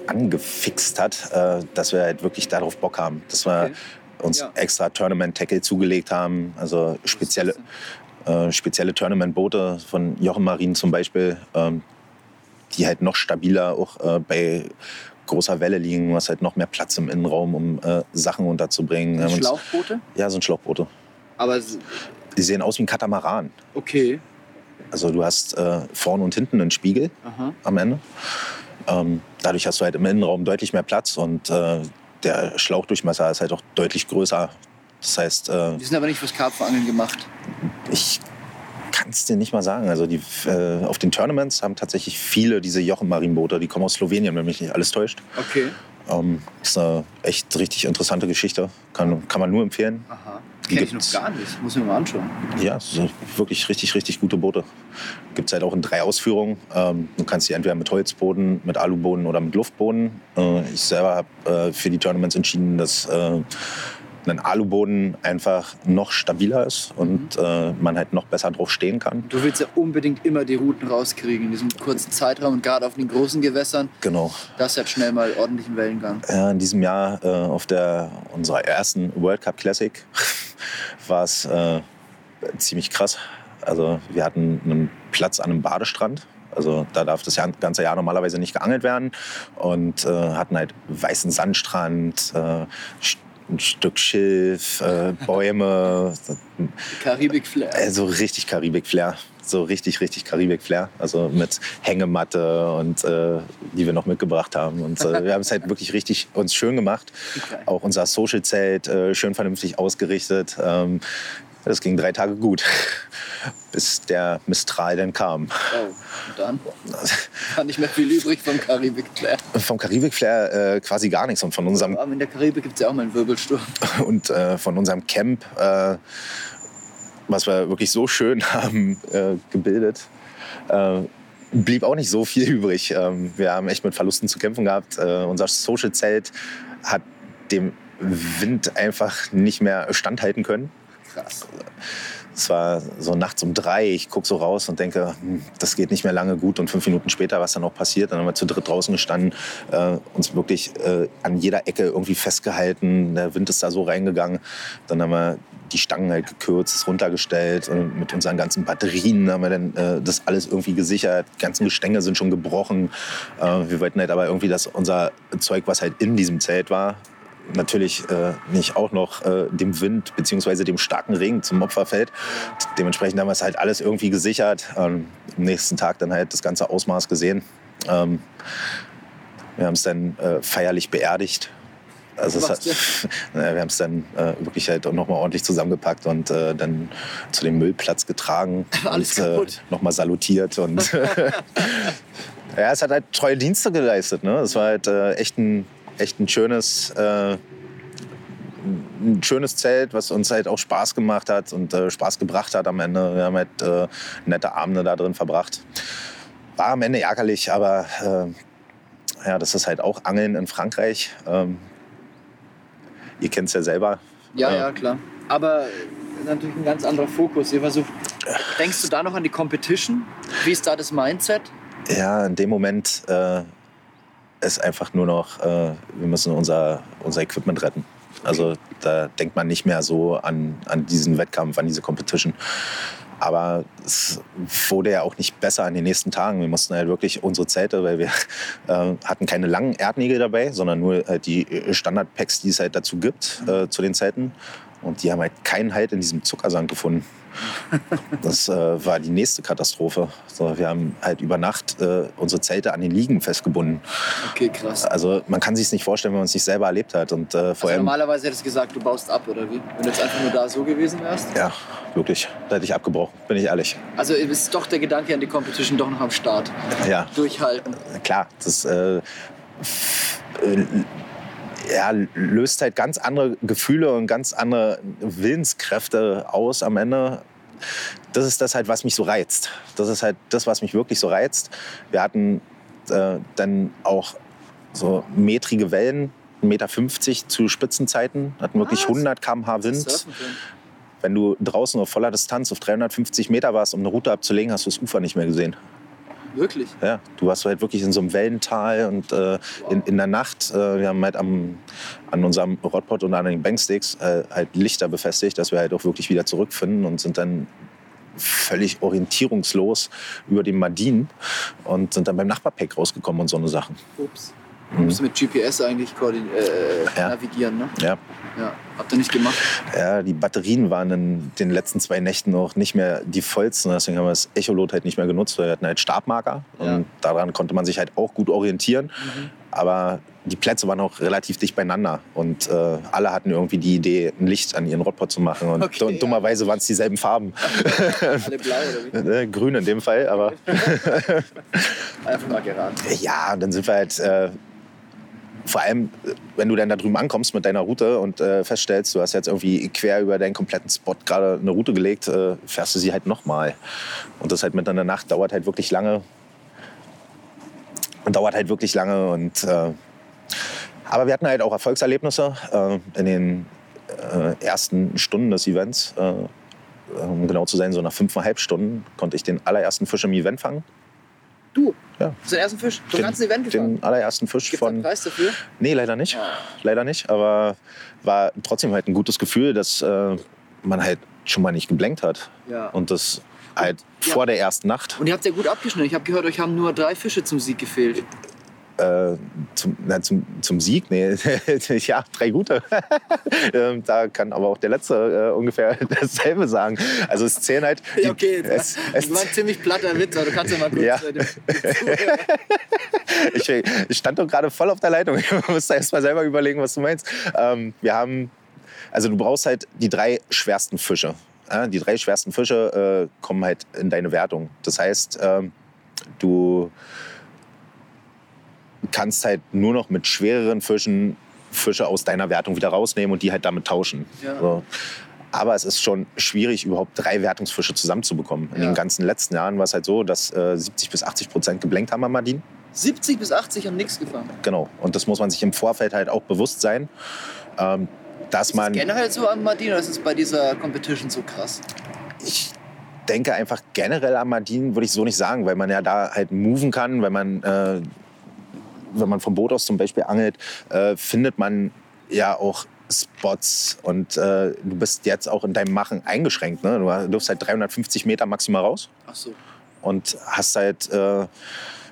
angefixt hat, äh, dass wir halt wirklich darauf Bock haben. Dass wir okay. uns ja. extra Tournament-Tackle zugelegt haben, also spezielle, äh, spezielle Tournament-Boote von Jochen Marin zum Beispiel, ähm, die halt noch stabiler auch äh, bei großer Welle liegen. Du hast halt noch mehr Platz im Innenraum, um äh, Sachen unterzubringen. Schlauchboote? Ja, ein Schlauchboote. Aber die sehen aus wie ein Katamaran. Okay. Also du hast äh, vorne und hinten einen Spiegel Aha. am Ende. Ähm, dadurch hast du halt im Innenraum deutlich mehr Platz und äh, der Schlauchdurchmesser ist halt auch deutlich größer. Das heißt. Äh, die sind aber nicht fürs Karpfenangeln gemacht. Ich kann es dir nicht mal sagen. Also die, äh, auf den Tournaments haben tatsächlich viele diese Jochen-Marienboote, die kommen aus Slowenien, wenn mich nicht alles täuscht. Okay. Ähm, ist eine echt richtig interessante Geschichte. Kann, kann man nur empfehlen. Aha. Kenne ich noch gar nicht. Muss ich mir mal anschauen. Ja, wirklich richtig, richtig gute Boote. Gibt es halt auch in drei Ausführungen. Ähm, du kannst sie entweder mit Holzboden, mit Aluboden oder mit Luftboden. Äh, ich selber habe äh, für die Tournaments entschieden, dass äh, ein Aluboden einfach noch stabiler ist und mhm. äh, man halt noch besser drauf stehen kann. Du willst ja unbedingt immer die Routen rauskriegen in diesem kurzen Zeitraum und gerade auf den großen Gewässern. Genau. Das hat schnell mal ordentlichen Wellengang. Ja, in diesem Jahr äh, auf der unserer ersten World Cup Classic war es äh, ziemlich krass. Also wir hatten einen Platz an einem Badestrand also da darf das ganze Jahr normalerweise nicht geangelt werden. Und äh, hatten halt weißen Sandstrand, äh, ein Stück Schilf, äh, Bäume. Karibik-Flair. Also richtig Karibik-Flair. So richtig, richtig Karibik-Flair. Also mit Hängematte und äh, die wir noch mitgebracht haben. Und äh, wir haben es halt wirklich richtig uns schön gemacht. Okay. Auch unser Social-Zelt äh, schön vernünftig ausgerichtet. Ähm, das ging drei Tage gut, bis der Mistral dann kam. Oh, und dann war nicht mehr viel übrig vom Karibik-Flair. Vom Karibik-Flair äh, quasi gar nichts. Und von unserem Aber in der Karibik gibt es ja auch mal einen Wirbelsturm. Und äh, von unserem Camp, äh, was wir wirklich so schön haben äh, gebildet, äh, blieb auch nicht so viel übrig. Ähm, wir haben echt mit Verlusten zu kämpfen gehabt. Äh, unser Social-Zelt hat dem Wind einfach nicht mehr standhalten können. Krass. Es war so nachts um drei. Ich gucke so raus und denke, hm, das geht nicht mehr lange gut. Und fünf Minuten später, was dann auch passiert, dann haben wir zu dritt draußen gestanden, äh, uns wirklich äh, an jeder Ecke irgendwie festgehalten. Der Wind ist da so reingegangen. Dann haben wir die Stangen halt gekürzt, es runtergestellt und mit unseren ganzen Batterien haben wir dann äh, das alles irgendwie gesichert. Die ganzen Gestänge sind schon gebrochen. Äh, wir wollten halt aber irgendwie, dass unser Zeug, was halt in diesem Zelt war, natürlich äh, nicht auch noch äh, dem Wind bzw. dem starken Regen zum Opfer fällt. Dementsprechend haben wir es halt alles irgendwie gesichert. Ähm, am nächsten Tag dann halt das ganze Ausmaß gesehen. Ähm, wir haben es dann äh, feierlich beerdigt. Also hat, wir haben es dann äh, wirklich halt noch mal ordentlich zusammengepackt und äh, dann zu dem Müllplatz getragen Alles und äh, noch mal salutiert und ja, es hat halt treue Dienste geleistet. Ne? Es war halt äh, echt ein echt ein schönes, äh, ein schönes Zelt, was uns halt auch Spaß gemacht hat und äh, Spaß gebracht hat am Ende. Wir haben halt äh, nette Abende da drin verbracht. War am Ende ärgerlich, aber äh, ja, das ist halt auch Angeln in Frankreich. Ähm, ihr kennt es ja selber. Ja, ja, klar. Aber natürlich ein ganz anderer Fokus. Ihr versucht, denkst du da noch an die Competition? Wie ist da das Mindset? Ja, in dem Moment äh, ist einfach nur noch, äh, wir müssen unser, unser Equipment retten. Also da denkt man nicht mehr so an, an diesen Wettkampf, an diese Competition. Aber es wurde ja auch nicht besser in den nächsten Tagen. Wir mussten halt wirklich unsere Zelte, weil wir äh, hatten keine langen Erdnägel dabei, sondern nur halt die Standard-Packs, die es halt dazu gibt, äh, zu den Zelten. Und die haben halt keinen Halt in diesem Zuckersand gefunden. Das äh, war die nächste Katastrophe. So, wir haben halt über Nacht äh, unsere Zelte an den Liegen festgebunden. Okay, krass. Also man kann sich es nicht vorstellen, wenn man es nicht selber erlebt hat. Und, äh, vor also normalerweise hättest du gesagt, du baust ab, oder wie? Wenn du jetzt einfach nur da so gewesen wärst? Ja, wirklich. Da hätte ich abgebrochen, bin ich ehrlich. Also ist doch der Gedanke an die Competition doch noch am Start. Ja. Durchhalten. Klar, das äh, äh ja, löst halt ganz andere Gefühle und ganz andere Willenskräfte aus am Ende. Das ist das halt, was mich so reizt. Das ist halt das, was mich wirklich so reizt. Wir hatten äh, dann auch so metrige Wellen, 1,50 Meter zu Spitzenzeiten, hatten wirklich 100 km/h Wind. wenn du draußen auf voller Distanz auf 350 Meter warst, um eine Route abzulegen, hast du das Ufer nicht mehr gesehen. Wirklich? Ja, du warst halt wirklich in so einem Wellental und äh, in, in der Nacht, äh, wir haben halt am, an unserem Rodpot und an den Banksticks äh, halt Lichter befestigt, dass wir halt auch wirklich wieder zurückfinden und sind dann völlig orientierungslos über den Madin und sind dann beim Nachbarpack rausgekommen und so eine Sachen. Ups. Du musst mit GPS eigentlich koordin- äh, Ja. navigieren, ne? Ja. Ja. Habt ihr nicht gemacht? Ja, die Batterien waren in den letzten zwei Nächten auch nicht mehr die vollsten. Deswegen haben wir das Echolot halt nicht mehr genutzt. weil Wir hatten halt Stabmarker Ja. und daran konnte man sich halt auch gut orientieren. Mhm. Aber die Plätze waren auch relativ dicht beieinander und äh, alle hatten irgendwie die Idee, ein Licht an ihren Rodpot zu machen. Und Okay, du- ja. dummerweise waren es dieselben Farben. Alle blau oder wie? Äh, Grün in dem Fall, aber Einfach mal geraten. ja, dann sind wir halt. Äh, vor allem, äh, wenn du dann da drüben ankommst mit deiner Route und äh, feststellst, du hast jetzt irgendwie quer über deinen kompletten Spot gerade eine Route gelegt, äh, fährst du sie halt nochmal. Und das halt mitten in der Nacht dauert halt wirklich lange. Und dauert halt wirklich lange. Und, äh, aber wir hatten halt auch Erfolgserlebnisse äh, in den äh, ersten Stunden des Events. Um genau zu sein, so nach fünfeinhalb Stunden konnte ich den allerersten Fisch im Event fangen. Du, Ja. den ersten Fisch zum Den- ganzen Event gefangen? Den allerersten Fisch Gibt es einen von. Preis dafür? Nee, leider nicht. Leider nicht. Aber war trotzdem halt ein gutes Gefühl, dass äh, man halt schon mal nicht geblenkt hat. Ja. Und das halt Ja. vor der ersten Nacht. Und ihr habt ja gut abgeschnitten. Ich habe gehört, euch haben nur drei Fische zum Sieg gefehlt. Äh, zum, na, zum, zum Sieg, nee, ja, drei gute. ähm, da kann aber auch der Letzte äh, ungefähr dasselbe sagen. Also es zählen halt. die- okay, es, es, war ein ziemlich platter Witz, aber du kannst ja mal kurz... Ja. äh, ich, ich stand doch gerade voll auf der Leitung. Ich muss da erst mal selber überlegen, was du meinst. Ähm, wir haben, also du brauchst halt die drei schwersten Fische. Ja, die drei schwersten Fische äh, kommen halt in deine Wertung. Das heißt, ähm, du kannst halt nur noch mit schwereren Fischen Fische aus deiner Wertung wieder rausnehmen und die halt damit tauschen. Ja. So. Aber es ist schon schwierig, überhaupt drei Wertungsfische zusammenzubekommen. In Ja. den ganzen letzten Jahren war es halt so, dass äh, 70 bis 80 Prozent geblenkt haben am Madin. 70 bis 80 haben nichts gefangen. Genau. Und das muss man sich im Vorfeld halt auch bewusst sein, ähm, dass Ist das man. generell so am Madin oder ist es bei dieser Competition so krass? Ich denke einfach generell am Madin würde ich so nicht sagen, weil man ja da halt moven kann, wenn man, äh, wenn man vom Boot aus zum Beispiel angelt, äh, findet man ja auch Spots und äh, du bist jetzt auch in deinem Machen eingeschränkt. Ne? Du durfst halt 350 Meter maximal raus Ach so. und hast halt äh,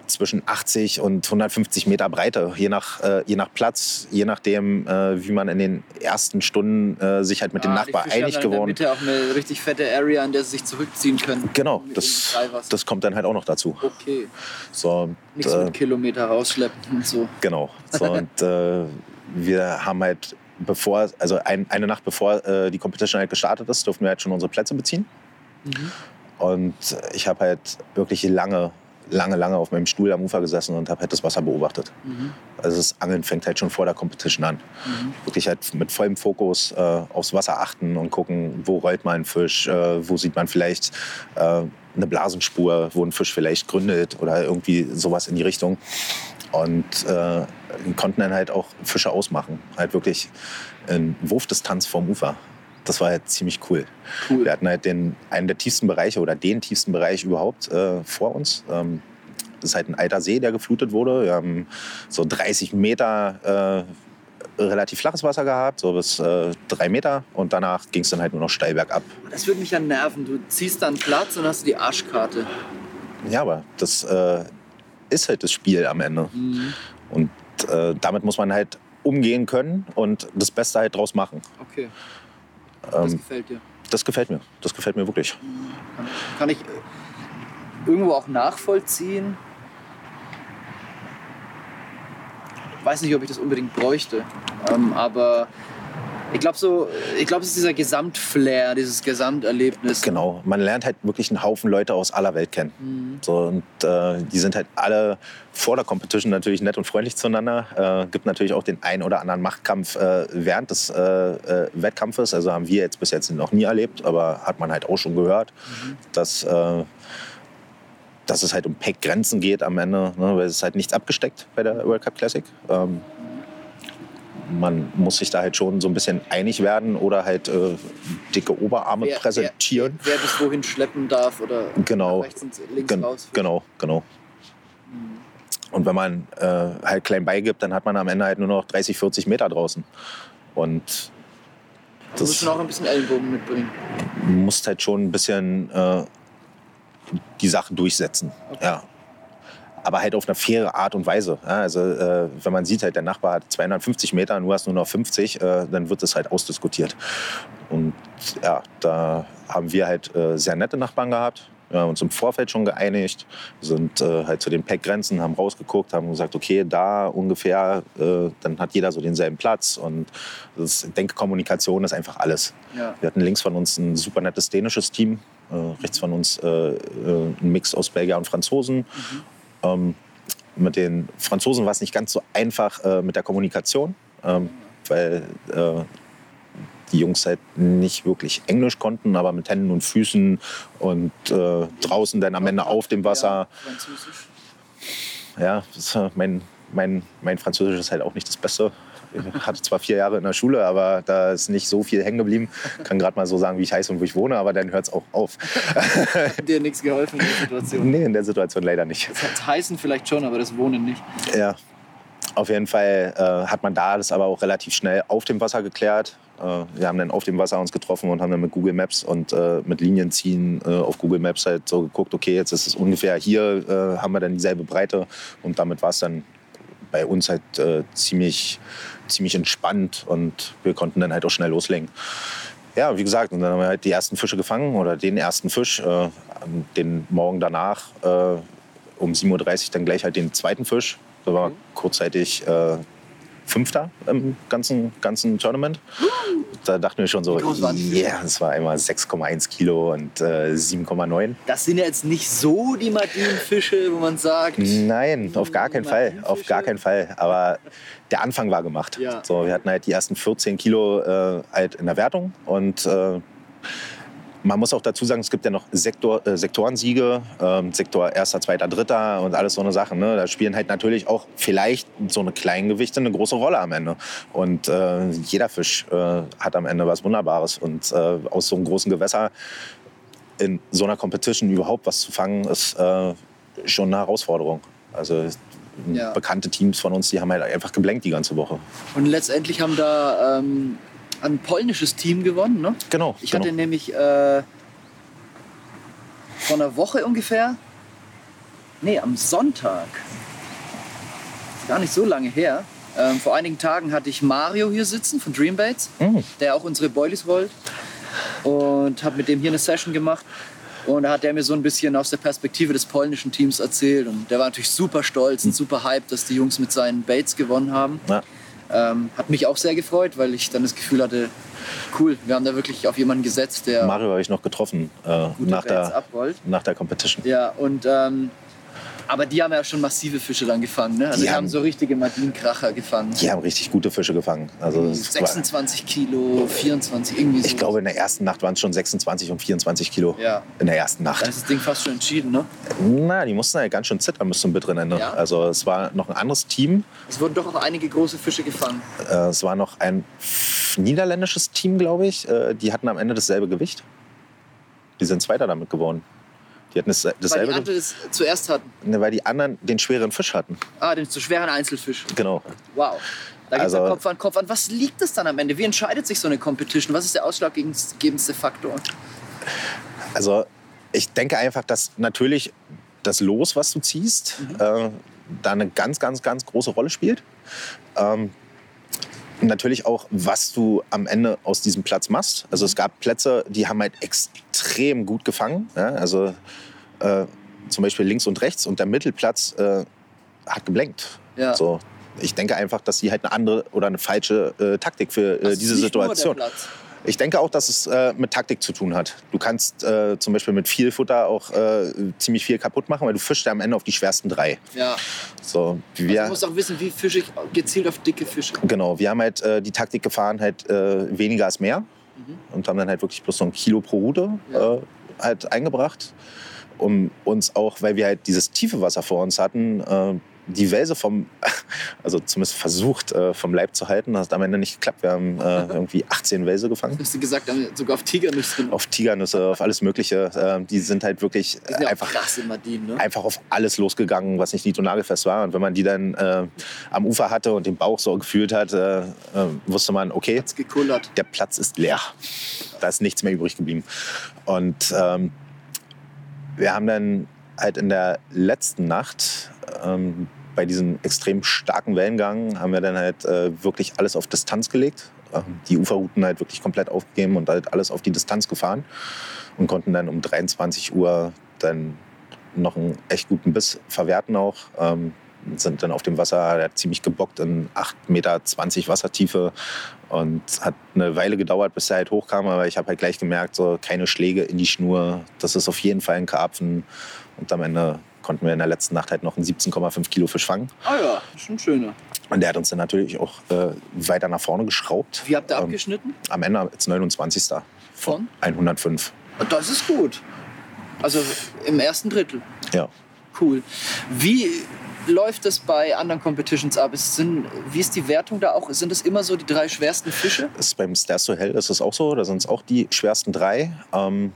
zwischen 80 und 150 Meter Breite, je nach, äh, je nach Platz, je nachdem, äh, wie man in den ersten Stunden äh, sich halt mit dem Ah, Nachbar die Fische einig geworden Mitte auch eine richtig fette Area, in der sie sich zurückziehen können. Genau, das, das kommt dann halt auch noch dazu. Okay. So, Nichts äh, mit Kilometer rausschleppen und so. Genau. So, und äh, wir haben halt bevor, also ein, eine Nacht bevor äh, die Competition halt gestartet ist, durften wir halt schon unsere Plätze beziehen. Mhm. Und ich habe halt wirklich lange, lange, lange auf meinem Stuhl am Ufer gesessen und habe halt das Wasser beobachtet. Mhm. Also das Angeln fängt halt schon vor der Competition an. Mhm. Wirklich halt mit vollem Fokus äh, aufs Wasser achten und gucken, wo rollt mal ein Fisch, äh, wo sieht man vielleicht äh, eine Blasenspur, wo ein Fisch vielleicht gründet oder irgendwie sowas in die Richtung. Und äh, konnten dann halt auch Fische ausmachen. Halt wirklich in Wurfdistanz vom Ufer. Das war halt ziemlich cool. Cool. Wir hatten halt den, einen der tiefsten Bereiche oder den tiefsten Bereich überhaupt äh, vor uns. Ähm, das ist halt ein alter See, der geflutet wurde. Wir haben so 30 Meter äh, relativ flaches Wasser gehabt, so bis äh, drei Meter. Und danach ging es dann halt nur noch steil bergab. Das würde mich ja nerven. Du ziehst dann Platz und hast die Arschkarte. Ja, aber das äh, ist halt das Spiel am Ende. Mhm. Und äh, damit muss man halt umgehen können und das Beste halt draus machen. Okay. Das Ähm, gefällt dir. das gefällt mir. Das gefällt mir wirklich. Kann, ich äh, irgendwo auch nachvollziehen. Weiß nicht, ob ich das unbedingt bräuchte. Ähm, aber ich glaube so, ich glaube, es ist dieser Gesamtflair, dieses Gesamterlebnis. Genau. Man lernt halt wirklich einen Haufen Leute aus aller Welt kennen. Mhm. So, und äh, die sind halt alle vor der Competition natürlich nett und freundlich zueinander. Äh, gibt natürlich auch den ein oder anderen Machtkampf äh, während des äh, äh, Wettkampfes. Also haben wir jetzt bis jetzt noch nie erlebt, aber hat man halt auch schon gehört, dass, äh, dass es halt um Pack-Grenzen geht am Ende, ne, weil es ist halt nichts abgesteckt bei der World Cup Classic. Ähm, man muss sich da halt schon so ein bisschen einig werden oder halt äh, dicke Oberarme Wer- präsentieren. Wer bis wohin schleppen darf oder Genau. rechts und links Gen raus. genau, genau. Und wenn man äh, halt klein beigibt, dann hat man am Ende halt nur noch 30, 40 Meter draußen. Und Du musst schon auch ein bisschen Ellenbogen mitbringen. musst halt schon ein bisschen äh, die Sachen durchsetzen. Ja. Aber halt auf eine faire Art und Weise. Ja, also äh, wenn man sieht, halt der Nachbar hat 250 Meter und du hast nur noch 50, äh, dann wird das halt ausdiskutiert. Und ja, da haben wir halt äh, sehr nette Nachbarn gehabt. Wir haben uns im Vorfeld schon geeinigt, sind äh, halt zu den Packgrenzen, haben rausgeguckt, haben gesagt, okay, da ungefähr, äh, dann hat jeder so denselben Platz. Und das, ich denke, Kommunikation ist einfach alles. Ja. Wir hatten links von uns ein super nettes dänisches Team, äh, rechts von uns äh, äh, ein Mix aus Belgier und Franzosen. Ähm, mit den Franzosen war es nicht ganz so einfach äh, mit der Kommunikation, ähm, weil äh, die Jungs halt nicht wirklich Englisch konnten, aber mit Händen und Füßen und äh, draußen dann am Ende auf dem Wasser. Ja, Französisch. Ja, äh, mein, mein, mein Französisch ist halt auch nicht das Beste. Ich hatte zwar vier Jahre in der Schule, aber da ist nicht so viel hängen geblieben. Kann gerade mal so sagen, wie ich heiße und wo ich wohne, aber dann hört es auch auf. Hat dir nichts geholfen in der Situation. Nee, in der Situation leider nicht. Das heißen vielleicht schon, aber das Wohnen nicht. Ja, auf jeden Fall äh, hat man da das aber auch relativ schnell auf dem Wasser geklärt. Äh, wir haben dann auf dem Wasser uns getroffen und haben dann mit Google Maps und äh, mit Linienziehen äh, auf Google Maps halt so geguckt, okay, jetzt ist es ungefähr hier, äh, haben wir dann dieselbe Breite und damit war es dann bei uns halt äh, ziemlich, ziemlich entspannt und wir konnten dann halt auch schnell loslegen. Ja, wie gesagt, und dann haben wir halt die ersten Fische gefangen oder den ersten Fisch. Äh, den Morgen danach äh, um 7.30 Uhr dann gleich halt den zweiten Fisch. Da war kurzzeitig äh, Fünfter im ganzen, ganzen Tournament. Da dachten wir schon so, die yeah, das war immer 6,1 Kilo und äh, 7,9. Das sind ja jetzt nicht so die Martinenfische, wo man sagt, Nein, auf gar keinen Fall. Auf gar keinen Fall. Aber der Anfang war gemacht. Ja. So, wir hatten halt die ersten 14 Kilo äh, halt in der Wertung. Und äh, man muss auch dazu sagen, es gibt ja noch Sektor, äh, Sektorensiege, ähm, Sektor erster, zweiter, dritter und alles so eine Sachen. Ne? Da spielen halt natürlich auch vielleicht so eine Kleingewichte eine große Rolle am Ende. Und äh, jeder Fisch äh, hat am Ende was Wunderbares. Und äh, aus so einem großen Gewässer in so einer Competition überhaupt was zu fangen, ist äh, schon eine Herausforderung. Also Ja. bekannte Teams von uns, die haben halt einfach geblenkt die ganze Woche. Und letztendlich haben da ähm, ein polnisches Team gewonnen. Ne? Genau. Ich genau. hatte nämlich äh, vor einer Woche ungefähr, nee, am Sonntag, gar nicht so lange her, ähm, vor einigen Tagen hatte ich Mario hier sitzen von Dreambaits, Mhm. der auch unsere Boilies rollt. Und habe mit dem hier eine Session gemacht. Und da hat er mir so ein bisschen aus der Perspektive des polnischen Teams erzählt. Und der war natürlich super stolz und super hyped, dass die Jungs mit seinen Baits gewonnen haben. Ja. Ähm, hat mich auch sehr gefreut, weil ich dann das Gefühl hatte, cool, wir haben da wirklich auf jemanden gesetzt, der Mario habe ich noch getroffen äh, nach, der, abrollt. nach der Competition. Ja, und ähm, aber die haben ja schon massive Fische dann gefangen, ne? Also Die die, haben haben- so richtige Martinkracher gefangen. Die haben richtig gute Fische gefangen. Also es war, 26 Kilo, 24, irgendwie so. ich glaube, in der ersten Nacht waren es schon 26 und 24 Kilo. Ja. In der ersten Da Nacht. ist das Ding fast schon entschieden, ne? Na, die mussten halt ganz schön zittern bis zum bitteren Ende. Ja? Also es war noch ein anderes Team. Es wurden doch auch einige große Fische gefangen. Äh, es war noch ein niederländisches Team, glaube ich. Äh, die hatten am Ende dasselbe Gewicht. Die sind Zweiter damit geworden. Die hatten das, Weil dasselbe die andere Gewicht, es zuerst hatten. Ne, weil die anderen den schweren Fisch hatten. Ah, den zu schweren Einzelfisch. Genau. Wow. Da geht es Also- Kopf an Kopf an. Was liegt es dann am Ende? Wie entscheidet sich so eine Competition? Was ist der ausschlaggebendste Faktor? Also ich denke einfach, dass natürlich das Los, was du ziehst, äh, da eine ganz, ganz, ganz große Rolle spielt. Ähm, natürlich auch, was du am Ende aus diesem Platz machst. Also es gab Plätze, die haben halt extrem gut gefangen. Ja? Also äh, zum Beispiel links und rechts und der Mittelplatz äh, hat geblenkt. Ja. So. Ich denke einfach, dass die halt eine andere oder eine falsche äh, Taktik für äh, diese nicht nur der Situation. Platz. Ich denke auch, dass es äh, mit Taktik zu tun hat. Du kannst äh, zum Beispiel mit viel Futter auch äh, ziemlich viel kaputt machen, weil du fischst ja am Ende auf die schwersten drei. Ja. So, Also wir, du musst auch wissen, wie fische ich gezielt auf dicke Fische. genau, wir haben halt äh, die Taktik gefahren, halt äh, weniger ist mehr und haben dann halt wirklich bloß so ein Kilo pro Route Mhm. Ja. äh, halt eingebracht, um uns auch, weil wir halt dieses tiefe Wasser vor uns hatten, die Welse vom, also zumindest versucht, äh, vom Leib zu halten. Das hat am Ende nicht geklappt. Wir haben äh, irgendwie 18 Welse gefangen. Hast du gesagt, sogar auf Tigernüsse? Auf Tigernüsse, auf alles Mögliche. Äh, die sind halt wirklich Die sind einfach, Madin, ne? einfach auf alles losgegangen, was nicht nied- war. Und wenn man die dann äh, am Ufer hatte und den Bauch so gefühlt hat, äh, äh, wusste man, okay, der Platz ist leer. Da ist nichts mehr übrig geblieben. Und ähm, wir haben dann halt in der letzten Nacht ähm, bei diesem extrem starken Wellengang haben wir dann halt äh, wirklich alles auf Distanz gelegt. Ähm, die Uferrouten halt wirklich komplett aufgegeben und halt alles auf die Distanz gefahren und konnten dann um 23 Uhr dann noch einen echt guten Biss verwerten auch. Ähm, sind dann auf dem Wasser der hat ziemlich gebockt in 8,20 Meter Wassertiefe und hat eine Weile gedauert, bis er halt hochkam, aber ich habe halt gleich gemerkt, so keine Schläge in die Schnur, das ist auf jeden Fall ein Karpfen und am Ende konnten wir in der letzten Nacht halt noch einen 17,5 Kilo Fisch fangen Ah ja, schon schöner. und der hat uns dann natürlich auch äh, weiter nach vorne geschraubt. Wie habt ihr Ähm, abgeschnitten? Am Ende als 29. Von? 105. Das ist gut. Also im ersten Drittel. Ja. Cool. Wie läuft das bei anderen Competitions ab? Es sind, wie ist die Wertung da auch? Sind es immer so die drei schwersten Fische? Das ist beim Stairs to Hell ist es auch so. Da sind es auch die schwersten drei. Ähm,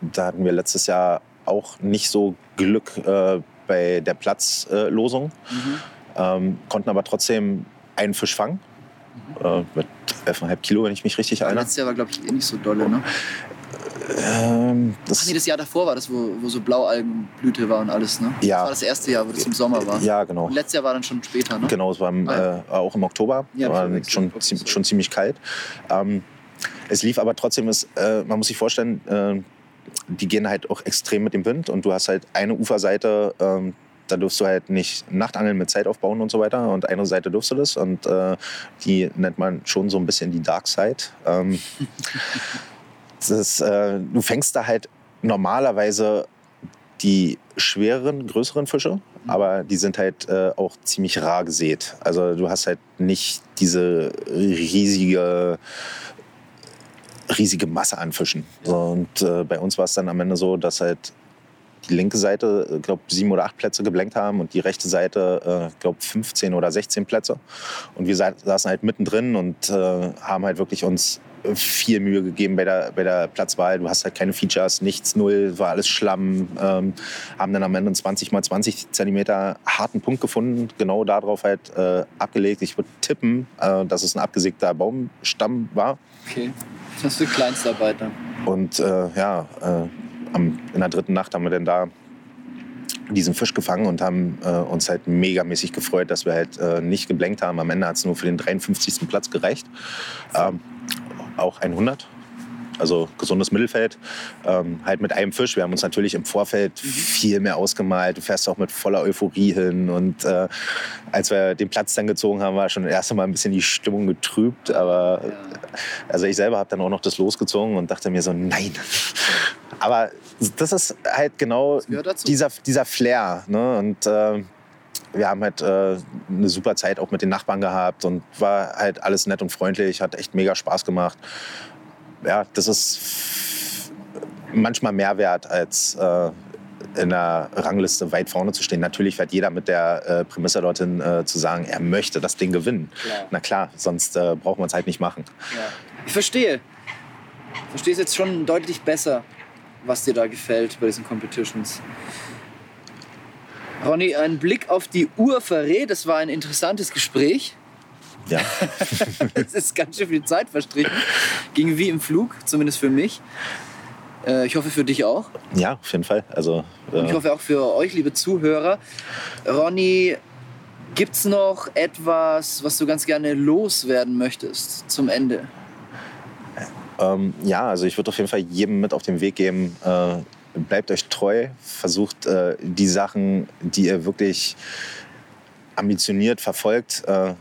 da hatten wir letztes Jahr auch nicht so Glück äh, bei der Platzlosung. Ähm, konnten aber trotzdem einen Fisch fangen. Äh, mit 11,5 Kilo, wenn ich mich richtig erinnere. Letztes Jahr war, glaube ich, eh nicht so dolle, ne? Ähm, Ach das, nee, das Jahr davor war das, wo, wo so Blaualgenblüte war und alles, ne? Ja. Das war das erste Jahr, wo das im Sommer war. ja, genau. Und letztes Jahr war dann schon später, ne? Genau, es war im, Ah, äh, auch im Oktober, Ja, war schon, sorry. schon ziemlich kalt. Ähm, es lief aber trotzdem, es, äh, man muss sich vorstellen, äh, die gehen halt auch extrem mit dem Wind und du hast halt eine Uferseite, ähm, da durfst du halt nicht Nachtangeln mit Zeit aufbauen und so weiter und eine Seite durfst du das und äh, die nennt man schon so ein bisschen die Dark Side. Ähm, das ist, äh, du fängst da halt normalerweise die schwereren, größeren Fische, aber die sind halt äh, auch ziemlich rar gesät. Also du hast halt nicht diese riesige riesige Masse an Fischen. Und äh, bei uns war es dann am Ende so, dass halt die linke Seite, ich glaube, sieben oder acht Plätze geblenkt haben und die rechte Seite, ich glaube, 15 oder 16 Plätze. Und wir sa saßen halt mittendrin und äh, haben halt wirklich uns viel Mühe gegeben bei der, bei der Platzwahl. Du hast halt keine Features, nichts, null, war alles Schlamm. Ähm, haben dann am Ende einen 20 mal 20 Zentimeter harten Punkt gefunden, genau darauf halt äh, abgelegt. Ich würde tippen, äh, dass es ein abgesägter Baumstamm war. Okay. Das für Kleinstarbeiter. Und äh, ja, äh, in der dritten Nacht haben wir dann da diesen Fisch gefangen und haben äh, uns halt megamäßig gefreut, dass wir halt äh, nicht geblenkt haben. Am Ende hat es nur für den 53. Platz gereicht. Ähm, auch 100. Also gesundes Mittelfeld. Ähm, halt mit einem Fisch. Wir haben uns natürlich im Vorfeld viel mehr ausgemalt. Du fährst auch mit voller Euphorie hin. Und äh, als wir den Platz dann gezogen haben, war schon das erste Mal ein bisschen die Stimmung getrübt. Aber Ja. also ich selber habe dann auch noch das losgezogen und dachte mir so, nein. Aber das ist halt genau dieser, dieser Flair. Ne? Und äh, wir haben halt äh, eine super Zeit auch mit den Nachbarn gehabt und war halt alles nett und freundlich, hat echt mega Spaß gemacht. Ja, das ist manchmal mehr wert als äh, in der Rangliste weit vorne zu stehen. Natürlich fährt jeder mit der äh, Prämisse dorthin äh, zu sagen, er möchte das Ding gewinnen. Klar. Na klar, sonst äh, braucht man es halt nicht machen. Ja. Ich verstehe. Ich verstehe es jetzt schon deutlich besser, was dir da gefällt bei diesen Competitions. Ronny, ein Blick auf die Uhr verrät, es war ein interessantes Gespräch. Ja, Es ist ganz schön viel Zeit verstrichen. Ging wie im Flug, zumindest für mich. Äh, Ich hoffe für dich auch. ja auf jeden Fall. Also, Und ich äh, hoffe auch für euch, liebe Zuhörer. Ronny, gibt es noch etwas, was du ganz gerne loswerden möchtest zum Ende? Ähm, ja, also ich würde auf jeden Fall jedem mit auf den Weg geben, äh, bleibt euch treu, versucht äh, die Sachen, die ihr wirklich ambitioniert verfolgt, äh,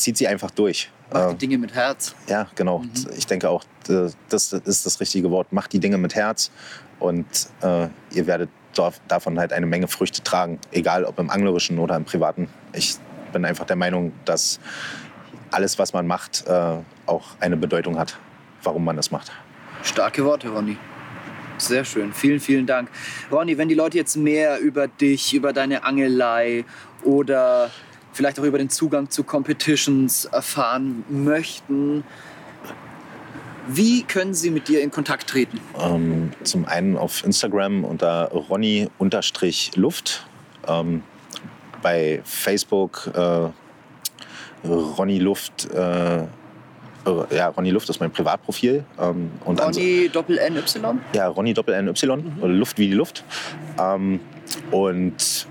zieht sie einfach durch. Mach Äh, die Dinge mit Herz. ja, genau. Ich denke auch, äh, das ist das richtige Wort. Macht die Dinge mit Herz und äh, ihr werdet davon halt eine Menge Früchte tragen, egal ob im anglerischen oder im privaten. Ich bin einfach der Meinung, dass alles, was man macht, äh, auch eine Bedeutung hat, warum man es macht. Starke Worte, Ronny. Sehr schön. Vielen, vielen Dank. Ronny, wenn die Leute jetzt mehr über dich, über deine Angelei oder vielleicht auch über den Zugang zu Competitions erfahren möchten, wie können sie mit dir in Kontakt treten? Ähm, zum einen auf Instagram unter Ronny-Luft. Ähm, bei Facebook äh, Ronny Luft. Äh, ja, Ronny Luft ist mein Privatprofil. Ähm, und Ronny Doppel N Y? Ja, Ronny Doppel N Y mhm. Luft wie die Luft. Ähm, und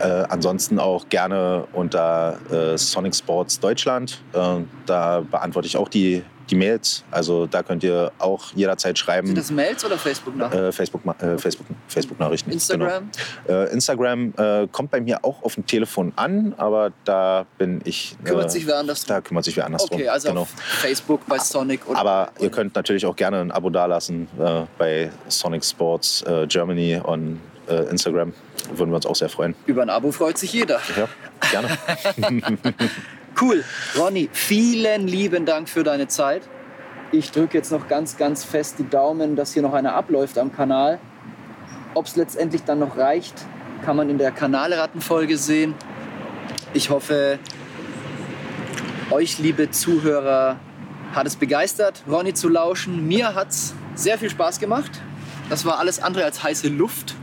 äh, ansonsten auch gerne unter äh, Sonic Sports Deutschland. Äh, da beantworte ich auch die die Mails. Also da könnt ihr auch jederzeit schreiben. Sind das Mails oder Facebook-Nachrichten? Äh, Facebook, äh, Facebook, Facebook -Nachrichten. Instagram? Genau. Instagram äh, kommt bei mir auch auf dem Telefon an, aber da bin ich. Kümmert sich wer anders Da kümmert sich wer anders okay, drum. also genau. Facebook bei Sonic. Oder aber ihr könnt natürlich auch gerne ein Abo dalassen bei Sonic Sports Germany und Instagram. Würden wir uns auch sehr freuen. Über ein Abo freut sich jeder. Ja, gerne. Cool. Ronny, vielen lieben Dank für deine Zeit. Ich drücke jetzt noch ganz, ganz fest die Daumen, dass hier noch einer abläuft am Kanal. Ob es letztendlich dann noch reicht, kann man in der Kanalrattenfolge sehen. Ich hoffe, euch, liebe Zuhörer, hat es begeistert, Ronny zu lauschen. Mir hat es sehr viel Spaß gemacht. Das war alles andere als heiße Luft.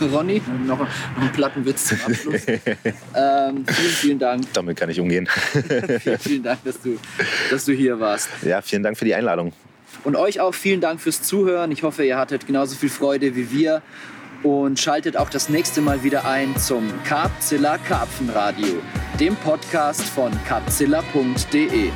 Ronny, noch, noch einen Plattenwitz zum Abschluss. ähm, vielen, vielen Dank. Damit kann ich umgehen. vielen, vielen Dank, dass du, dass du hier warst. Ja, vielen Dank für die Einladung. Und euch auch vielen Dank fürs Zuhören. Ich hoffe, ihr hattet genauso viel Freude wie wir. Und schaltet auch das nächste Mal wieder ein zum Carpzilla Karpfenradio, dem Podcast von carpzilla.de.